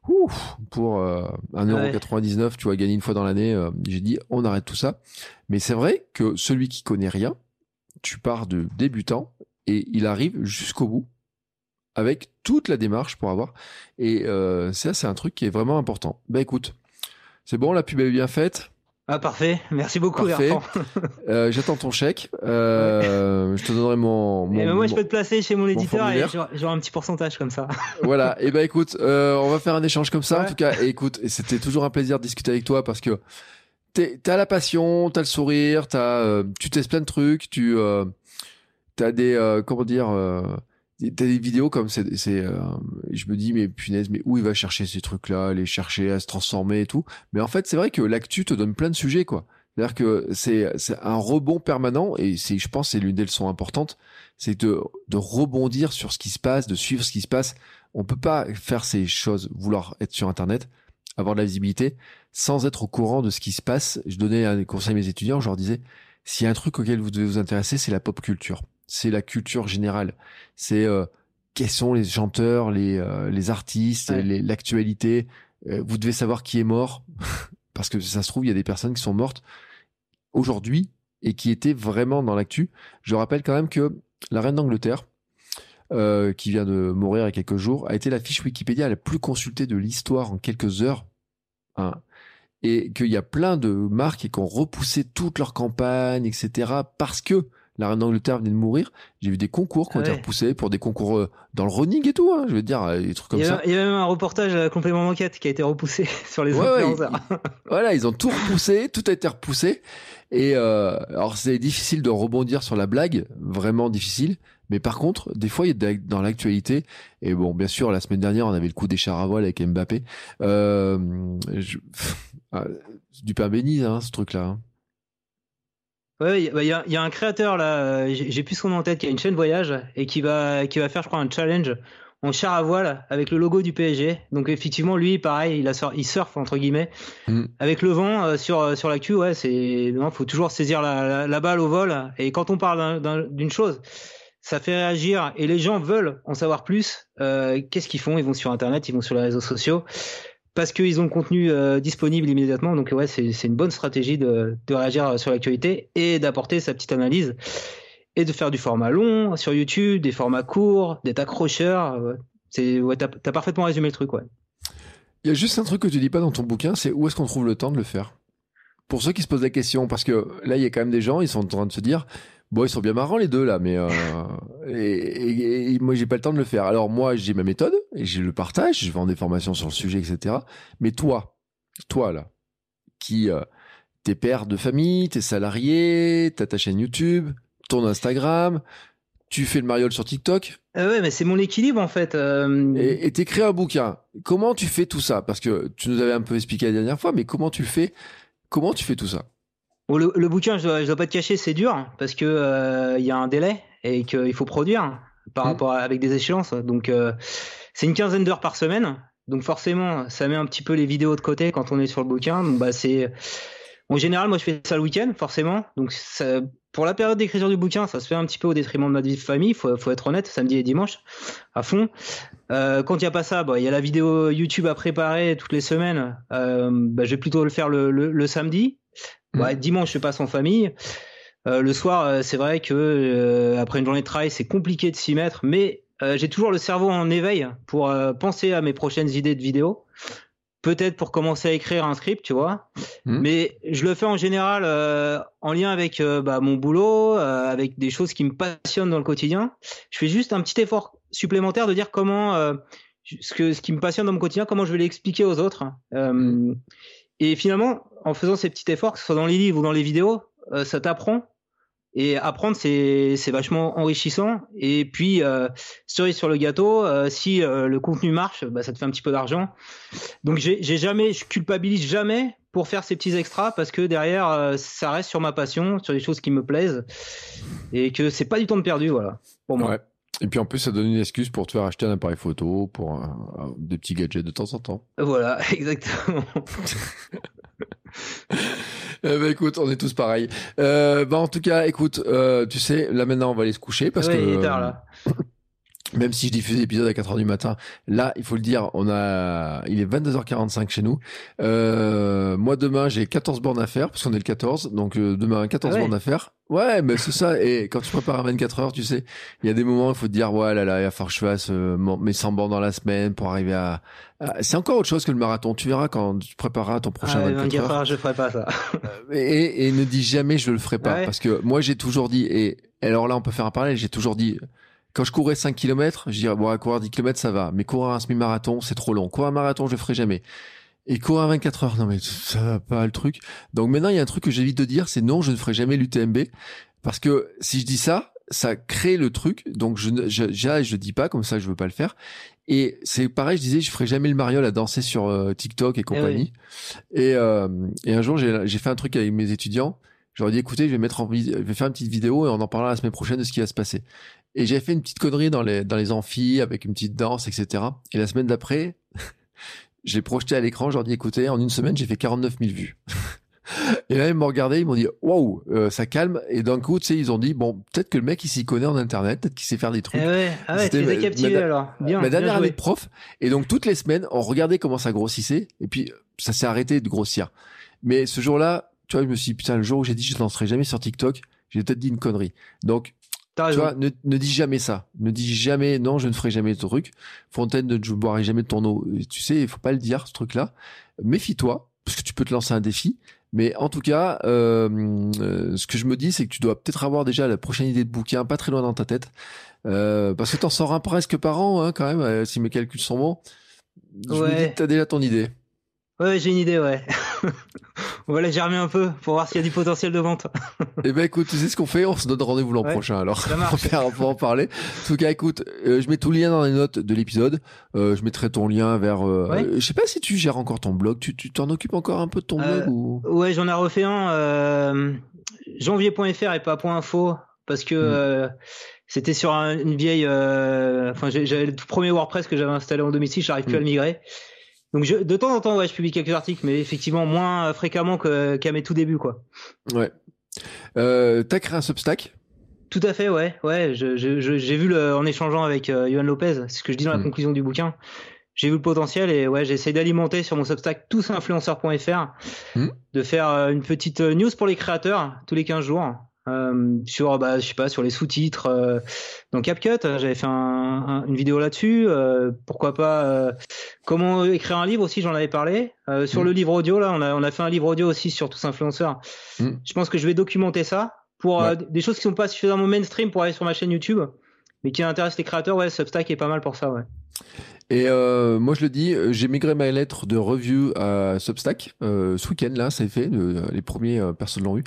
[SPEAKER 1] Ouf, pour euh, 1,99€, tu vas gagner une fois dans l'année. Euh, j'ai dit on arrête tout ça. Mais c'est vrai que celui qui connaît rien, tu pars de débutant et il arrive jusqu'au bout avec toute la démarche pour avoir. Et euh, ça, c'est un truc qui est vraiment important. Bah écoute, c'est bon, la pub est bien faite.
[SPEAKER 2] Ah parfait, merci beaucoup
[SPEAKER 1] Parfait. Euh, J'attends ton chèque. Euh, Je te donnerai mon. mon
[SPEAKER 2] Et moi, je
[SPEAKER 1] mon-
[SPEAKER 2] peux te placer chez mon éditeur et
[SPEAKER 1] formulaire.
[SPEAKER 2] j'aurai un petit pourcentage comme ça.
[SPEAKER 1] voilà. Et ben écoute, euh, on va faire un échange comme ça. En tout cas, et écoute, et c'était toujours un plaisir de discuter avec toi parce que t'as la passion, t'as le sourire, t'as, tu testes plein de trucs, tu, t'as des, comment dire, t'as des vidéos comme c'est, c'est, euh, je me dis mais punaise, mais où il va chercher ces trucs-là, aller chercher à se transformer et tout. Mais en fait, c'est vrai que l'actu te donne plein de sujets quoi. C'est-à-dire que c'est, c'est un rebond permanent et c'est, je pense, c'est l'une des leçons importantes, c'est de, de rebondir sur ce qui se passe, de suivre ce qui se passe. On peut pas faire ces choses, vouloir être sur Internet, avoir de la visibilité, sans être au courant de ce qui se passe. Je donnais un conseil à mes étudiants, je leur disais, s'il y a un truc auquel vous devez vous intéresser, c'est la pop culture. C'est la culture générale. C'est euh, quels sont les chanteurs, les, euh, les artistes,
[SPEAKER 2] Ouais.
[SPEAKER 1] l'actualité? Euh, vous devez savoir qui est mort, parce que ça se trouve, il y a des personnes qui sont mortes aujourd'hui et qui étaient vraiment dans l'actu. Je rappelle quand même que la reine d'Angleterre, euh, qui vient de mourir il y a quelques jours, a été la fiche Wikipédia la plus consultée de l'histoire en quelques heures. Hein. Et qu'il y a plein de marques qui ont repoussé toute leur campagne, etc. parce que la reine d'Angleterre venait de mourir. J'ai vu des concours qui ont
[SPEAKER 2] Ah
[SPEAKER 1] été repoussés pour des concours euh, dans le running et tout. Hein, je veux dire, euh, des trucs comme
[SPEAKER 2] il, y
[SPEAKER 1] ça.
[SPEAKER 2] a, il y a même un reportage à complément d'enquête qui a été repoussé sur les
[SPEAKER 1] Ouais,
[SPEAKER 2] influenceurs.
[SPEAKER 1] Voilà, ils ont tout repoussé, tout a été repoussé. Et euh, alors c'est difficile de rebondir sur la blague, vraiment difficile. Mais par contre, des fois, il y a dans l'actualité. Et bon, bien sûr, la semaine dernière, on avait le coup des chars à voile avec Mbappé. Euh, je- ah, c'est du pain béni, hein, ce truc-là. hein.
[SPEAKER 2] Ouais, il bah, y, y a un créateur là, euh, j'ai plus son nom en tête, qui a une chaîne voyage et qui va, qui va faire, je crois, un challenge en char à voile avec le logo du PSG. Donc effectivement, lui, pareil, il, a, sur- il surfe entre guillemets
[SPEAKER 1] Mm.
[SPEAKER 2] avec le vent euh, sur euh, sur l'actu. Ouais, c'est, non, faut toujours saisir la, la, la balle au vol. Et quand on parle d'un- d'un- d'une chose, ça fait réagir et les gens veulent en savoir plus. Euh, Qu'est-ce qu'ils font? Ils vont sur Internet, ils vont sur les réseaux sociaux parce qu'ils ont le contenu euh, disponible immédiatement. Donc ouais, c'est une bonne stratégie de, de réagir sur l'actualité et d'apporter sa petite analyse et de faire du format long sur YouTube, des formats courts, d'être accrocheur. euh, C'est ouais, t'as as parfaitement résumé le truc, ouais.
[SPEAKER 1] Il y a juste un truc que tu dis pas dans ton bouquin, c'est où est-ce qu'on trouve le temps de le faire? Pour ceux qui se posent la question, parce que là, il y a quand même des gens, ils sont en train de se dire, bon, ils sont bien marrants les deux là, mais euh, et, et- et moi, j'ai pas le temps de le faire. Alors moi, j'ai ma méthode et je le partage, je vends des formations sur le sujet, etc. Mais toi, toi là, qui euh, t'es père de famille, t'es salarié, t'as ta chaîne YouTube, ton Instagram, tu fais le mariole sur TikTok,
[SPEAKER 2] Euh, ouais, mais c'est mon équilibre en fait. euh,
[SPEAKER 1] et t'écris un bouquin. Comment tu fais tout ça? Parce que tu nous avais un peu expliqué la dernière fois, mais comment tu fais? Comment tu fais tout ça?
[SPEAKER 2] Bon, le, le bouquin, je dois, je dois pas te cacher, c'est dur parce que euh, il y a un délai et qu'il faut produire par
[SPEAKER 1] Mhm.
[SPEAKER 2] rapport à, avec des échéances. Donc euh, c'est une quinzaine d'heures par semaine. Donc forcément, ça met un petit peu les vidéos de côté quand on est sur le bouquin. Donc bah c'est en général, moi je fais ça le week-end forcément. Donc ça- pour la période d'écriture du bouquin, ça se fait un petit peu au détriment de ma vie de famille. Faut, faut être honnête, samedi et dimanche à fond. Euh, quand il y a pas ça, bah, il y a la vidéo YouTube à préparer toutes les semaines. Euh, bah, je vais plutôt le faire le, le, le samedi. Ouais, dimanche, je passe en famille. Euh, le soir, euh, c'est vrai que euh, après une journée de travail, c'est compliqué de s'y mettre, mais euh, j'ai toujours le cerveau en éveil pour euh, penser à mes prochaines idées de vidéos. Peut-être pour commencer à écrire un script, tu vois.
[SPEAKER 1] Mhm.
[SPEAKER 2] Mais je le fais en général euh, en lien avec bah, mon boulot, euh, avec des choses qui me passionnent dans le quotidien. Je fais juste un petit effort supplémentaire de dire comment euh, ce que ce qui me passionne dans mon quotidien, comment je vais l'expliquer aux autres. Euh, Et finalement, en faisant ces petits efforts, que ce soit dans les livres ou dans les vidéos, euh, ça t'apprend. Et apprendre, c'est vachement enrichissant. Et puis, euh, cerise sur le gâteau, euh, si euh, le contenu marche, bah, ça te fait un petit peu d'argent. Donc, j'ai jamais, je culpabilise jamais pour faire ces petits extras parce que derrière, euh, ça reste sur ma passion, sur des choses qui me plaisent et que c'est pas du temps de perdu, voilà. Pour moi.
[SPEAKER 1] Ouais. Et puis en plus, ça donne une excuse pour te faire acheter un appareil photo, pour un- un- des petits gadgets de temps en temps.
[SPEAKER 2] Voilà, exactement.
[SPEAKER 1] Eh ben, écoute, on est tous pareils. Euh, bah, en tout cas, écoute, euh, tu sais, là maintenant, on va aller se coucher parce
[SPEAKER 2] Ouais,
[SPEAKER 1] que
[SPEAKER 2] il est tard là.
[SPEAKER 1] Même si je diffuse l'épisode à 4h du matin, là, il faut le dire, on a, il est 22h45 chez nous. Euh, moi, demain, j'ai 14 bornes à faire, parce qu'on est le 14, donc euh, demain, 14
[SPEAKER 2] Ah ouais.
[SPEAKER 1] bornes à faire. Ouais, mais c'est ça, et quand tu prépares à 24 heures, tu sais, il y a des moments où il faut te dire, ouais, là, là, il va falloir que je fasse euh, mes 100 bornes dans la semaine pour arriver à... à- C'est encore autre chose que le marathon, tu verras quand tu prépareras ton prochain
[SPEAKER 2] Ah,
[SPEAKER 1] 24
[SPEAKER 2] 24
[SPEAKER 1] heures.
[SPEAKER 2] heures, je ferai pas ça.
[SPEAKER 1] Et, et ne dis jamais je le ferai pas
[SPEAKER 2] Ouais.
[SPEAKER 1] parce que moi j'ai toujours dit et alors là on peut faire un parallèle j'ai toujours dit quand je courais 5 km je dirais bon à courir 10 km ça va. Mais courir un semi-marathon c'est trop long. Courir un marathon je le ferai jamais. Et courir à 24 heures non mais ça va pas le truc. Donc maintenant il y a un truc que j'évite de dire c'est non je ne ferai jamais l'UTMB parce que si je dis ça ça crée le truc. Donc je ne je, je, je dis pas comme ça je veux pas le faire. Et c'est pareil je disais je ferai jamais le mariole à danser sur euh, TikTok et compagnie. et, euh, et un jour, j'ai fait un truc avec mes étudiants. J'aurais dit, écoutez, je vais mettre en je vais faire une petite vidéo et on en parlera la semaine prochaine de ce qui va se passer. Et j'avais fait une petite connerie dans les, dans les amphis avec une petite danse, etc. Et la semaine d'après, j'ai projeté à l'écran, je leur dis, écoutez, en une semaine, j'ai fait 49 000 vues. Et là, ils m'ont regardé, ils m'ont dit, waouh, euh, ça calme. Et d'un coup, tu sais, ils ont dit, bon, peut-être que le mec, il s'y connaît en Internet, peut-être qu'il sait faire des
[SPEAKER 2] Eh
[SPEAKER 1] trucs.
[SPEAKER 2] ouais, ah ouais, captivés
[SPEAKER 1] ma-
[SPEAKER 2] alors. Bien,
[SPEAKER 1] ma
[SPEAKER 2] bien
[SPEAKER 1] dernière
[SPEAKER 2] joué.
[SPEAKER 1] année de prof. Et donc, toutes les semaines, on regardait comment ça grossissait. Et puis, ça s'est arrêté de grossir. Mais ce jour-là, tu vois, je me suis dit, putain, le jour où j'ai dit, je ne lancerai jamais sur TikTok, j'ai peut-être dit une connerie. Donc, tu vois, ne, ne dis jamais ça. Ne dis jamais, non, je ne ferai jamais ce truc. Fontaine, ne je boirai jamais de ton eau. Et Tu sais, il faut pas le dire, ce truc-là. Méfie-toi, parce que tu peux te lancer un défi. Mais en tout cas, euh, euh, ce que je me dis, c'est que tu dois peut-être avoir déjà la prochaine idée de bouquin, pas très loin dans ta tête. Euh, parce que t'en sors un presque par an, hein, quand même, si mes calculs sont bons. Je me
[SPEAKER 2] Ouais.
[SPEAKER 1] dis que t'as déjà ton idée.
[SPEAKER 2] Ouais, j'ai une idée, ouais. On va la germer un peu pour voir s'il y a du potentiel de vente.
[SPEAKER 1] Eh ben écoute, tu sais ce qu'on fait? On se donne rendez-vous l'an
[SPEAKER 2] Ouais,
[SPEAKER 1] prochain alors.
[SPEAKER 2] ça marche.
[SPEAKER 1] On va en parler. En tout cas, écoute, euh, je mets tout le lien dans les notes de l'épisode. Euh, je mettrai ton lien vers. euh,
[SPEAKER 2] Ouais.
[SPEAKER 1] je sais pas si tu gères encore ton blog. Tu tu t'en occupes encore un peu de ton blog ou?
[SPEAKER 2] Ouais, j'en ai refait un. Janvier.fr et pas .info parce que
[SPEAKER 1] Mm.
[SPEAKER 2] euh, c'était sur un- une vieille. euh, Enfin, j'avais le tout premier WordPress que j'avais installé en domicile. J'arrive plus
[SPEAKER 1] Mm.
[SPEAKER 2] à le migrer. Donc, je, de temps en temps, ouais, je publie quelques articles, mais effectivement moins euh, fréquemment que- qu'à mes tout débuts, quoi.
[SPEAKER 1] Ouais. Euh, T'as créé un Substack?
[SPEAKER 2] Tout à fait, ouais, ouais. je- je- je- J'ai vu le, en échangeant avec euh, Johan Lopez, c'est ce que je dis dans la
[SPEAKER 1] Mm.
[SPEAKER 2] conclusion du bouquin. J'ai vu le potentiel et ouais, j'essaie d'alimenter sur mon Substack tousinfluenceurs.fr,
[SPEAKER 1] Mm.
[SPEAKER 2] de faire euh, une petite euh, news pour les créateurs tous les 15 jours. Euh, sur bah je sais pas sur les sous-titres euh, dans CapCut j'avais fait un- un- une vidéo là-dessus euh, pourquoi pas euh, comment écrire un livre aussi j'en avais parlé Euh, sur
[SPEAKER 1] Mm.
[SPEAKER 2] le livre audio là on a on a fait un livre audio aussi sur tous influenceurs
[SPEAKER 1] Mm.
[SPEAKER 2] je pense que je vais documenter ça pour euh,
[SPEAKER 1] Ouais.
[SPEAKER 2] des choses qui sont pas suffisamment mainstream pour aller sur ma chaîne YouTube, mais qui intéressent les créateurs. Ouais, Substack est pas mal pour ça. Ouais.
[SPEAKER 1] Et euh, moi, je le dis, euh, j'ai migré ma lettre de review à Substack euh, ce week-end. Là, ça fait. les premiers euh, personnes l'ont eu.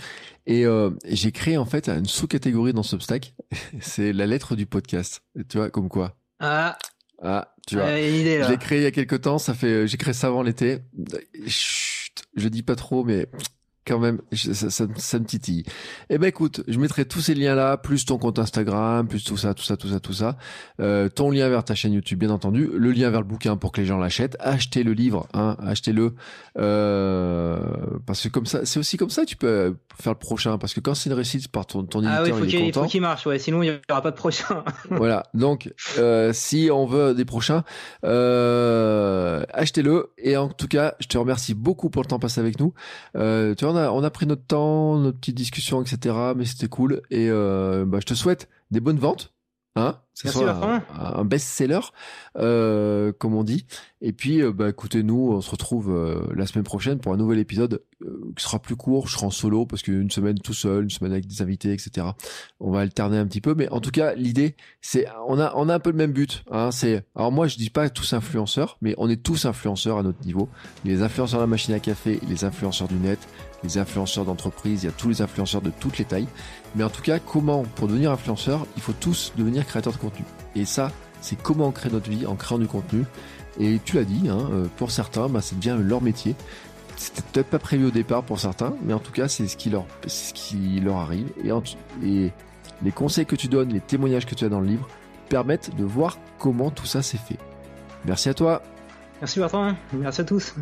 [SPEAKER 1] Et, j'ai créé en fait une sous-catégorie dans Substack. C'est la lettre du podcast. Tu vois, comme quoi.
[SPEAKER 2] Ah,
[SPEAKER 1] Ah, tu vois. l'ai créé il y a quelques temps. Ça fait. J'ai créé ça avant l'été. Chut, je dis pas trop, mais quand même, je- ça, ça, ça me titille. Eh ben écoute, je mettrai tous ces liens-là, plus ton compte Instagram, plus tout ça, tout ça, tout ça, tout ça. Euh, ton lien vers ta chaîne YouTube, bien entendu. Le lien vers le bouquin pour que les gens l'achètent. Achetez le livre, hein, achetez-le. Euh, parce que comme ça, c'est aussi comme ça que tu peux faire le prochain. Parce que quand c'est une réussite par ton, ton
[SPEAKER 2] Ah
[SPEAKER 1] éditeur,
[SPEAKER 2] faut
[SPEAKER 1] il est
[SPEAKER 2] qu'il faut qu'il marche. Ouais, sinon il y aura pas de prochain.
[SPEAKER 1] voilà. Donc, euh, si on veut des prochains, euh, achetez-le. Et en tout cas, je te remercie beaucoup pour le temps passé avec nous. Euh, tu vois, on a, on a pris notre temps, notre petite discussion, etc. Mais c'était cool. Et euh, bah, je te souhaite des bonnes ventes. Hein que
[SPEAKER 2] Merci,
[SPEAKER 1] soit un, un best-seller, euh, comme on dit. Et puis, euh, bah, écoutez, nous, on se retrouve euh, la semaine prochaine pour un nouvel épisode qui sera plus court. Je serai en solo parce qu'une semaine tout seul, une semaine avec des invités, etc. On va alterner un petit peu, mais en tout cas, l'idée, c'est on a on a un peu le même but. Hein, c'est alors moi, je dis pas tous influenceurs, mais on est tous influenceurs à notre niveau. Les influenceurs de la machine à café, les influenceurs du net, les influenceurs d'entreprise, il y a tous les influenceurs de toutes les tailles. Mais en tout cas, comment pour devenir influenceur, il faut tous devenir créateurs de contenu. Et ça, c'est comment on crée notre vie en créant du contenu. Et tu l'as dit, hein, euh, pour certains, bah, c'est bien leur métier. C'était peut-être pas prévu au départ pour certains, mais en tout cas, c'est ce qui leur, arrive. Et, les conseils que tu donnes, les témoignages que tu as dans le livre, permettent de voir comment tout ça s'est fait. Merci à toi.
[SPEAKER 2] Merci Bertrand. Merci à tous.